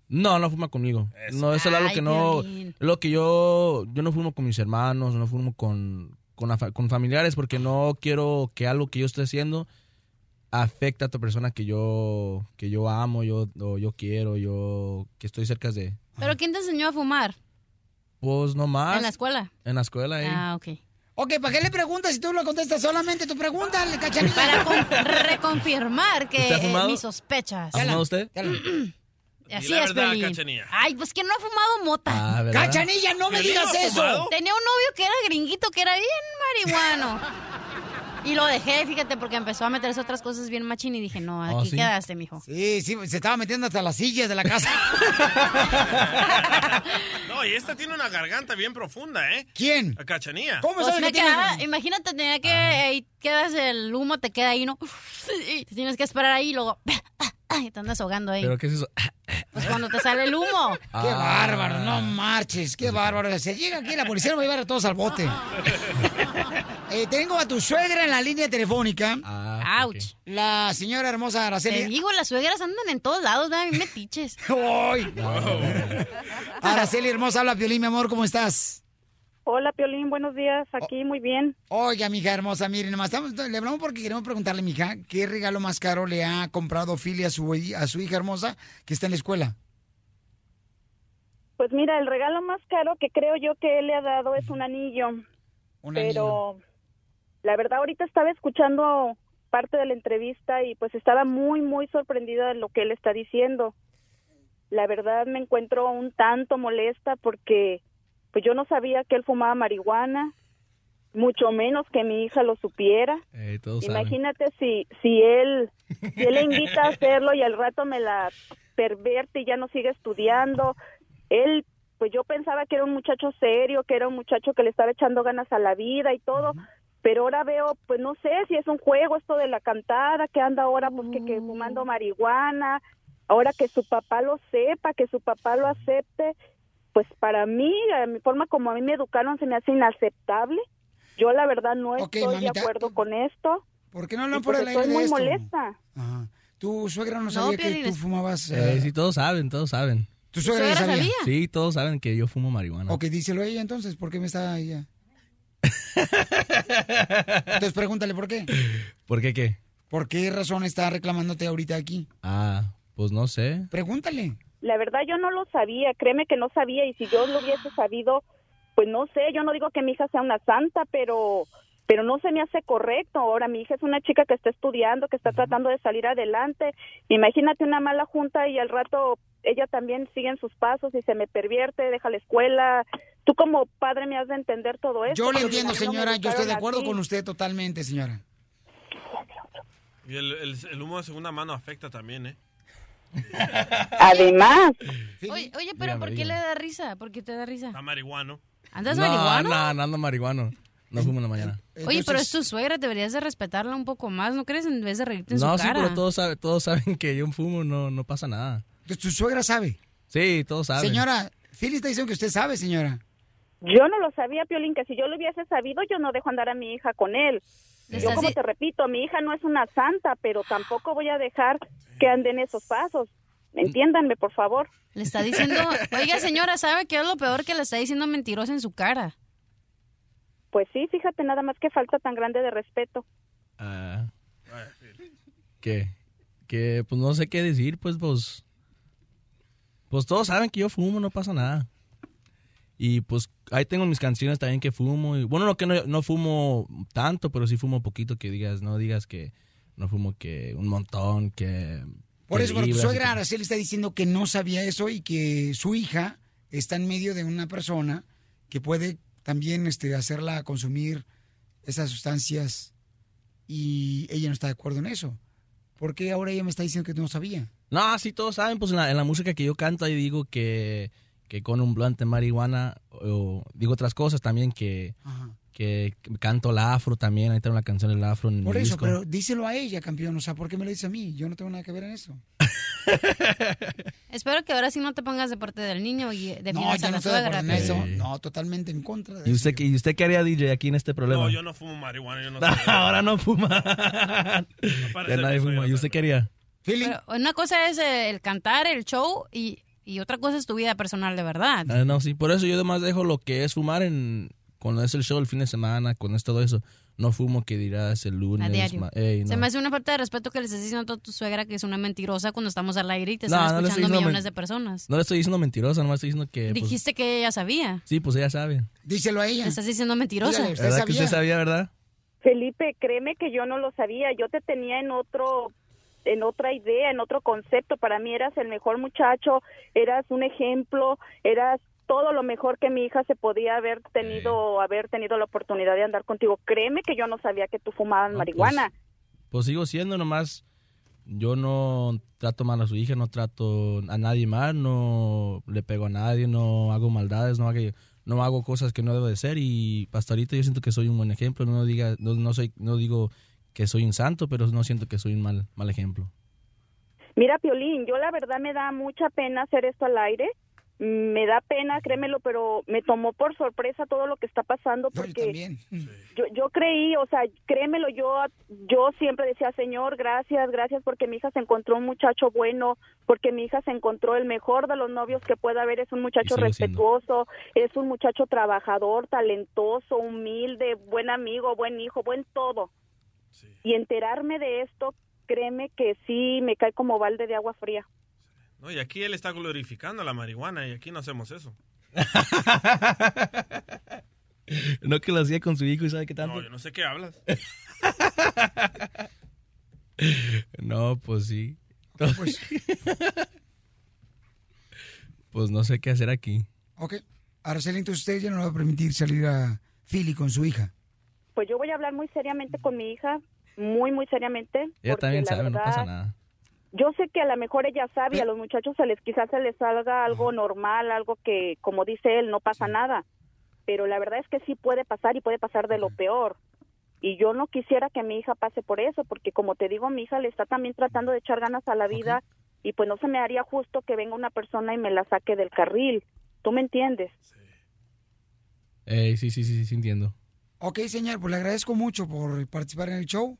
No, no fuma conmigo. No, eso es algo Ay, que no, lo que yo, yo no fumo con mis hermanos, no fumo con, con, con familiares porque no quiero que algo que yo esté haciendo afecte a otra persona que yo, que yo amo, yo, o yo quiero, yo, que estoy cerca de. ¿Pero quién te enseñó a fumar? Pues no más. ¿En la escuela? En la escuela, eh. Ah, ok. Ok, ¿para qué le preguntas si tú lo contestas solamente tu pregunta, cachanilla? Para con- reconfirmar que ¿Usted ha eh, mis sospechas. ¿Ha fumado usted? Así la es, verdad. Cachanilla. Ay, pues que no ha fumado mota. Ah, ¿verdad? Cachanilla, no me ¿Piolín digas no eso. fumado? Tenía un novio que era gringuito, que era bien marihuano. Y lo dejé, fíjate, porque empezó a meterse otras cosas bien machín y dije, no, aquí Oh, ¿sí? quedaste, mijo. Sí, sí, se estaba metiendo hasta las sillas de la casa. No, y esta tiene una garganta bien profunda, ¿eh? ¿Quién? La cachanilla. Pues me quedaba- imagínate, tenía que ahí quedas el humo, te queda ahí, ¿no? Y te tienes que esperar ahí y luego y te andas ahogando ahí. ¿Pero qué es eso? Pues cuando te sale el humo. Qué bárbaro, no marches, qué bárbaro. Se llega aquí, la policía nos va a llevar a todos al bote. Eh, tengo a tu suegra en la línea telefónica. Ouch. La señora hermosa Te Araceli. digo, las suegras andan en todos lados, ¿verdad? A mí metiches. ¡Ay! Araceli hermosa, habla Piolín, mi amor, ¿cómo estás? Hola, Piolín, buenos días. Aquí muy bien. Oiga, mija hermosa, miren, nomás estamos, le hablamos porque queremos preguntarle, mija, ¿qué regalo más caro le ha comprado Philly a su, a su hija hermosa que está en la escuela? Pues mira, el regalo más caro que creo yo que él le ha dado es un anillo. Un pero la verdad ahorita estaba escuchando parte de la entrevista y pues estaba muy muy sorprendida de lo que él está diciendo. La verdad me encuentro un tanto molesta porque pues yo no sabía que él fumaba marihuana, mucho menos que mi hija lo supiera. Eh, saben. Imagínate si si él si él le invita a hacerlo y al rato me la pervierte y ya no sigue estudiando. Él pues yo pensaba que era un muchacho serio, que era un muchacho que le estaba echando ganas a la vida y todo, pero ahora veo pues no sé si es un juego esto de la cantada que anda ahora pues que, que fumando marihuana, ahora que su papá lo sepa, que su papá lo acepte, pues para mí, a mi forma como a mí me educaron se me hace inaceptable. Yo la verdad no estoy mamita. de acuerdo con esto. ¿Por qué no hablan por pues, el aire estoy muy esto? molesta. Ajá. ¿Tu suegra no No, sabía que tú fumabas? Eh, eh, sí, todos saben, todos saben. ¿Tu suegra ya sabía? Sí, todos saben que yo fumo marihuana. Ok, díselo a ella entonces, ¿por qué me está ella? Entonces pregúntale por qué. ¿Por qué qué? ¿Por qué razón está reclamándote ahorita aquí? Ah, pues no sé. Pregúntale. La verdad yo no lo sabía, créeme que no sabía y si yo lo hubiese sabido, pues no sé, yo no digo que mi hija sea una santa, pero pero no se me hace correcto. Ahora mi hija es una chica que está estudiando, que está tratando de salir adelante. Imagínate una mala junta y al rato ella también sigue en sus pasos y se me pervierte, deja la escuela. Tú como padre me has de entender todo esto. Yo le entiendo, no señora, yo estoy de acuerdo con usted totalmente, señora. Y el, el- el humo de segunda mano afecta también, ¿eh? Además. Oye, oye, pero ¿por qué le da risa? ¿Por qué te da risa? Está marihuano. ¿Andas no, marihuano? No, no ando marihuano. No fumo en la mañana. Oye, pero es tu suegra, deberías de respetarla un poco más, ¿no crees? En vez de reírte en No, su sí, cara. pero todos, sabe- todos saben que yo fumo, no, no pasa nada. ¿Tu suegra sabe? Sí, todos saben. Señora, Philly está diciendo que usted sabe, señora. Yo no lo sabía, Piolín, que si yo lo hubiese sabido, yo no dejo andar a mi hija con él. Yo, como te repito, mi hija no es una santa, pero tampoco voy a dejar que anden esos pasos. Entiéndanme, por favor. Le está diciendo, oiga señora, ¿sabe qué es lo peor que le está diciendo mentirosa en su cara? Pues sí, fíjate, nada más que falta tan grande de respeto. Ah, que, que, pues no sé qué decir, pues, pues, pues todos saben que yo fumo, no pasa nada. Y pues ahí tengo mis canciones también que fumo. Y, bueno, no que no, no fumo tanto, pero sí fumo poquito, que digas, no digas que no fumo que un montón, que... Por eso, pero tu suegra Araceli está diciendo que no sabía eso y que su hija está en medio de una persona que puede también este, hacerla consumir esas sustancias y ella no está de acuerdo en eso. ¿Por qué ahora ella me está diciendo que no sabía? No, sí, todos saben, pues en la, en la música que yo canto ahí digo que, que con un blunt de marihuana, o digo otras cosas también, que, que canto la afro también, ahí tengo la canción del afro en Por mi eso, disco. pero díselo a ella, campeón. O sea, ¿por qué me lo dice a mí? Yo no tengo nada que ver en eso. Espero que ahora sí no te pongas de parte del niño y No, defiendas yo a no la estoy de en eso. Sí. No, totalmente en contra de ¿Y usted, ¿Y usted qué haría, DJ, aquí en este problema? No, yo no fumo marihuana, yo no. Ahora no fuma. parece ya nadie fuma. ¿Y usted qué haría? Pero una cosa es el cantar, el show y, y otra cosa es tu vida personal de verdad. Ah, no, sí, por eso yo además dejo lo que es fumar en cuando es el show el fin de semana, cuando es todo eso. No fumo que dirás el lunes. A diario. Se no. me hace una falta de respeto que le estés diciendo a tu suegra que es una mentirosa cuando estamos al aire y te No, están no escuchando millones de personas. No le estoy diciendo mentirosa, nomás estoy diciendo que... pues, Dijiste que ella sabía. sí, pues ella sabe. Díselo a ella. Le estás diciendo mentirosa. ¿Verdad que usted sabía, verdad? Felipe, créeme que yo no lo sabía. Yo te tenía en otro en otra idea, en otro concepto. Para mí eras el mejor muchacho, eras un ejemplo, eras todo lo mejor que mi hija se podía haber tenido, haber tenido la oportunidad de andar contigo. Créeme que yo no sabía que tú fumabas marihuana. Pues sigo siendo nomás. Yo no trato mal a su hija, no trato a nadie mal, no le pego a nadie, no hago maldades, no hago, no hago cosas que no debo de ser y hasta ahorita yo siento que soy un buen ejemplo. No diga, no, no soy, no digo que soy un santo, pero no siento que soy un mal, mal ejemplo. Mira, Piolín, yo la verdad me da mucha pena hacer esto al aire. Me da pena, créemelo, pero me tomó por sorpresa todo lo que está pasando porque yo, yo creí, o sea, créemelo, yo yo siempre decía, Señor, gracias, gracias porque mi hija se encontró un muchacho bueno, porque mi hija se encontró el mejor de los novios que pueda haber, es un muchacho siendo. respetuoso, es un muchacho trabajador, talentoso, humilde, buen amigo, buen hijo, buen todo. Y enterarme de esto, créeme que sí me cae como balde de agua fría. No, y aquí él está glorificando la marihuana y aquí no hacemos eso. No que lo hacía con su hijo y sabe qué tanto. No, yo no sé qué hablas. No, pues sí. Pues no sé qué hacer aquí. Ok. Araceli, entonces usted ya no le va a permitir salir a Philly con su hija. Pues yo voy a hablar muy seriamente con mi hija, muy, muy seriamente. Ella también sabe, no verdad, pasa nada. Yo sé que a lo mejor ella sabe y a los muchachos se les quizás se les salga algo normal, algo que, como dice él, no pasa nada. Pero la verdad es que sí puede pasar y puede pasar de lo peor. Y yo no quisiera que mi hija pase por eso, porque como te digo, mi hija le está también tratando de echar ganas a la vida y pues no se me haría justo que venga una persona y me la saque del carril. ¿Tú me entiendes? Ey, sí, sí, sí, sí, entiendo. Ok, señor, pues le agradezco mucho por participar en el show.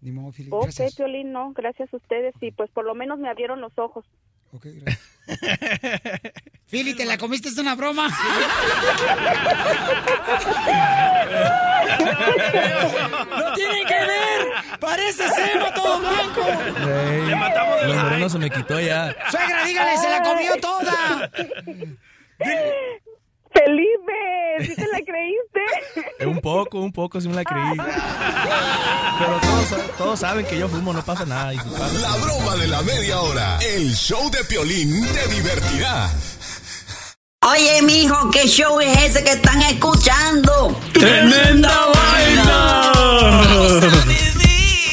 Ni modo, Philly, Ok, gracias. Piolín, no, gracias a ustedes y pues por lo menos me abrieron los ojos. Philly, ¿te la comiste? ¿Es una broma? ¡No tienen que ver! ¡Parece sema todo blanco! Ey, Le matamos hype. moreno se me quitó ya. ¡Suegra, dígale, se la comió toda! Felipe, ¿sí te la creíste? Un poco, un poco, sí me la creí. Pero todos, todos saben que yo fumo, no pasa nada. Y si pasa- La broma de la media hora. El show de Piolín te divertirá. Oye, mijo, ¿qué show es ese que están escuchando? ¡Tremenda vaina!